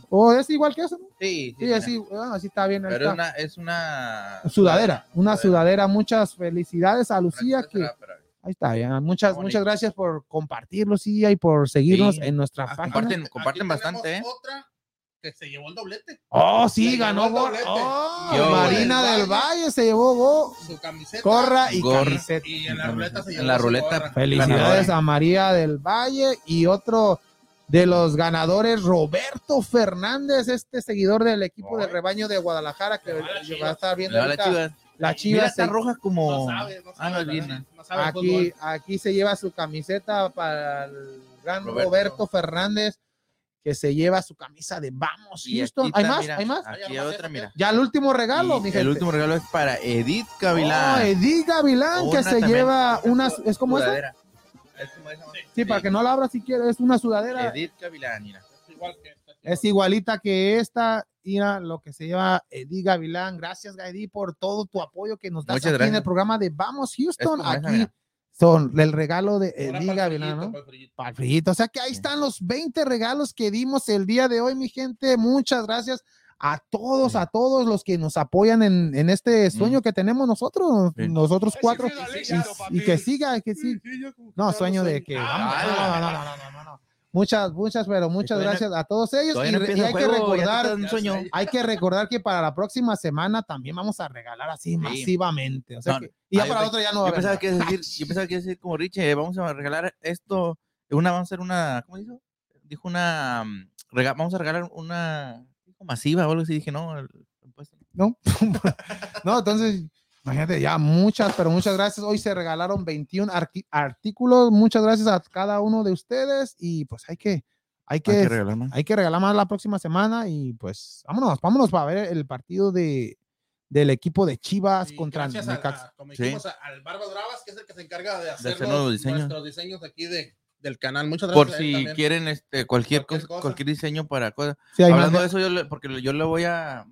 oh, es igual que eso, ¿no?
Sí, sí,
Sí, así, ah, así está bien.
Pero es
está.
una, es una
sudadera, una sudadera. Muchas felicidades a Lucía, que ahí está, ya. Muchas, muchas gracias por compartir, Lucía, y por seguirnos
Sí.
en nuestra
Ah,
página.
comparten, comparten bastante, ¿eh?
Otra que se llevó el doblete.
Oh, sí,
Se
ganó gol. Oh,
Yo,
Marina
del
del Valle se llevó go,
Su camiseta.
gorra y
Gorra.
camiseta.
Y en la ruleta se llevó
En la ruleta.
Felicidades a María del Valle y otro de los ganadores, Roberto Fernández, este seguidor del equipo del rebaño de Guadalajara, que va a estar viendo
La chivas.
la Chivas.
está roja como.
No sabe, no
Ah,
sabe,
no,
la
bien.
no sabe
Aquí, aquí se lleva su camiseta para el gran Roberto.
Roberto.
Fernández, que se lleva su camisa de Vamos
Y
Houston. ¿Hay más?
mira,
¿Hay más?
Aquí hay otra, mira.
Ya el último regalo, mi
el
gente.
último regalo es para Edith
Oh,
Gavilán.
Edith Gavilán, que se
también,
lleva una, es como esa.
Es como esa.
Sí, para que no la abra si quieres, es una sudadera.
Edith Gavilán, mira.
Es igual que esta,
Es igualita que esta, mira lo que se lleva Edith Gavilán. Gracias, Gaidí, por todo tu apoyo que nos das
Muchas
aquí en el programa de Vamos Houston.
esa,
Aquí. Son el regalo de Edith
para el
Gavilán,
frillito,
¿no?
para el frillito.
Para el frillito. O sea que ahí están los 20 regalos que dimos el día de hoy, mi gente. Muchas gracias a todos,
Sí.
a todos los que nos apoyan en, en este sueño que tenemos nosotros,
Sí.
nosotros cuatro.
sí,
y, que siga, que siga. No, sueño de que.
Ah,
vamos, no, no, no, no, no, no, no. Muchas, muchas, pero muchas gracias a todos ellos. Y,
no
y hay que
juego, te
recordar,
un sueño.
hay que recordar que para la próxima semana también vamos a regalar así masivamente. O sea
No,
que- y ya
yo
para la otra ya no va a
Yo
haber
pensaba que a decir, yo pensaba que a decir como Richie, vamos a regalar esto, una, vamos a hacer una, ¿cómo dijo? Dijo una, mm, rega- vamos a regalar una dijo masiva o algo así, dije, no, el-
¿no? no, entonces, imagínate, ya muchas, pero muchas gracias. Hoy se regalaron 21 arqui- artículos. Muchas gracias a cada uno de ustedes y pues hay que, hay que,
hay que regalar más.
hay que regalar más la próxima semana y pues vámonos, vámonos para ver el partido de del equipo de Chivas
Y
contra Necaxa.
Sí.
al Barbas Bravas, que es el que se encarga de hacer, los-
diseños.
nuestros diseños aquí de, del canal. Muchas gracias.
Por si quieren este cualquier,
Cualquier
cosa,
cosa.
cualquier diseño para cosas.
Sí,
Hablando de eso, yo le- porque yo le voy a,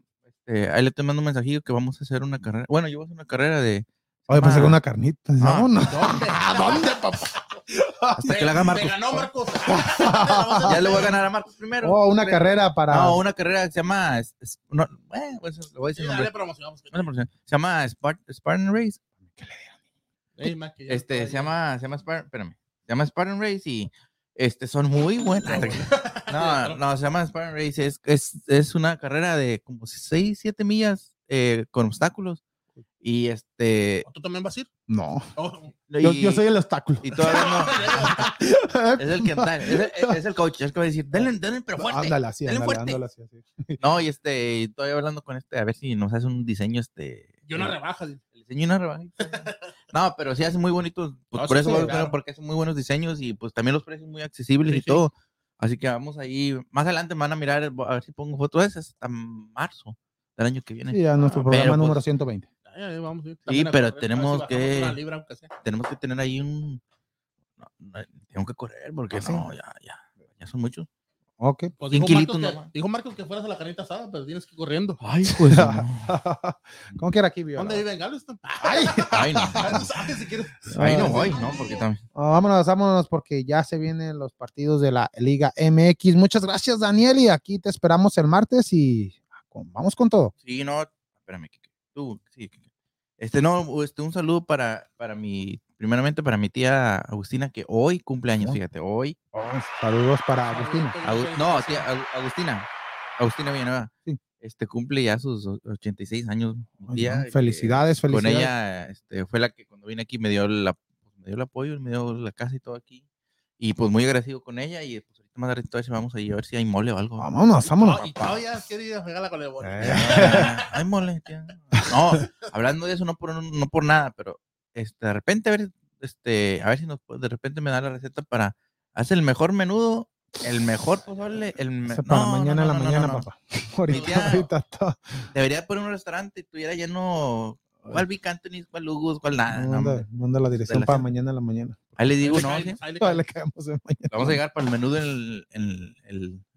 este, ahí le estoy mandando un mensajillo que vamos a hacer una carrera. Bueno, yo voy a hacer una carrera de
Oye,
Ah.
que una carnita.
Ah.
Vámonos.
¿Dónde?
¿A dónde, papá?
hasta que la haga
Me
Marcos.
ganó Marcos.
Ya le voy a ganar a Marcos primero.
Oh, una carrera para.
No, una carrera que se llama. no, eh, pues, le voy a decir
dale promocionamos.
Se llama Spart- Spartan Race.
Mac, que ya
Este, se llama, se llama Spartan, espérame. Se llama Spartan Race y este son muy buenas. No, no, se llama Spartan Race. Es, es, es una carrera de como 6, 7 millas eh, con obstáculos. Y este.
¿Tú también vas a ir?
No.
Oh.
Yo,
y-
yo soy el obstáculo.
Y todavía no. Es el que está- es, el- es el coach. Es el que va a decir, denle, denle, pero fuerte.
Ándale así,
denle
ándale,
fuerte.
ándale así, así.
No, y este, y estoy hablando con este, a ver si nos hace un diseño, este.
Y una rebaja. dice.
el diseño y una rebajita. No, pero sí hace muy bonitos, pues
No,
por
sí,
eso
sí,
voy a
claro.
porque hace muy buenos diseños y pues también los precios muy accesibles
Sí,
y
sí.
todo. Así que vamos ahí, más adelante me van a mirar, a ver si pongo fotos de esas hasta marzo del año que viene.
Sí, ya nuestro
Pero,
programa
pues,
número 120.
Ay, ay, vamos a ir
Sí,
a
pero
correr, a si
tenemos
bajamos
que-
libra.
Tenemos que tener ahí un... no, no, tengo que correr porque
¿Ah, sí?
no, ya, ya, ya son muchos.
Ok.
Pues dijo, Marcos que,
nomás.
dijo Marcos que fueras a la carnita asada, pero tienes que ir corriendo.
Ay, pues
¿Cómo que era aquí, Viola?
¿Dónde vive en Galveston?
Ay,
Ay, no.
Sabes si quieres.
Ahí no voy, ¿no? Porque también...
Ah, vámonos, vámonos, porque ya se vienen los partidos de la Liga MX. Muchas gracias, Daniel, y aquí te esperamos el martes y vamos con todo.
Sí, no, espérame, Kike. Tú, sí. Este, no, este, un saludo para, para mi, primeramente para mi tía Agustina, que hoy cumple años,
Oh.
fíjate, hoy.
Saludos para Agustín.
Agu- no, tía, Agu- Agustina, Agustina Villanueva.
Sí.
Este, cumple ya sus o- 86 años. mi
Ay,
tía,
no,
que
felicidades,
Con
felicidades.
ella, este, fue la que cuando vine aquí me dio, la, me dio el apoyo, me dio la casa y todo aquí. Y pues muy agradecido con ella y pues ahorita más a si vamos ahí a ver si hay mole o algo.
Vámonos, vámonos.
No, y todavía, ¿qué día regala con el bono?
Eh.
Ah, Ay, mole, tía. No, hablando de eso, no por, no por nada, pero este, de repente, a ver, este, a ver si nos, de repente me da la receta para hacer el mejor menudo, el mejor pozole, el me-
para
no, no,
mañana en
no,
la
no, no,
mañana,
no.
papá. Ahorita,
tía-
ahorita está.
Debería poner un restaurante y tuviera lleno, ¿cuál Vic Anthony, cuál Lugos, cuál nada? no,
manda, manda la dirección
la
para mañana en la mañana.
Ahí le digo, no, sí,
ahí le
Ahí le
caemos.
caemos en mañana.
vamos a llegar para el menudo el, el,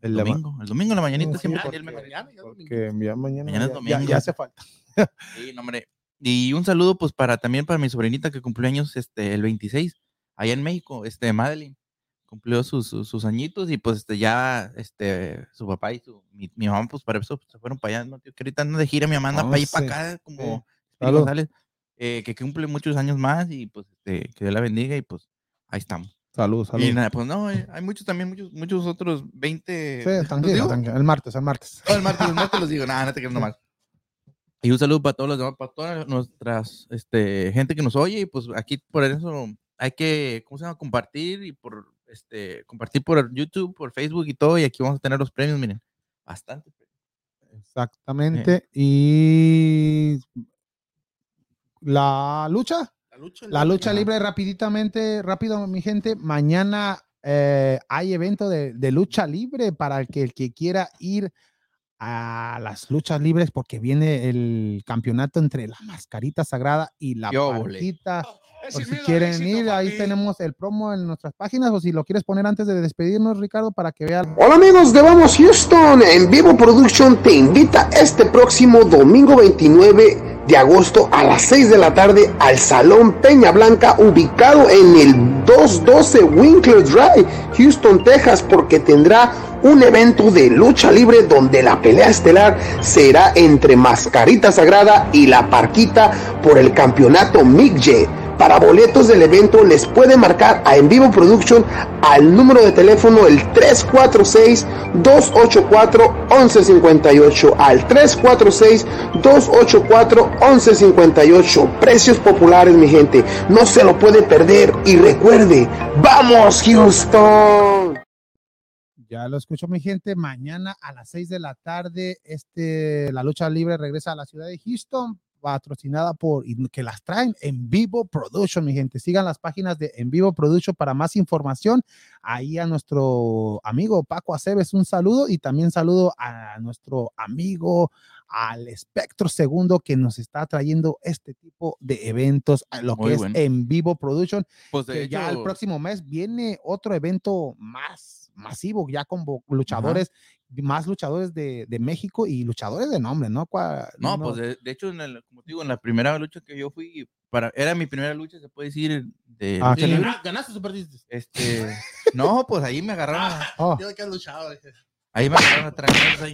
el, domingo, el domingo en la mañanita
Sí,
siempre.
porque-
el mejor.
Mañana, ya domingo.
Porque ya mañana,
Mañana es
ya- ya,
domingo.
ya hace falta.
Sí, no, hombre. Y un saludo, pues, para también para mi sobrinita que cumplió años este, el 26, allá en México, este, Madeline. Cumplió sus, sus, sus añitos y pues este, ya este, su papá y su, mi, mi mamá, pues para eso se fueron para allá, ¿no? Tío, que ahorita anda de gira, mi mamá anda
Oh,
para allá
sí,
para acá, como
sí.
Eh, que cumple muchos años más y pues este, que Dios la bendiga y pues ahí estamos.
Salud, salud.
Y nada, pues no, eh, hay muchos también, muchos, muchos otros 20.
Sí,
¿los
tranquilo, tranquilo. El martes, el martes.
No, el martes, el martes los digo, nada, no te quiero nomás. Y un saludo para todos los demás, para toda nuestras este, gente que nos oye. Y pues aquí por eso hay que, ¿cómo se llama? Compartir y por este, compartir por YouTube, por Facebook y todo, y aquí vamos a tener los premios, miren, bastante.
Exactamente. Y la lucha.
La lucha,
La lucha libre rapiditamente, rápido, mi gente. Mañana eh, hay evento de, de lucha libre para el que, el que quiera ir a las luchas libres porque viene el campeonato entre la mascarita sagrada y la
óvole.
Por si quieren ir, ahí tenemos el promo en nuestras páginas o si lo quieres poner antes de despedirnos, Ricardo, para que vean.
Hola amigos de Vamos Houston, en Vivo Production te invita este próximo domingo 29 de agosto a las 6 de la tarde al Salón Peña Blanca ubicado en el 212 Winkler Drive, Houston, Texas, porque tendrá un evento de lucha libre donde la pelea estelar será entre Mascarita Sagrada y la Parquita por el campeonato Mick para boletos del evento les puede marcar a En Vivo Production al número de teléfono el 346-284-1158 al 346-284-1158 precios populares mi gente no se lo puede perder y recuerde ¡Vamos Houston!
Ya lo escucho mi gente, mañana a las 6 de la tarde este, la lucha libre regresa a la ciudad de Houston patrocinada por y que las traen en vivo production mi gente sigan las páginas de en vivo production para más información ahí a nuestro amigo Paco Aceves un saludo y también saludo a nuestro amigo al espectro segundo que nos está trayendo este tipo de eventos lo
Muy
que
bueno.
es en vivo production
Pues
que ya el próximo mes viene otro evento más masivo, ya con luchadores, más luchadores de, de México y luchadores de nombre, ¿no? Cua-
no, pues de, de hecho, en el, como te digo, en la primera lucha que yo fui, para, era mi primera lucha, se puede decir, de
Ah,
gana- ¿Ganaste o perdiste?
Este, no, pues ahí me agarraron,
Oh,
Yo que has luchado. dije.
ahí me agarraron a ahí.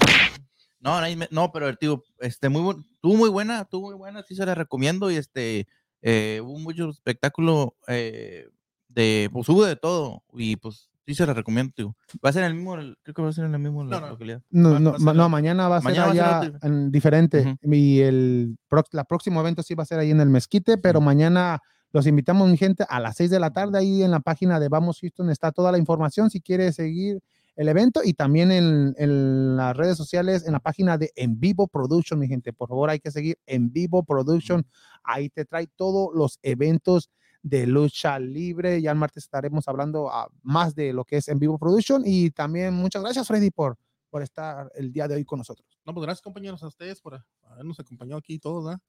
No, ahí me- no, pero el tío, este, muy tuvo muy buena, tuvo muy buena, sí se la recomiendo y este, eh, hubo mucho espectáculo, eh, de, pues hubo de todo y pues sí se la recomiendo, tío. Va a ser en el mismo, creo que va a ser en el mismo
No, no.
localidad.
no, no, ma- no, mañana va a ser
mañana
allá en diferente y el la próximo evento sí va a ser ahí en el Mezquite, pero mañana los invitamos, mi gente, a las 6 de la tarde ahí en la página de Vamos Houston está toda la información si quiere seguir el evento y también en, en las redes sociales, en la página de En Vivo Production, mi gente. Por favor, hay que seguir En Vivo Production. Ahí te trae todos los eventos de lucha libre. Ya el martes estaremos hablando ah, más de lo que es En Vivo Production. Y también muchas gracias, Freddy, por, por estar el día de hoy con nosotros.
No, pues gracias compañeros a ustedes por habernos acompañado aquí todos, ¿verdad?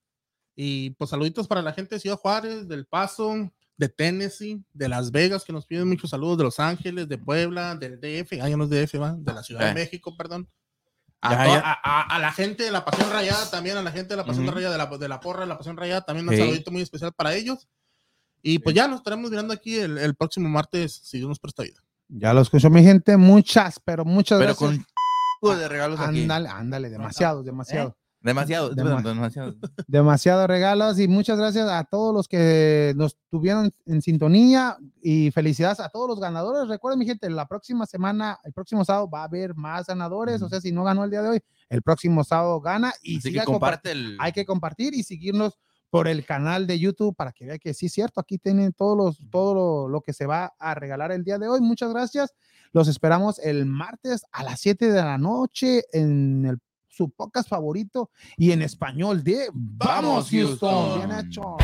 Y pues saluditos para la gente de Ciudad Juárez, del Paso, de Tennessee, de Las Vegas, que nos piden muchos saludos, de Los Ángeles, de Puebla, del DF, ya no es DF, ¿va? de la Ciudad de
Eh.
México, perdón. A,
Ya, ya.
a- a- a la gente de la Pasión Rayada también, a la gente de la Pasión
Ujú.
Rayada, de la, de la porra de la Pasión Rayada, también un
Sí.
saludito muy especial para ellos. Y pues ya nos estaremos mirando aquí el, el próximo martes, si Dios nos presta vida.
Ya lo escuchó mi gente. Muchas, pero muchas
Pero
gracias.
con chico de regalos aquí.
Ándale, ándale, demasiado, demasiado.
Demasiado,
Dema-
demasiado.
Demasiados regalos y muchas gracias a todos los que nos tuvieron en sintonía y felicidades a todos los ganadores. Recuerden, mi gente, la próxima semana, el próximo sábado va a haber más ganadores. O sea, si no ganó el día de hoy, el próximo sábado gana y
Así
siga
que
compar-
comparte el.
hay que compartir y seguirnos por el canal de YouTube para que vea que sí es cierto. Aquí tienen todos los, todo lo, lo que se va a regalar el día de hoy. Muchas gracias. Los esperamos el martes a las 7 de la noche en el, su podcast favorito y en español de
Vamos. Houston.
Bien hecho.